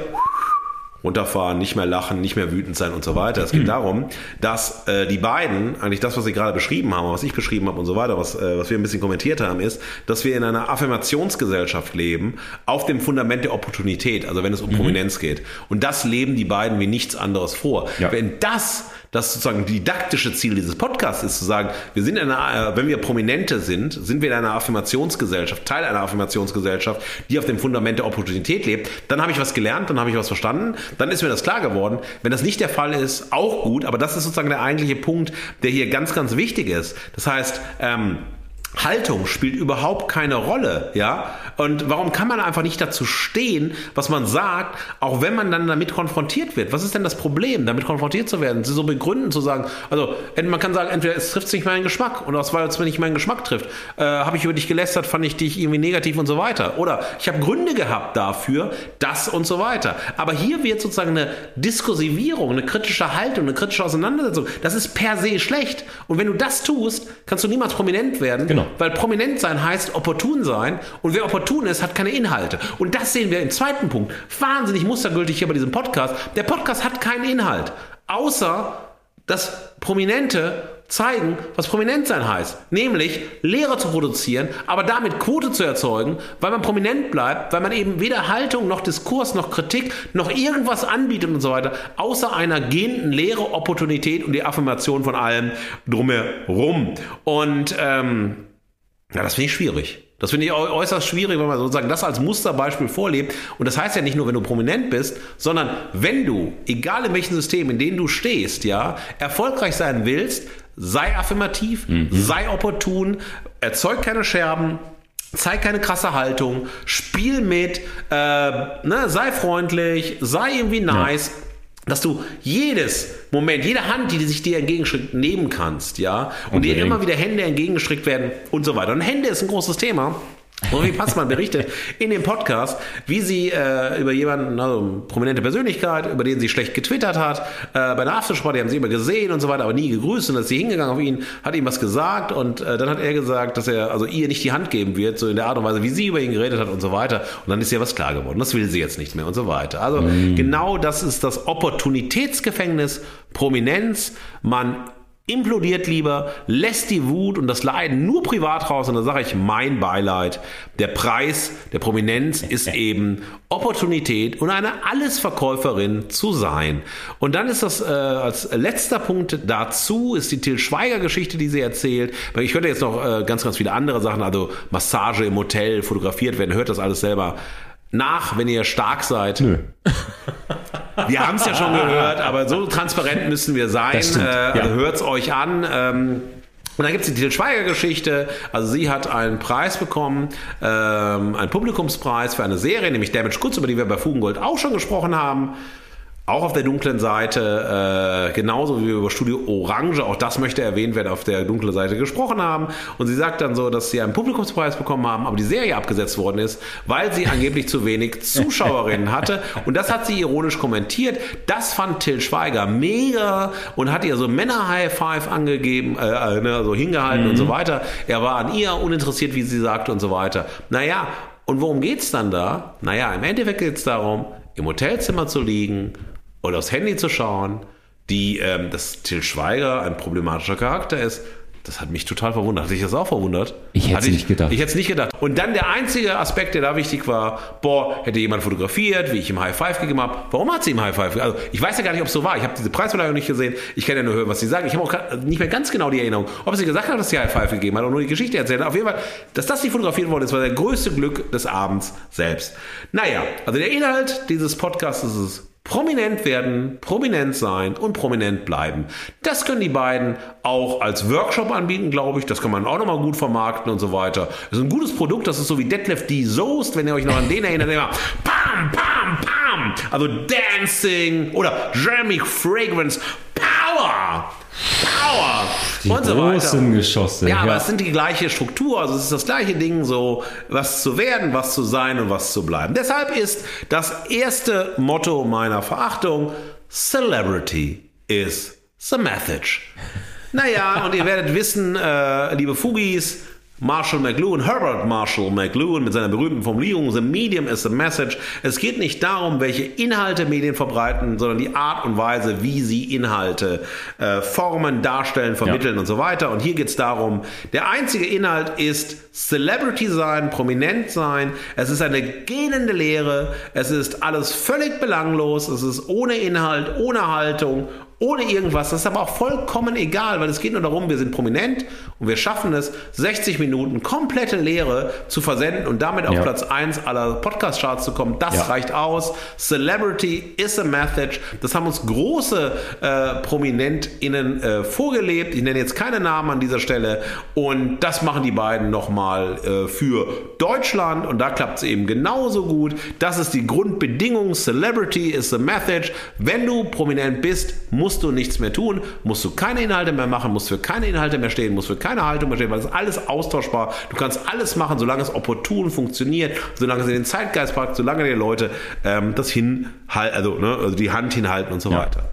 runterfahren, nicht mehr lachen, nicht mehr wütend sein und so weiter. Es geht Mhm. darum, dass äh, die beiden, eigentlich das, was sie gerade beschrieben haben, was ich beschrieben habe und so weiter, was, äh, was wir ein bisschen kommentiert haben, ist, dass wir in einer Affirmationsgesellschaft leben, auf dem Fundament der Opportunität, also wenn es Mhm. um Prominenz geht. Und das leben die beiden wie nichts anderes vor. Ja. Wenn das das sozusagen didaktische Ziel dieses Podcasts ist zu sagen, wir sind in einer, wenn wir Prominente sind, sind wir in einer Affirmationsgesellschaft, Teil einer Affirmationsgesellschaft, die auf dem Fundament der Opportunität lebt, dann habe ich was gelernt, dann habe ich was verstanden, dann ist mir das klar geworden. Wenn das nicht der Fall ist, auch gut, aber das ist sozusagen der eigentliche Punkt, der hier ganz, ganz wichtig ist. Das heißt, ähm, Haltung spielt überhaupt keine Rolle, ja? Und warum kann man einfach nicht dazu stehen, was man sagt, auch wenn man dann damit konfrontiert wird? Was ist denn das Problem, damit konfrontiert zu werden? Sie so begründen, zu sagen, also man kann sagen, entweder es trifft nicht meinen Geschmack oder weil es mir nicht meinen Geschmack trifft, äh, habe ich über dich gelästert, fand ich dich irgendwie negativ und so weiter. Oder ich habe Gründe gehabt dafür, das und so weiter. Aber hier wird sozusagen eine Diskursivierung, eine kritische Haltung, eine kritische Auseinandersetzung. Das ist per se schlecht. Und wenn du das tust, kannst du niemals prominent werden. Genau. Weil prominent sein heißt opportun sein und wer opportun ist, hat keine Inhalte. Und das sehen wir im zweiten Punkt. Wahnsinnig mustergültig hier bei diesem Podcast. Der Podcast hat keinen Inhalt. Außer, dass Prominente zeigen, was prominent sein heißt. Nämlich Lehre zu produzieren, aber damit Quote zu erzeugen, weil man prominent bleibt, weil man eben weder Haltung noch Diskurs noch Kritik noch irgendwas anbietet und so weiter, außer einer gehenden Lehre, Opportunität und die Affirmation von allem drumherum. Und ähm, ja, das finde ich schwierig. Das finde ich äußerst schwierig, wenn man sozusagen das als Musterbeispiel vorlebt. Und das heißt ja nicht nur, wenn du prominent bist, sondern wenn du, egal in welchem System, in dem du stehst, ja, erfolgreich sein willst, sei affirmativ, mhm. sei opportun, erzeug keine Scherben, zeig keine krasse Haltung, spiel mit, äh, ne, sei freundlich, sei irgendwie nice. Ja dass du jedes Moment, jede Hand, die sich dir entgegenstrickt, nehmen kannst, ja, und dir immer wieder Hände entgegengestrickt werden und so weiter. Und Hände ist ein großes Thema. Romy Passmann berichtet in dem Podcast, wie sie äh, über jemanden, also eine prominente Persönlichkeit, über den sie schlecht getwittert hat, äh, bei einer die haben sie immer gesehen und so weiter, aber nie gegrüßt und dann ist sie hingegangen auf ihn, hat ihm was gesagt und äh, dann hat er gesagt, dass er also ihr nicht die Hand geben wird, so in der Art und Weise, wie sie über ihn geredet hat und so weiter und dann ist ihr was klar geworden, das will sie jetzt nicht mehr und so weiter. Also mhm. genau das ist das Opportunitätsgefängnis, Prominenz, man implodiert lieber, lässt die Wut und das Leiden nur privat raus und da sage ich mein Beileid. Der Preis der Prominenz ist eben Opportunität und eine Allesverkäuferin zu sein. Und dann ist das äh, als letzter Punkt dazu, ist die Till Schweiger Geschichte, die sie erzählt. Weil ich hörte jetzt noch äh, ganz, ganz viele andere Sachen, also Massage im Hotel, fotografiert werden, hört das alles selber nach, wenn ihr stark seid. Nö. Wir haben es ja schon gehört, aber so transparent müssen wir sein. Äh, also ja. hört es euch an. Ähm, und dann gibt es die Til Schweiger-Geschichte. Also sie hat einen Preis bekommen, ähm, einen Publikumspreis für eine Serie, nämlich Damage Goods, über die wir bei Fugengold auch schon gesprochen haben auch auf der dunklen Seite, äh, genauso wie wir über Studio Orange, auch das möchte erwähnt werden, auf der dunklen Seite gesprochen haben. Und sie sagt dann so, dass sie einen Publikumspreis bekommen haben, aber die Serie abgesetzt worden ist, weil sie angeblich zu wenig Zuschauerinnen hatte. Und das hat sie ironisch kommentiert. Das fand Till Schweiger mega und hat ihr so Männer-High-Five angegeben, äh, ne, so hingehalten mhm. und so mhm. weiter. Er war an ihr uninteressiert, wie sie sagte und so weiter. Naja, und worum geht's dann da? Naja, im Endeffekt geht's darum, im Hotelzimmer zu liegen oder aufs Handy zu schauen, die, ähm, dass Till Schweiger ein problematischer Charakter ist. Das hat mich total verwundert. Hat sich das auch verwundert? Ich hätte es nicht gedacht. Ich hätte es nicht gedacht. Und dann der einzige Aspekt, der da wichtig war, boah, hätte jemand fotografiert, wie ich ihm High Five gegeben habe. Warum hat sie ihm High Five gegeben? Also ich weiß ja gar nicht, ob es so war. Ich habe diese Preisverleihung nicht gesehen. Ich kann ja nur hören, was sie sagen. Ich habe auch nicht mehr ganz genau die Erinnerung, ob sie gesagt hat, dass sie High Five gegeben hat oder nur die Geschichte erzählt hat. Auf jeden Fall, dass das nicht fotografiert worden ist, war der größte Glück des Abends selbst. Naja, also der Inhalt dieses Podcasts ist es Prominent werden, prominent sein und prominent bleiben. Das können die beiden auch als Workshop anbieten, glaube ich. Das kann man auch nochmal gut vermarkten und so weiter. Das ist ein gutes Produkt. Das ist so wie Deadlift D. Soest, wenn ihr euch noch an den erinnert. Immer Pam, Pam, Pam. Also Dancing oder Jeremy Fragrance Power. Power die und so großen Geschosse. Ja, aber ja. es sind die gleiche Struktur, also es ist das gleiche Ding, so was zu werden, was zu sein und was zu bleiben. Deshalb ist das erste Motto meiner Verachtung Celebrity is the message. Naja, und ihr werdet wissen, äh, liebe Fugis, Marshall McLuhan, Herbert Marshall McLuhan mit seiner berühmten Formulierung, The Medium is the Message. Es geht nicht darum, welche Inhalte Medien verbreiten, sondern die Art und Weise, wie sie Inhalte äh, formen, darstellen, vermitteln ja. und so weiter. Und hier geht es darum, der einzige Inhalt ist Celebrity sein, prominent sein. Es ist eine gähnende Lehre. Es ist alles völlig belanglos. Es ist ohne Inhalt, ohne Haltung, ohne irgendwas. Das ist aber auch vollkommen egal, weil es geht nur darum, wir sind prominent und wir schaffen es, 60 Minuten komplette Lehre zu versenden und damit auf Ja. Platz 1 aller Podcast-Charts zu kommen. Das Ja. reicht aus. Celebrity is a message. Das haben uns große äh, ProminentInnen äh, vorgelebt. Ich nenne jetzt keine Namen an dieser Stelle. Und das machen die beiden nochmal äh, für Deutschland. Und da klappt es eben genauso gut. Das ist die Grundbedingung. Celebrity is a message. Wenn du prominent bist, musst du nichts mehr tun, musst du keine Inhalte mehr machen, musst für keine Inhalte mehr stehen, musst für keine Haltung mehr stehen, weil es ist alles austauschbar. Du kannst alles machen, solange es opportun funktioniert, solange es in den Zeitgeist packt, solange die Leute ähm, das hinhalten, also, ne, also die Hand hinhalten und so Ja. weiter.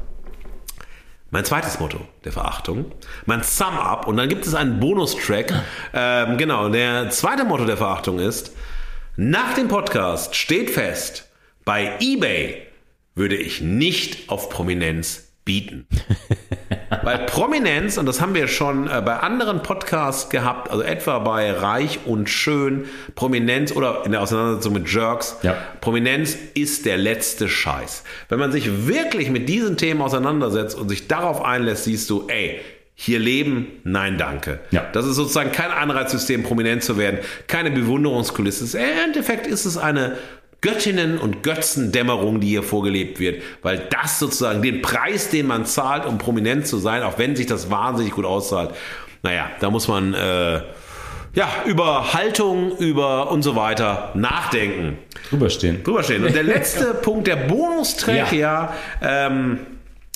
Mein zweites Motto der Verachtung, mein Sum-Up und dann gibt es einen Bonustrack. Ähm, genau, der zweite Motto der Verachtung ist, nach dem Podcast steht fest, bei eBay würde ich nicht auf Prominenz bieten. Weil Prominenz, und das haben wir schon äh, bei anderen Podcasts gehabt, also etwa bei Reich und Schön, Prominenz oder in der Auseinandersetzung mit Jerks, Ja. Prominenz ist der letzte Scheiß. Wenn man sich wirklich mit diesen Themen auseinandersetzt und sich darauf einlässt, siehst du, ey, hier leben, nein, danke. Ja. Das ist sozusagen kein Anreizsystem, prominent zu werden, keine Bewunderungskulisse. Im Endeffekt ist es eine Göttinnen- und Götzendämmerung, die hier vorgelebt wird, weil das sozusagen den Preis, den man zahlt, um prominent zu sein, auch wenn sich das wahnsinnig gut auszahlt, naja, da muss man äh, ja über Haltung, über und so weiter nachdenken. Drüber stehen. Drüber stehen. Und der letzte Punkt, der Bonustrack, ja, ähm,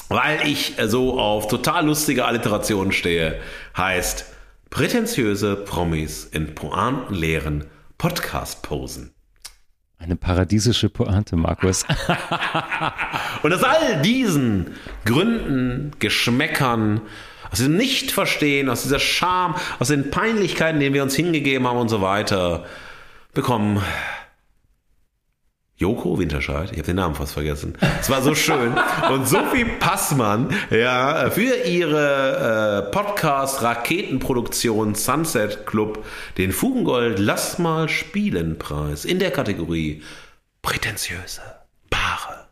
weil ich so auf total lustige Alliterationen stehe, heißt prätentiöse Promis in pointenleeren Podcast-Posen. Eine paradiesische Pointe, Markus. Und aus all diesen Gründen, Geschmäckern, aus dem Nichtverstehen, aus dieser Scham, aus den Peinlichkeiten, denen wir uns hingegeben haben und so weiter, bekommen Joko Winterscheid, ich habe den Namen fast vergessen. Es war so schön. Und Sophie Passmann, ja, für ihre äh, Podcast Raketenproduktion Sunset Club den Fugengold Lass mal spielen Preis in der Kategorie prätentiöse Paare.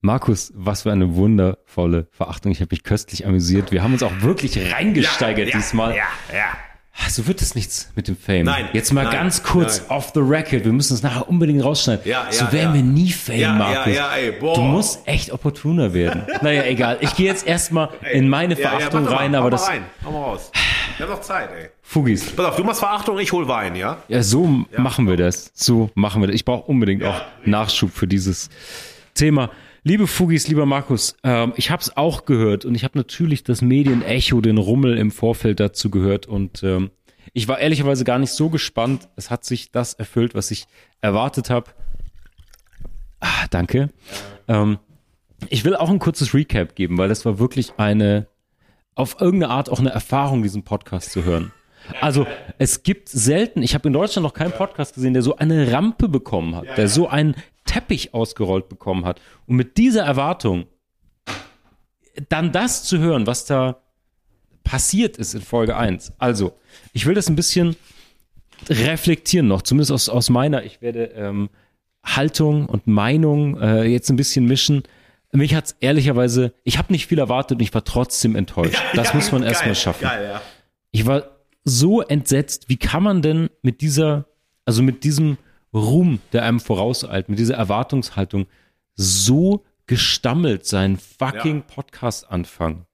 Markus, was für eine wundervolle Verachtung. Ich habe mich köstlich amüsiert. Wir haben uns auch wirklich reingesteigert diesmal. Ja, ja. Ah, So wird es nichts mit dem Fame. Nein, Jetzt mal nein, ganz kurz nein. off the record. Wir müssen es nachher unbedingt rausschneiden. Ja, so ja, werden ja. wir nie Fame, Ja, ja, Markus. ja, ey, boah. du musst echt opportuner werden. naja, egal. Ich gehe jetzt erstmal in meine Verachtung doch rein, mal, aber das. Mal rein, hau mal raus. Wir haben noch Zeit, ey. Fugis. Pass auf, du machst Verachtung, ich hol Wein, ja? Ja, so machen wir das. So machen wir das. Ich brauche unbedingt auch Nachschub für dieses Thema. Liebe Fugis, lieber Markus, ähm, ich habe es auch gehört und ich habe natürlich das Medienecho, den Rummel im Vorfeld dazu gehört und ähm, ich war ehrlicherweise gar nicht so gespannt. Es hat sich das erfüllt, was ich erwartet habe. Ah, danke. Ähm, ich will auch ein kurzes Recap geben, weil das war wirklich eine, auf irgendeine Art auch eine Erfahrung, diesen Podcast zu hören. Also es gibt selten, ich habe in Deutschland noch keinen Podcast gesehen, der so eine Rampe bekommen hat, der so einen Teppich ausgerollt bekommen hat. Und mit dieser Erwartung dann das zu hören, was da passiert ist in Folge 1. Also, ich will das ein bisschen reflektieren noch, zumindest aus, aus meiner. Ich werde ähm, Haltung und Meinung äh, jetzt ein bisschen mischen. Mich hat's ehrlicherweise, ich habe nicht viel erwartet und ich war trotzdem enttäuscht. das Ja, muss man erstmal schaffen. Geil, ja. Ich war so entsetzt, wie kann man denn mit dieser, also mit diesem Ruhm, der einem vorauseilt, mit dieser Erwartungshaltung so gestammelt seinen fucking Podcast anfangen?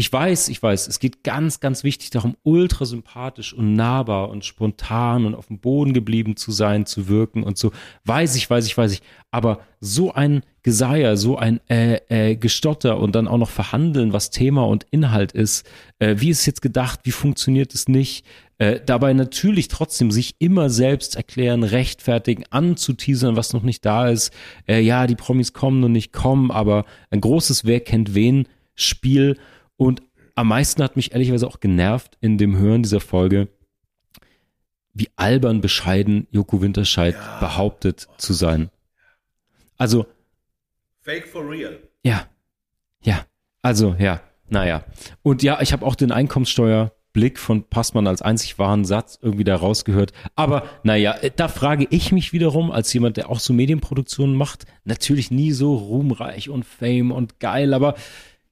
Ich weiß, ich weiß, es geht ganz, ganz wichtig darum, ultra sympathisch und nahbar und spontan und auf dem Boden geblieben zu sein, zu wirken und so. Weiß ich, weiß ich, weiß ich. Aber so ein Geseier, so ein äh, äh, Gestotter und dann auch noch verhandeln, was Thema und Inhalt ist, äh, wie ist es jetzt gedacht, wie funktioniert es nicht, äh, dabei natürlich trotzdem sich immer selbst erklären, rechtfertigen, anzuteasern, was noch nicht da ist. Äh, ja, die Promis kommen und nicht kommen, aber ein großes Wer kennt wen Spiel und am meisten hat mich ehrlicherweise auch genervt in dem Hören dieser Folge, wie albern bescheiden Joko Winterscheid behauptet zu sein. Also, Fake for real. ja, ja, also, ja, naja. Und ja, ich habe auch den Einkommenssteuerblick von Passmann als einzig wahren Satz irgendwie da rausgehört. Aber naja, äh, da frage ich mich wiederum, als jemand, der auch so Medienproduktionen macht, natürlich nie so ruhmreich und Fame und geil, aber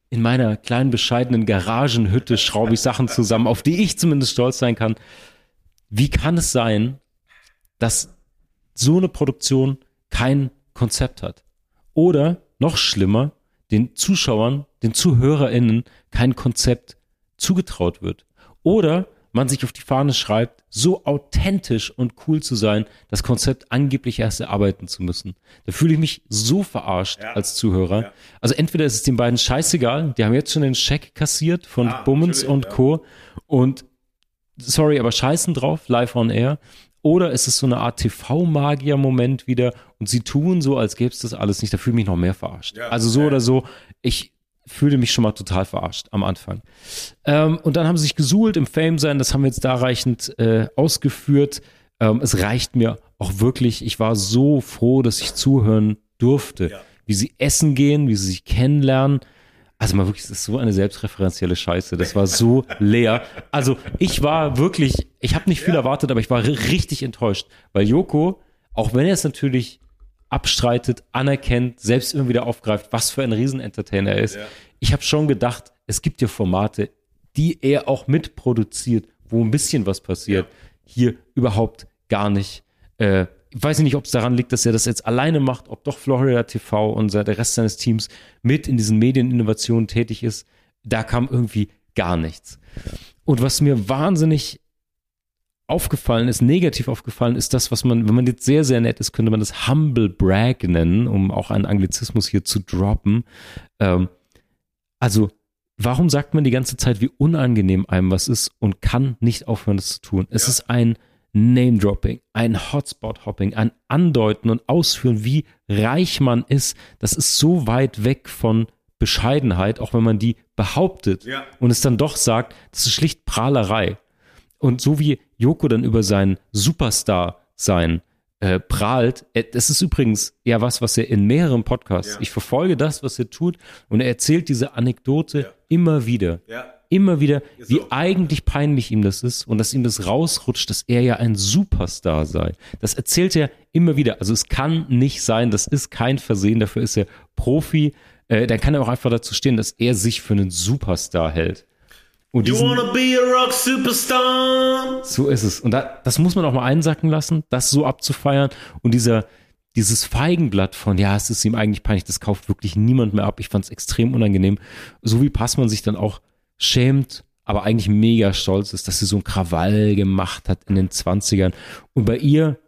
in meiner kleinen bescheidenen Garagenhütte schraube ich Sachen zusammen, auf die ich zumindest stolz sein kann. Wie kann es sein, dass so eine Produktion kein Konzept hat? Oder noch schlimmer, den Zuschauern, den ZuhörerInnen kein Konzept zugetraut wird. Oder man sich auf die Fahne schreibt, so authentisch und cool zu sein, das Konzept angeblich erst erarbeiten zu müssen. Da fühle ich mich so verarscht Ja. als Zuhörer. Ja. Also entweder ist es den beiden scheißegal, die haben jetzt schon den Scheck kassiert von Ah, Bummens und ja. Co. Und sorry, aber scheißen drauf, live on air. Oder ist es so eine Art TV-Magier-Moment wieder und sie tun so, als gäbe es das alles nicht. Da fühle ich mich noch mehr verarscht. Also so oder so, ich fühle mich schon mal total verarscht am Anfang. Ähm, und dann haben sie sich gesuhlt im Fame sein, das haben wir jetzt da reichend äh, ausgeführt. Ähm, es reicht mir auch wirklich. Ich war so froh, dass ich zuhören durfte, Ja. wie sie essen gehen, wie sie sich kennenlernen. Also mal wirklich, das ist so eine selbstreferenzielle Scheiße. Das war so leer. Also ich war wirklich, ich habe nicht viel erwartet, aber ich war ri- richtig enttäuscht, weil Joko, auch wenn er es natürlich abstreitet, anerkennt, selbst immer wieder aufgreift, was für ein Riesenentertainer er ist. Ja. Ich habe schon gedacht, es gibt ja Formate, die er auch mitproduziert, wo ein bisschen was passiert. Hier überhaupt gar nicht. Äh, ich weiß nicht, ob es daran liegt, dass er das jetzt alleine macht, ob doch Florida TV und der Rest seines Teams mit in diesen Medieninnovationen tätig ist. Da kam irgendwie gar nichts. Und was mir wahnsinnig aufgefallen ist, negativ aufgefallen ist das, was man, wenn man jetzt sehr, sehr nett ist, könnte man das Humble Brag nennen, um auch einen Anglizismus hier zu droppen. Ähm, also, warum sagt man die ganze Zeit, wie unangenehm einem was ist und kann nicht aufhören, das zu tun? Es Ja. ist ein Name-Dropping, ein Hotspot-Hopping, ein Andeuten und Ausführen, wie reich man ist. Das ist so weit weg von Bescheidenheit, auch wenn man die behauptet Ja. und es dann doch sagt, das ist schlicht Prahlerei. Und so wie Joko dann über sein Superstar-Sein äh, prahlt, äh, das ist übrigens ja was, was er in mehreren Podcasts, Ja. ich verfolge das, was er tut und er erzählt diese Anekdote Ja. immer wieder. Ja. Immer wieder, Ist wie so. eigentlich peinlich ihm das ist und dass ihm das rausrutscht, dass er ja ein Superstar sei. Das erzählt er immer wieder. Also es kann nicht sein, das ist kein Versehen, dafür ist er Profi. Äh, dann kann er auch einfach dazu stehen, dass er sich für einen Superstar hält. Und You diesen, wanna be a rock superstar? so ist es. Und da, das muss man auch mal einsacken lassen, das so abzufeiern. Und dieser, dieses Feigenblatt von, ja, es ist ihm eigentlich peinlich, das kauft wirklich niemand mehr ab. Ich fand es extrem unangenehm. So wie Passmann sich dann auch schämt, aber eigentlich mega stolz ist, dass sie so einen Krawall gemacht hat in den 20ern. Und bei ihr,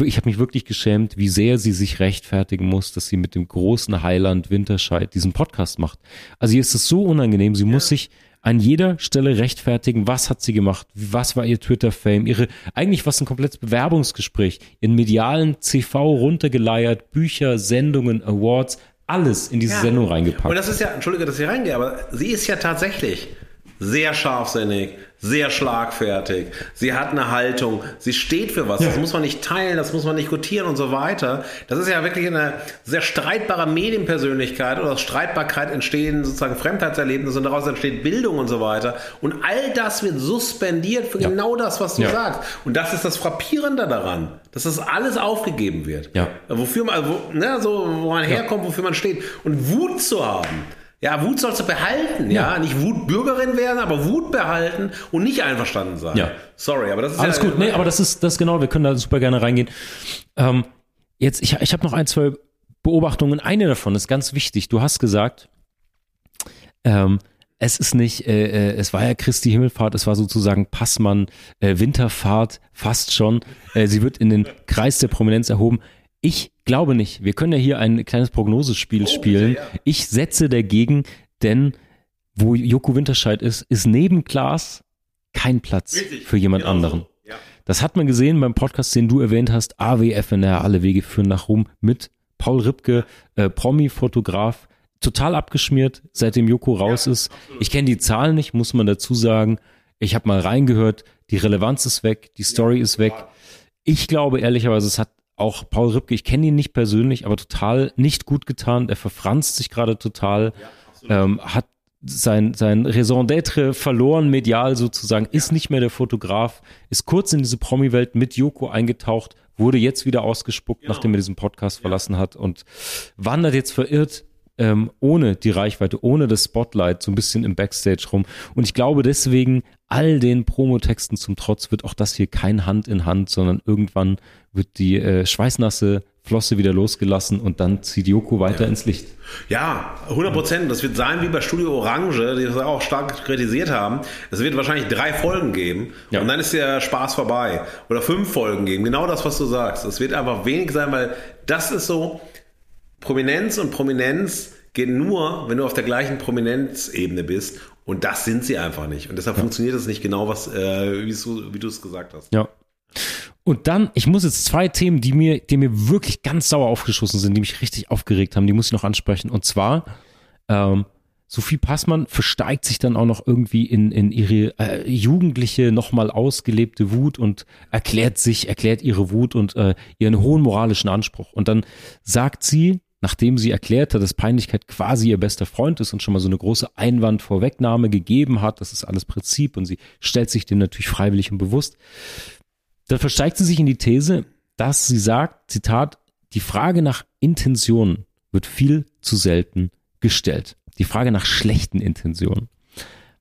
ich habe mich wirklich geschämt, wie sehr sie sich rechtfertigen muss, dass sie mit dem großen Heiland Winterscheid diesen Podcast macht. Also ihr ist es so unangenehm, sie muss sich an jeder Stelle rechtfertigen, was hat sie gemacht, was war ihr Twitter-Fame, ihre, eigentlich was ein komplettes Bewerbungsgespräch, in medialen CV runtergeleiert, Bücher, Sendungen, Awards, alles in diese Ja. Sendung Und reingepackt. das ist ja, entschuldige, dass ich reingehe, aber sie ist ja tatsächlich sehr scharfsinnig, sehr schlagfertig. Sie hat eine Haltung, sie steht für was. Das muss man nicht teilen, das muss man nicht gutieren und so weiter. Das ist ja wirklich eine sehr streitbare Medienpersönlichkeit oder aus Streitbarkeit entstehen sozusagen Fremdheitserlebnisse und daraus entsteht Bildung und so weiter. Und all das wird suspendiert für Ja. genau das, was du Ja. sagst. Und das ist das Frappierende daran, dass das alles aufgegeben wird. Ja. Wofür man, wo, ne, so, wo man herkommt, wofür man steht. Und Wut zu haben. Ja, Wut sollst du behalten, ja. Ja. Nicht Wutbürgerin werden, aber Wut behalten und nicht einverstanden sein. Ja. Sorry, aber das ist Alles ja, gut, nee, aber das ist das ist genau, wir können da super gerne reingehen. Ähm, jetzt, ich, ich habe noch ein, zwei Beobachtungen. Eine davon ist ganz wichtig. Du hast gesagt, ähm, es ist nicht, äh, äh, es war ja Christi Himmelfahrt, es war sozusagen Passmann äh, Winterfahrt, fast schon. Äh, sie wird in den Kreis der Prominenz erhoben. Ich glaube nicht. Wir können ja hier ein kleines Prognosespiel spielen. ja. Ich setze dagegen, denn wo Joko Winterscheid ist, ist neben Klaas kein Platz Richtig, für jemand genau so. anderen. Ja. Das hat man gesehen beim Podcast, den du erwähnt hast, AWFNR, alle Wege führen nach Rom, mit Paul Ripke, äh, Promi-Fotograf, total abgeschmiert, seitdem Joko raus ist. Ich kenne die Zahlen nicht, muss man dazu sagen. Ich habe mal reingehört, die Relevanz ist weg, die Story ist weg. Ich glaube ehrlicherweise, es hat auch Paul Ripke, ich kenne ihn nicht persönlich, aber total nicht gut getan. Er verfranst sich gerade total, ähm, hat sein, sein Raison d'être verloren, medial sozusagen, ist nicht mehr der Fotograf, ist kurz in diese Promi-Welt mit Joko eingetaucht, wurde jetzt wieder ausgespuckt, nachdem er diesen Podcast verlassen hat und wandert jetzt verirrt ähm, ohne die Reichweite, ohne das Spotlight, so ein bisschen im Backstage rum. Und ich glaube deswegen, all den Promotexten zum Trotz wird auch das hier kein Hand in Hand, sondern irgendwann wird die äh, schweißnasse Flosse wieder losgelassen und dann zieht Joko weiter Ja. ins Licht. Ja, 100 Prozent. Das wird sein wie bei Studio Orange, die das auch stark kritisiert haben. Es wird wahrscheinlich drei Folgen geben Ja. und dann ist der Spaß vorbei. Oder fünf Folgen geben. Genau das, was du sagst. Es wird einfach wenig sein, weil das ist so, Prominenz und Prominenz geht nur, wenn du auf der gleichen Prominenzebene bist. Und das sind sie einfach nicht. Und deshalb funktioniert es nicht genau, was, äh, wie du es gesagt hast. Ja. Und dann, ich muss jetzt zwei Themen, die mir, die mir wirklich ganz sauer aufgeschossen sind, die mich richtig aufgeregt haben, die muss ich noch ansprechen. Und zwar, ähm, Sophie Passmann versteigt sich dann auch noch irgendwie in, in ihre äh, jugendliche, nochmal ausgelebte Wut und erklärt sich, erklärt ihre Wut und äh, ihren hohen moralischen Anspruch. Und dann sagt sie, nachdem sie erklärt hat, dass Peinlichkeit quasi ihr bester Freund ist und schon mal so eine große Einwandvorwegnahme gegeben hat, das ist alles Prinzip und sie stellt sich dem natürlich freiwillig und bewusst, dann versteigt sie sich in die These, dass sie sagt, Zitat, die Frage nach Intentionen wird viel zu selten gestellt. Die Frage nach schlechten Intentionen.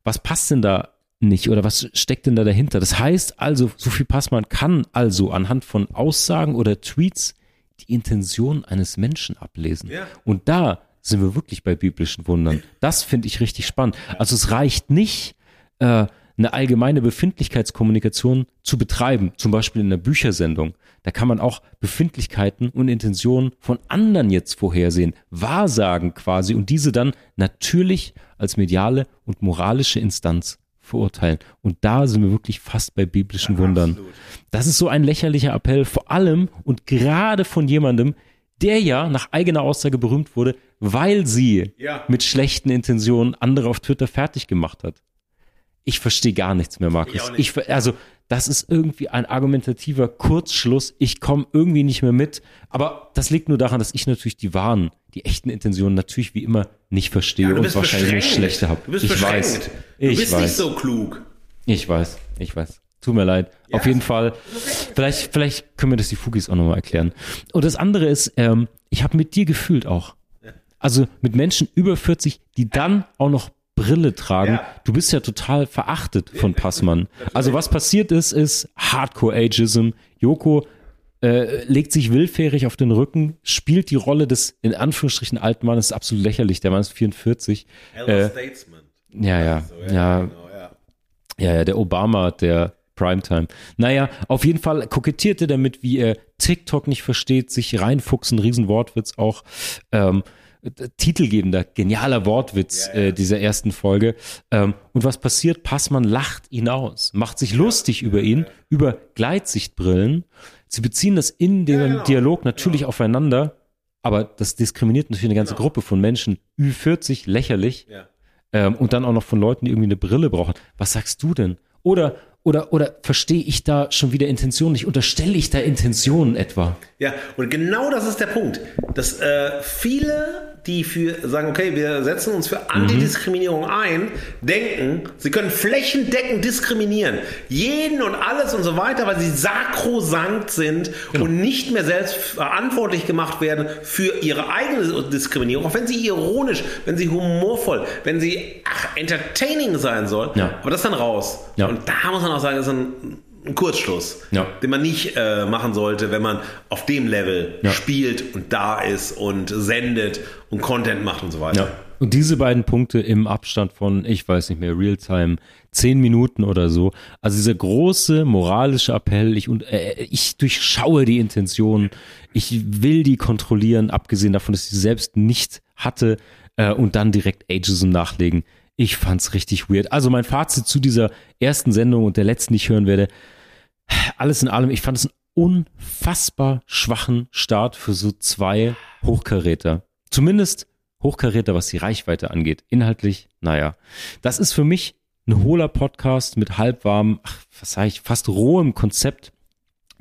Was passt denn da nicht oder was steckt denn da dahinter? Das heißt also, Sophie Passmann kann also anhand von Aussagen oder Tweets die Intention eines Menschen ablesen. Ja. Und da sind wir wirklich bei biblischen Wundern. Das finde ich richtig spannend. Also es reicht nicht, äh, eine allgemeine Befindlichkeitskommunikation zu betreiben, zum Beispiel in einer Büchersendung. Da kann man auch Befindlichkeiten und Intentionen von anderen jetzt vorhersehen, wahrsagen quasi und diese dann natürlich als mediale und moralische Instanz verurteilen. Und da sind wir wirklich fast bei biblischen Wundern. Das ist so ein lächerlicher Appell, vor allem und gerade von jemandem, der ja nach eigener Aussage berühmt wurde, weil sie Ja. mit schlechten Intentionen andere auf Twitter fertig gemacht hat. Ich verstehe gar nichts mehr, Markus. Ich. Ich, also, das ist irgendwie ein argumentativer Kurzschluss. Ich komme irgendwie nicht mehr mit. Aber das liegt nur daran, dass ich natürlich die wahren, die echten Intentionen natürlich wie immer nicht verstehe du und wahrscheinlich beschränkt. schlechte habe. Du bist ich weiß. Du Ich bist weiß. nicht so klug. Ich weiß, ich weiß. Tut mir leid. Auf jeden Fall. Vielleicht, vielleicht können wir das die Fugis auch nochmal erklären. Und das andere ist, ähm, ich habe mit dir gefühlt auch. Also mit Menschen über 40, die dann auch noch Brille tragen. Ja. Du bist ja total verachtet von Passmann. Also was passiert ist, ist Hardcore-Ageism. Joko äh, legt sich willfährig auf den Rücken, spielt die Rolle des in Anführungsstrichen alten Mannes, ist absolut lächerlich. Der Mann ist 44. Elder Äh, Statesman. ja, ja, So, ja, Genau, ja. ja, ja, der Obama der Primetime. Naja, auf jeden Fall kokettierte damit, wie er TikTok nicht versteht, sich reinfuchsen, Riesenwortwitz auch. Ähm, äh, titelgebender, genialer Wortwitz Äh, dieser ersten Folge. Ähm, und was passiert? Passmann lacht ihn aus, macht sich lustig über ihn, über Gleitsichtbrillen. Sie beziehen das in dem genau, Dialog natürlich aufeinander, aber das diskriminiert natürlich eine ganze Gruppe von Menschen. Ü40, lächerlich. Ja. Ähm, und dann auch noch von Leuten, die irgendwie eine Brille brauchen. Was sagst du denn? Oder, oder, oder verstehe ich da schon wieder Intentionen nicht? Unterstelle ich da Intentionen etwa? Ja, und genau das ist der Punkt, dass äh, viele, die für sagen, okay, wir setzen uns für Antidiskriminierung ein, denken, sie können flächendeckend diskriminieren, jeden und alles und so weiter, weil sie sakrosankt sind und nicht mehr selbst verantwortlich gemacht werden für ihre eigene Diskriminierung, auch wenn sie ironisch, wenn sie humorvoll, wenn sie ach, entertaining sein soll. Ja. Aber das ist dann raus. Ja. Und da muss man auch sagen, ist ein, ein Kurzschluss Ja. den man nicht äh, machen sollte, wenn man auf dem Level Ja. spielt und da ist und sendet und Content macht und so weiter. Ja. Und diese beiden Punkte im Abstand von, ich weiß nicht mehr, Realtime, zehn Minuten oder so. Also dieser große moralische Appell, ich, und, äh, ich durchschaue die Intention, ich will die kontrollieren, abgesehen davon, dass ich sie selbst nicht hatte äh, und dann direkt Ageism nachlegen. Ich fand's richtig weird. Also mein Fazit zu dieser ersten Sendung und der letzten, die ich hören werde, alles in allem, ich fand es einen unfassbar schwachen Start für so zwei Hochkaräter. Zumindest Hochkaräter, was die Reichweite angeht. Inhaltlich, naja. Das ist für mich ein hohler Podcast mit halbwarmem, ach, was sag ich, fast rohem Konzept.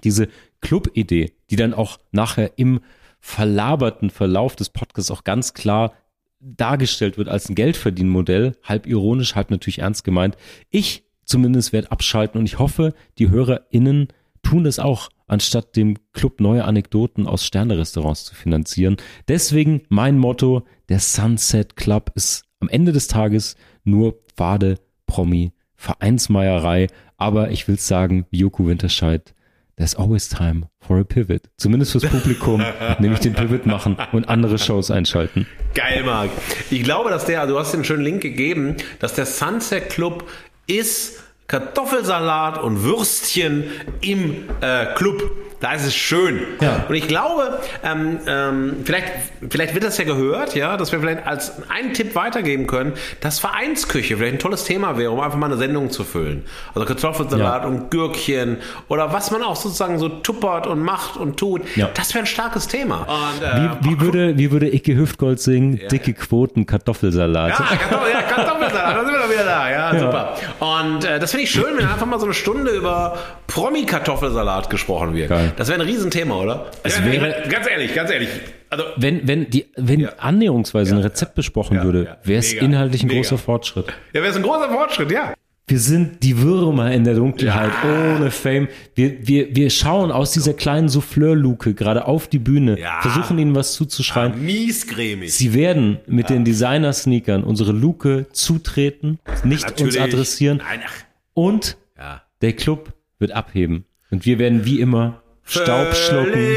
Diese Club-Idee, die dann auch nachher im verlaberten Verlauf des Podcasts auch ganz klar dargestellt wird als ein Geldverdienmodell, halb ironisch, halb natürlich ernst gemeint. Ich zumindest werde abschalten und ich hoffe, die HörerInnen tun das auch. anstatt dem Club neue Anekdoten aus Sternerestaurants zu finanzieren. Deswegen mein Motto, der Sunset Club ist am Ende des Tages nur Pfade, Promi, Vereinsmeierei, aber ich will sagen, Joko Winterscheid, there's always time for a pivot. Zumindest fürs Publikum, nämlich den Pivot machen und andere Shows einschalten. Geil, Marc. Ich glaube, dass der, du hast den schönen Link gegeben, dass der Sunset Club ist Kartoffelsalat und Würstchen im äh, Club. Da ist es schön. Ja. Und ich glaube, ähm, ähm, vielleicht, vielleicht wird das ja gehört, ja, dass wir vielleicht als einen Tipp weitergeben können, dass Vereinsküche vielleicht ein tolles Thema wäre, um einfach mal eine Sendung zu füllen. Also Kartoffelsalat Ja. und Gürkchen oder was man auch sozusagen so tuppert und macht und tut. Ja. Das wäre ein starkes Thema. Und, äh, Wie, wie, würde, wie würde Icke Hüftgold singen? Dicke Quoten, Kartoffelsalat. Ja, Kartoffel, ja, Kartoffelsalat, da sind wir doch wieder da. Ja, super. Und äh, das finde ich schön, wenn einfach mal so eine Stunde über Promi-Kartoffelsalat gesprochen wird. Geil. Das wäre ein Riesenthema, oder? Es Ja, wäre- ganz ehrlich, ganz ehrlich. Also, Wenn, wenn, die, wenn annäherungsweise ein Rezept besprochen Ja, würde, ja. wäre es inhaltlich ein Mega. großer Fortschritt. ja, wäre es ein großer Fortschritt, ja. Wir sind die Würmer in der Dunkelheit, Ja. ohne Fame. Wir, wir, wir schauen aus dieser kleinen Souffleurluke gerade auf die Bühne, Ja. versuchen ihnen was zuzuschreien. Miescremig. Sie werden mit den Designer-Sneakern unsere Luke zutreten, nicht uns Natürlich. adressieren Nein, ach, und ja. der Club wird abheben. Und wir werden wie immer Staub schlucken.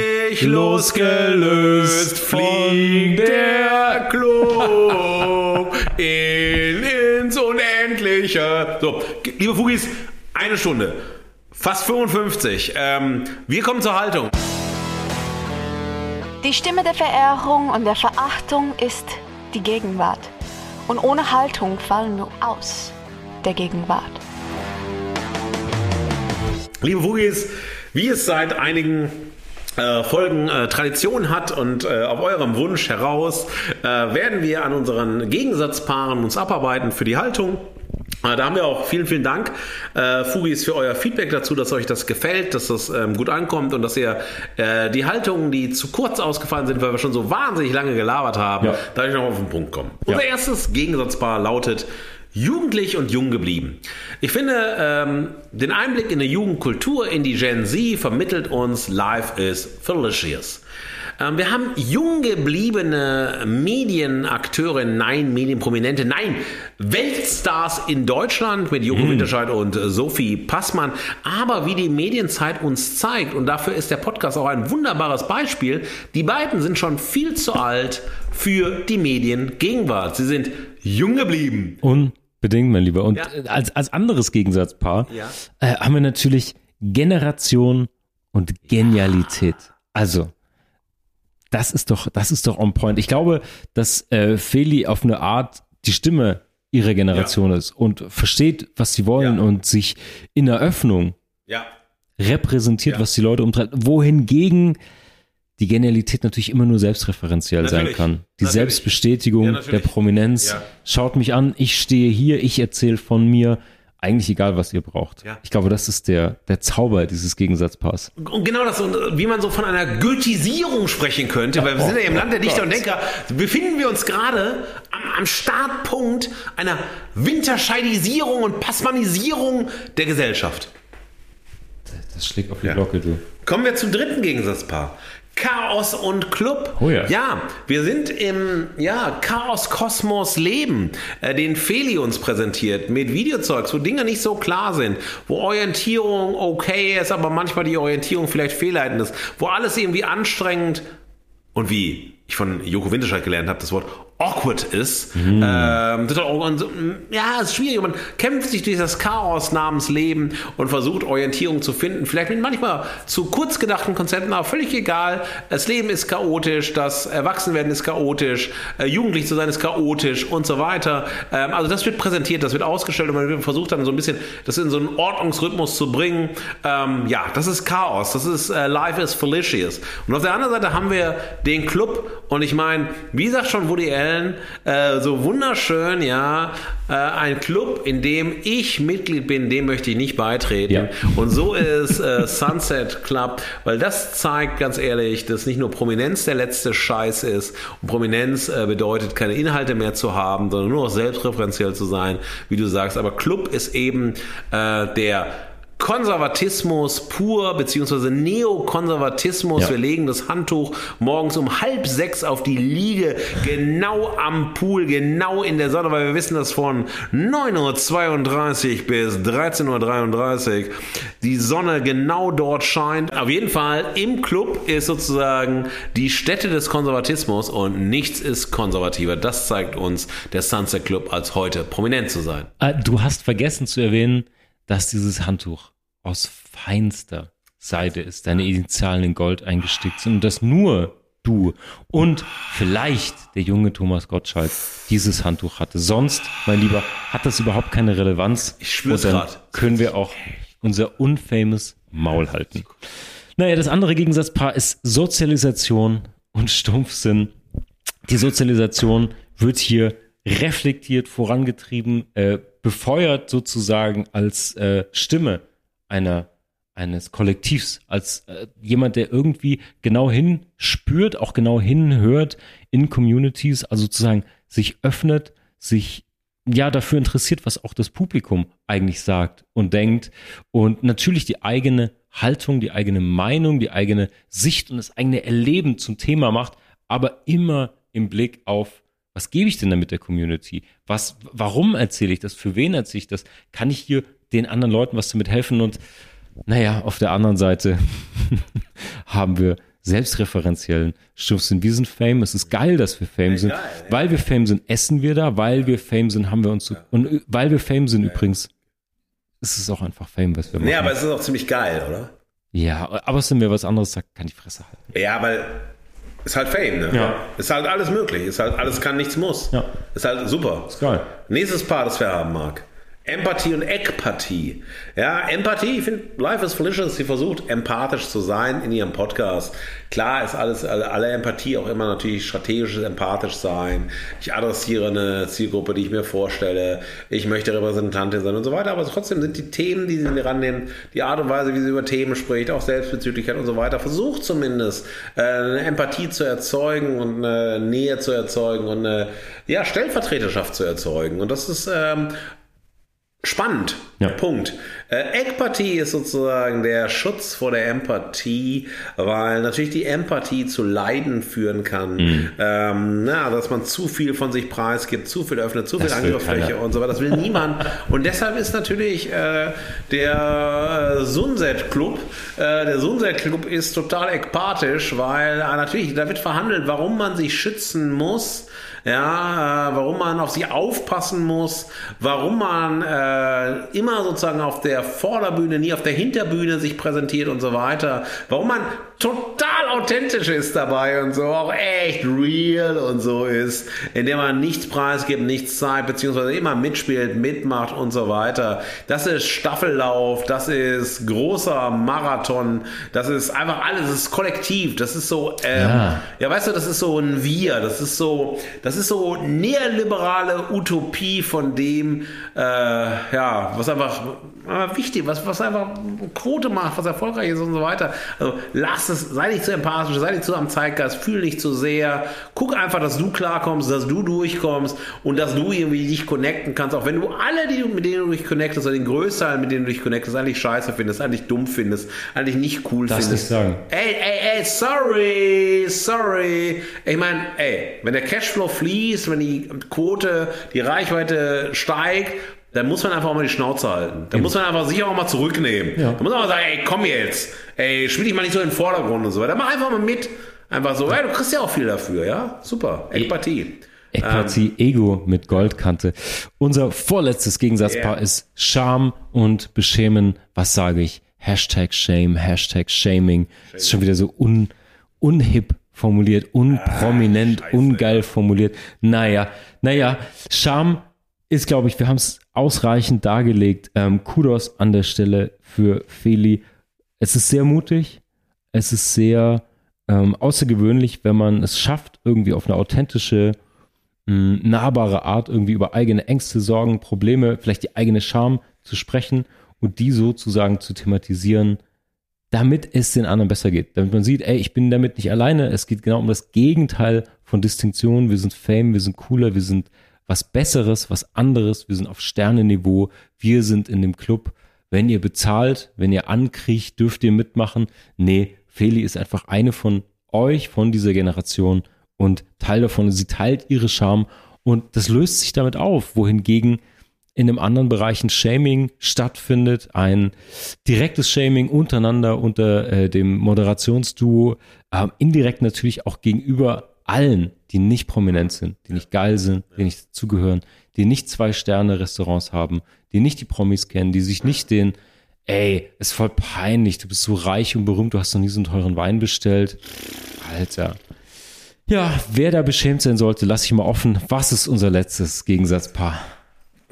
Losgelöst fliegt der Club in, ins Unendliche. So, liebe Fugis, eine Stunde. Fast 55. Ähm, wir kommen zur Haltung. Die Stimme der Verehrung und der Verachtung ist die Gegenwart. Und ohne Haltung fallen wir aus der Gegenwart. Liebe Fugis, wie es seit einigen äh, Folgen äh, Tradition hat und äh, auf eurem Wunsch heraus äh, werden wir an unseren Gegensatzpaaren uns abarbeiten für die Haltung. Äh, Da haben wir auch vielen, vielen Dank, äh, Fugis, für euer Feedback dazu, dass euch das gefällt, dass das ähm, gut ankommt und dass ihr äh, die Haltungen, die zu kurz ausgefallen sind, weil wir schon so wahnsinnig lange gelabert haben, Ja. dadurch noch auf den Punkt kommen. Ja. Unser erstes Gegensatzpaar lautet Jugendlich und jung geblieben. Ich finde, ähm, den Einblick in die Jugendkultur, in die Gen Z vermittelt uns Life is Delicious. Ähm, wir haben jung gebliebene Medienakteure, nein, Medienprominente, nein, Weltstars in Deutschland mit Joko Winterscheid und äh, Sophie Passmann. Aber wie die Medienzeit uns zeigt, und dafür ist der Podcast auch ein wunderbares Beispiel, die beiden sind schon viel zu alt für die Mediengegenwart. Sie sind jung geblieben. Unbedingt, mein Lieber. Und Ja. als, als anderes Gegensatzpaar Ja. äh, haben wir natürlich Generation und Genialität. Also, das ist doch, das ist doch on point. Ich glaube, dass äh, Feli auf eine Art die Stimme ihrer Generation ist und versteht, was sie wollen Ja. und sich in der Öffnung Ja. repräsentiert, Ja. was die Leute umtreibt. Wohingegen die Genialität natürlich immer nur selbstreferenziell sein Natürlich. kann. Die Natürlich. Selbstbestätigung Ja, der. Prominenz. Ja. Schaut mich an, ich stehe hier, ich erzähle von mir. Eigentlich egal, was ihr braucht. Ja. Ich glaube, das ist der, der Zauber dieses Gegensatzpaars. Und genau das, und wie man so von einer Goethisierung sprechen könnte, weil wir sind ja im Land der Dichter und Denker, befinden wir uns gerade am, am Startpunkt einer Winterscheidisierung und Passmanisierung der Gesellschaft. Das schlägt auf die. Glocke, du. Kommen wir zum dritten Gegensatzpaar. Chaos und Club. Oh ja. Ja, wir sind im ja, Chaos-Kosmos Leben, äh, den Feli uns präsentiert, mit Videozeugs, wo Dinge nicht so klar sind, wo Orientierung okay ist, aber manchmal die Orientierung vielleicht fehlleitend ist, wo alles irgendwie anstrengend und wie ich von Joko Winterscheid gelernt habe, das Wort awkward ist. Ähm, und so, mm, ja, es ist schwierig. Man kämpft sich durch das Chaos namens Leben und versucht Orientierung zu finden. Vielleicht mit manchmal zu kurz gedachten Konzepten, aber völlig egal. Das Leben ist chaotisch, das Erwachsenwerden ist chaotisch, äh, jugendlich zu sein ist chaotisch und so weiter. Ähm, also das wird präsentiert, das wird ausgestellt und man versucht dann so ein bisschen das in so einen Ordnungsrhythmus zu bringen. Ähm, ja, das ist Chaos, das ist äh, Life is Felicious. Und auf der anderen Seite haben wir den Club und ich meine, wie sagt schon Woody Allen, äh, so wunderschön, ja, äh, ein Club, in dem ich Mitglied bin, dem möchte ich nicht beitreten. Ja. Und so ist äh, Sunset Club, weil das zeigt ganz ehrlich, dass nicht nur Prominenz der letzte Scheiß ist und Prominenz äh, bedeutet, keine Inhalte mehr zu haben, sondern nur noch selbstreferenziell zu sein, wie du sagst. Aber Club ist eben äh, der Konservatismus pur, beziehungsweise Neokonservatismus. Ja. Wir legen das Handtuch morgens um halb sechs auf die Liege, genau am Pool, genau in der Sonne, weil wir wissen, dass von 9.32 Uhr bis 13.33 Uhr die Sonne genau dort scheint. Auf jeden Fall im Club ist sozusagen die Stätte des Konservatismus und nichts ist konservativer. Das zeigt uns der Sunset Club als heute prominent zu sein. Äh, Du hast vergessen zu erwähnen, dass dieses Handtuch aus feinster Seide ist, deine Initialen in Gold eingestickt sind und dass nur du und vielleicht der junge Thomas Gottschalk dieses Handtuch hatte. Sonst, mein Lieber, hat das überhaupt keine Relevanz. Ich spür's Und dann grad. können wir auch unser unfamous Maul halten. Naja, das andere Gegensatzpaar ist Sozialisation und Stumpfsinn. Die Sozialisation wird hier reflektiert, vorangetrieben, äh, befeuert sozusagen als äh, Stimme einer eines Kollektivs, als äh, jemand, der irgendwie genau hinspürt, auch genau hinhört in Communities, also sozusagen sich öffnet, sich ja dafür interessiert, was auch das Publikum eigentlich sagt und denkt und natürlich die eigene Haltung, die eigene Meinung, die eigene Sicht und das eigene Erleben zum Thema macht, aber immer im Blick auf was gebe ich denn damit der Community? Was, warum erzähle ich das? Für wen erzähle ich das? Kann ich hier den anderen Leuten was damit helfen? Und naja, auf der anderen Seite haben wir selbstreferenziellen Stumpfsinn. Wir sind Fame. Es ist geil, dass wir Fame sind. ja. Weil wir Fame sind, essen wir da. Weil wir Fame sind, haben wir uns so, und weil wir Fame sind übrigens, ist es auch einfach Fame, was wir machen. Nee, aber es ist auch ziemlich geil, oder? ja, aber es ist mir was anderes sagt, kann die Fresse halten. Ja, weil ist halt Fame, ne? Ja. Ist halt alles möglich. Ist halt alles kann, nichts muss. Ja. Ist halt super. Ist geil. Nächstes Paar, das wir haben, Marc. Empathie und Ekpathie. Ja, Empathie, ich finde, Life is Felicious, sie versucht empathisch zu sein in ihrem Podcast. Klar ist alles, alle, Empathie auch immer natürlich strategisches empathisch sein. Ich adressiere eine Zielgruppe, die ich mir vorstelle. Ich möchte Repräsentantin sein und so weiter. Aber trotzdem sind die Themen, die sie rannimmt, die Art und Weise, wie sie über Themen spricht, auch Selbstbezüglichkeit und so weiter, versucht zumindest äh, eine Empathie zu erzeugen und eine Nähe zu erzeugen und eine ja, Stellvertreterschaft zu erzeugen. Und das ist ähm, Spannend. Ja. Punkt. Äh, Ekpathie ist sozusagen der Schutz vor der Empathie, weil natürlich die Empathie zu Leiden führen kann. Mhm. Ähm, na, dass man zu viel von sich preisgibt, zu viel öffnet, zu viel Das Angriffsfläche und so weiter. Das will niemand. Und deshalb ist natürlich äh, der äh, Sunset Club, äh, der Sunset Club ist total ekpathisch, weil äh, natürlich, da wird verhandelt, warum man sich schützen muss. Ja, warum man auf sie aufpassen muss, warum man äh, immer sozusagen auf der Vorderbühne, nie auf der Hinterbühne sich präsentiert und so weiter, warum man total authentisch ist dabei und so auch echt real und so ist, indem man nichts preisgibt, nichts zeigt, beziehungsweise immer mitspielt, mitmacht und so weiter. Das ist Staffellauf, das ist großer Marathon, das ist einfach alles, das ist kollektiv, das ist so, ähm, Ja. ja, weißt du, das ist so ein Wir, das ist so, das ist so neoliberale Utopie von dem, äh, ja, was einfach äh, wichtig, was, was einfach Quote macht, was erfolgreich ist und so weiter. Also lass es, sei nicht zu empathisch, sei nicht zu am Zeitgeist, fühl nicht zu sehr, guck einfach, dass du klarkommst, dass du durchkommst und dass du irgendwie dich connecten kannst, auch wenn du alle, die du, mit denen du dich connectest, oder den Größteil, mit denen du dich connectest, eigentlich scheiße findest, eigentlich dumm findest, eigentlich nicht cool Darfst findest. nicht sagen. Ey, ey, ey, sorry, sorry. Ich meine, ey, wenn der Cashflow fließt, wenn die Quote, die Reichweite steigt, dann muss man einfach auch mal die Schnauze halten. Dann muss man einfach sich auch mal zurücknehmen. Ja. Dann muss man mal sagen, ey, komm jetzt. Ey, spiel dich mal nicht so in den Vordergrund und so weiter. Mach einfach mal mit. Einfach so, ey, du kriegst ja auch viel dafür, ja? Super. Empathie. Empathie, Ego mit Goldkante. Unser vorletztes Gegensatzpaar Yeah. ist Scham und Beschämen. Was sage ich? Hashtag Shame, Hashtag Shaming. Ist schon wieder so un, unhip formuliert, unprominent, scheiße, ungeil formuliert. Naja, naja, Scham ist, glaube ich, wir haben es ausreichend dargelegt. Ähm, Kudos an der Stelle für Feli. Es ist sehr mutig. Es ist sehr ähm, außergewöhnlich, wenn man es schafft, irgendwie auf eine authentische, mh, nahbare Art irgendwie über eigene Ängste, Sorgen, Probleme, vielleicht die eigene Scham zu sprechen und die sozusagen zu thematisieren, damit es den anderen besser geht. Damit man sieht, ey, ich bin damit nicht alleine. Es geht genau um das Gegenteil von Distinktion. Wir sind Fame, wir sind cooler, wir sind was Besseres, was anderes. Wir sind auf Sternenniveau. Wir sind in dem Club. wenn ihr bezahlt, wenn ihr ankriecht, dürft ihr mitmachen. Nee, Feli ist einfach eine von euch, von dieser Generation und Teil davon. Sie teilt ihre Charme und das löst sich damit auf, wohingegen in einem anderen Bereich ein Shaming stattfindet, ein direktes Shaming untereinander unter äh, dem Moderationsduo, äh, indirekt natürlich auch gegenüber allen, die nicht prominent sind, die nicht geil sind, die nicht dazugehören, die nicht zwei Sterne Restaurants haben, die nicht die Promis kennen, die sich nicht den ey, ist voll peinlich, du bist so reich und berühmt, du hast noch nie so einen teuren Wein bestellt. Alter. Ja, wer da beschämt sein sollte, lass ich mal offen. Was ist unser letztes Gegensatzpaar?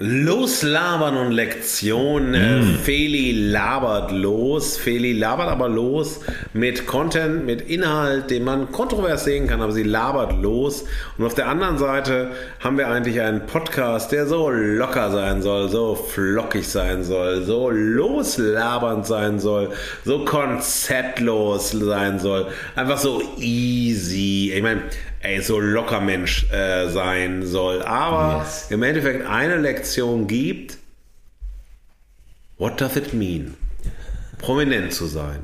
Loslabern und Lektion. Mm. Feli labert los. Feli labert aber los mit Content, mit Inhalt, den man kontrovers sehen kann, aber sie labert los. Und auf der anderen Seite haben wir eigentlich einen Podcast, der so locker sein soll, so flockig sein soll, so loslabernd sein soll, so konzeptlos sein soll. Einfach so easy. Ich meine, ey, so locker Mensch äh, sein soll. Aber yes. im Endeffekt eine Lektion gibt, what does it mean? Prominent zu sein.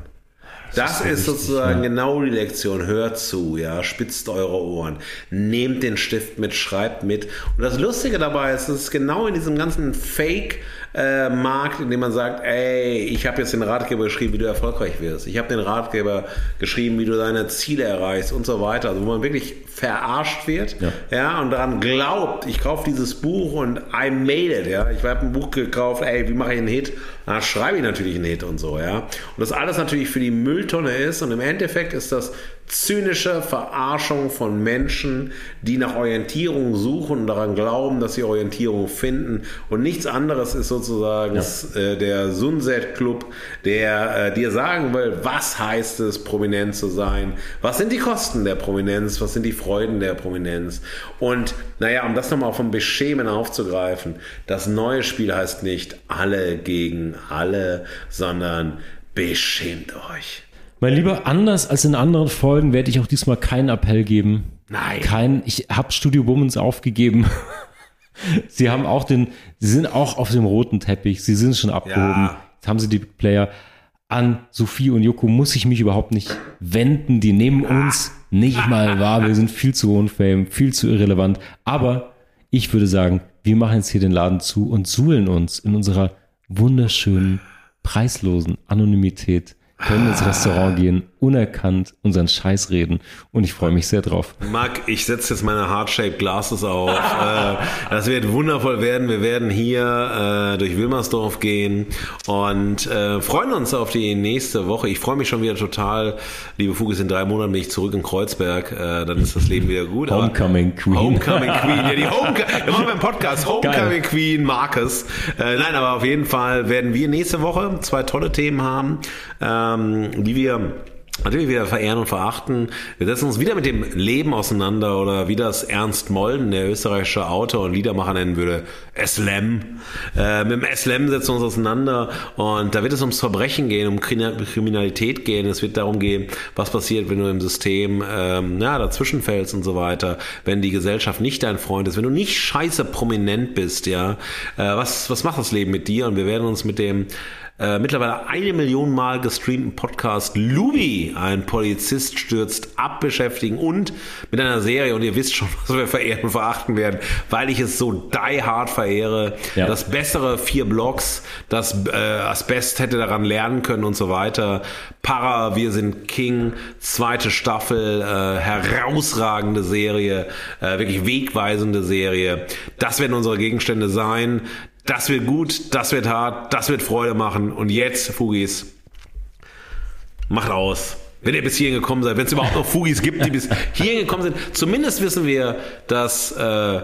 Das, das ist, ist sozusagen ja. genau die Lektion. Hört zu, ja, spitzt eure Ohren, nehmt den Stift mit, schreibt mit. Und das Lustige dabei ist, es ist genau in diesem ganzen Fake- äh, Markt, in dem man sagt, ey, ich habe jetzt den Ratgeber geschrieben, wie du erfolgreich wirst. Ich habe den Ratgeber geschrieben, wie du deine Ziele erreichst und so weiter. Also wo man wirklich verarscht wird, ja, ja und daran glaubt, ich kaufe dieses Buch und I made it, ja. Ich habe ein Buch gekauft, ey, wie mache ich einen Hit? Na, schreibe ich natürlich einen Hit und so, ja. Und das alles natürlich für die Mülltonne ist und im Endeffekt ist das zynische Verarschung von Menschen, die nach Orientierung suchen und daran glauben, dass sie Orientierung finden. Und nichts anderes ist sozusagen ja. äh, der Sunset Club, der äh, dir sagen will, was heißt es, prominent zu sein? Was sind die Kosten der Prominenz? Was sind die Freuden der Prominenz? Und naja, um das nochmal vom Beschämen aufzugreifen, das neue Spiel heißt nicht alle gegen alle, sondern beschämt euch. Mein Lieber, anders als in anderen Folgen werde ich auch diesmal keinen Appell geben. Nein. Kein, ich habe Studio Bummens aufgegeben. sie haben auch den, sie sind auch auf dem roten Teppich, sie sind schon abgehoben. Ja. Jetzt haben sie die Player. An Sophie und Joko muss ich mich überhaupt nicht wenden. Die nehmen uns nicht mal wahr. Wir sind viel zu hohen Fame, viel zu irrelevant. Aber ich würde sagen, wir machen jetzt hier den Laden zu und suhlen uns in unserer wunderschönen, preislosen Anonymität können ins Restaurant gehen, unerkannt unseren Scheiß reden und ich freue mich sehr drauf. Marc, ich setze jetzt meine Heart-Shaped Glasses auf. Äh, das wird wundervoll werden. Wir werden hier äh, durch Wilmersdorf gehen und äh, freuen uns auf die nächste Woche. Ich freue mich schon wieder total. Liebe Fugis, in drei Monaten bin ich zurück in Kreuzberg. Äh, dann ist das Leben wieder gut. Homecoming aber, Queen. Homecoming Queen. Ja, die Home wir machen beim Podcast Homecoming Geil. Queen Marcus. Äh, nein, aber auf jeden Fall werden wir nächste Woche zwei tolle Themen haben, ähm, die wir Natürlich wieder verehren und verachten. Wir setzen uns wieder mit dem Leben auseinander oder wie das Ernst Molden, der österreichische Autor und Liedermacher nennen würde, Eslem. Äh, mit dem Eslem setzen wir uns auseinander und da wird es ums Verbrechen gehen, um Kriminalität gehen. Es wird darum gehen, was passiert, wenn du im System ähm, ja, dazwischen fällst und so weiter, wenn die Gesellschaft nicht dein Freund ist, wenn du nicht scheiße prominent bist, ja. Äh, was, was macht das Leben mit dir? Und wir werden uns mit dem äh, mittlerweile eine Million Mal gestreamten Podcast Luby, ein Polizist stürzt ab, beschäftigen und mit einer Serie, und ihr wisst schon, was wir verehren und verachten werden, weil ich es so die hard verehre. Ja. Das bessere vier Blogs, das äh, Asbest hätte daran lernen können und so weiter. Para, wir sind King, zweite Staffel, äh, herausragende Serie, äh, wirklich wegweisende Serie. Das werden unsere Gegenstände sein. Das wird gut, das wird hart, das wird Freude machen. Und jetzt, Fugis, macht aus. Wenn ihr bis hierhin gekommen seid, wenn es überhaupt noch Fugis gibt, die bis hierhin gekommen sind. Zumindest wissen wir, dass äh,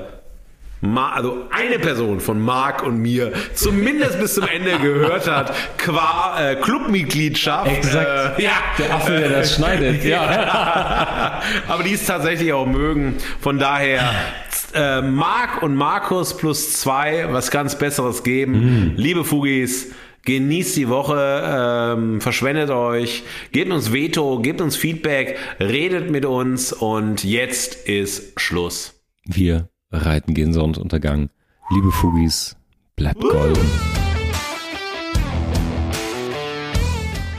also eine Person von Marc und mir zumindest bis zum Ende gehört hat, qua äh, Clubmitgliedschaft. Exakt. Äh, ja. Der Affe, der das schneidet. Ja. Aber die ist tatsächlich auch mögen. Von daher äh, Marc und Markus plus zwei, was ganz Besseres geben. Mm. Liebe Fugis, Genießt die Woche, ähm, verschwendet euch, gebt uns Veto, gebt uns Feedback, redet mit uns und jetzt ist Schluss. Wir reiten gehen Sonnenuntergang. Liebe Fugis, bleibt golden.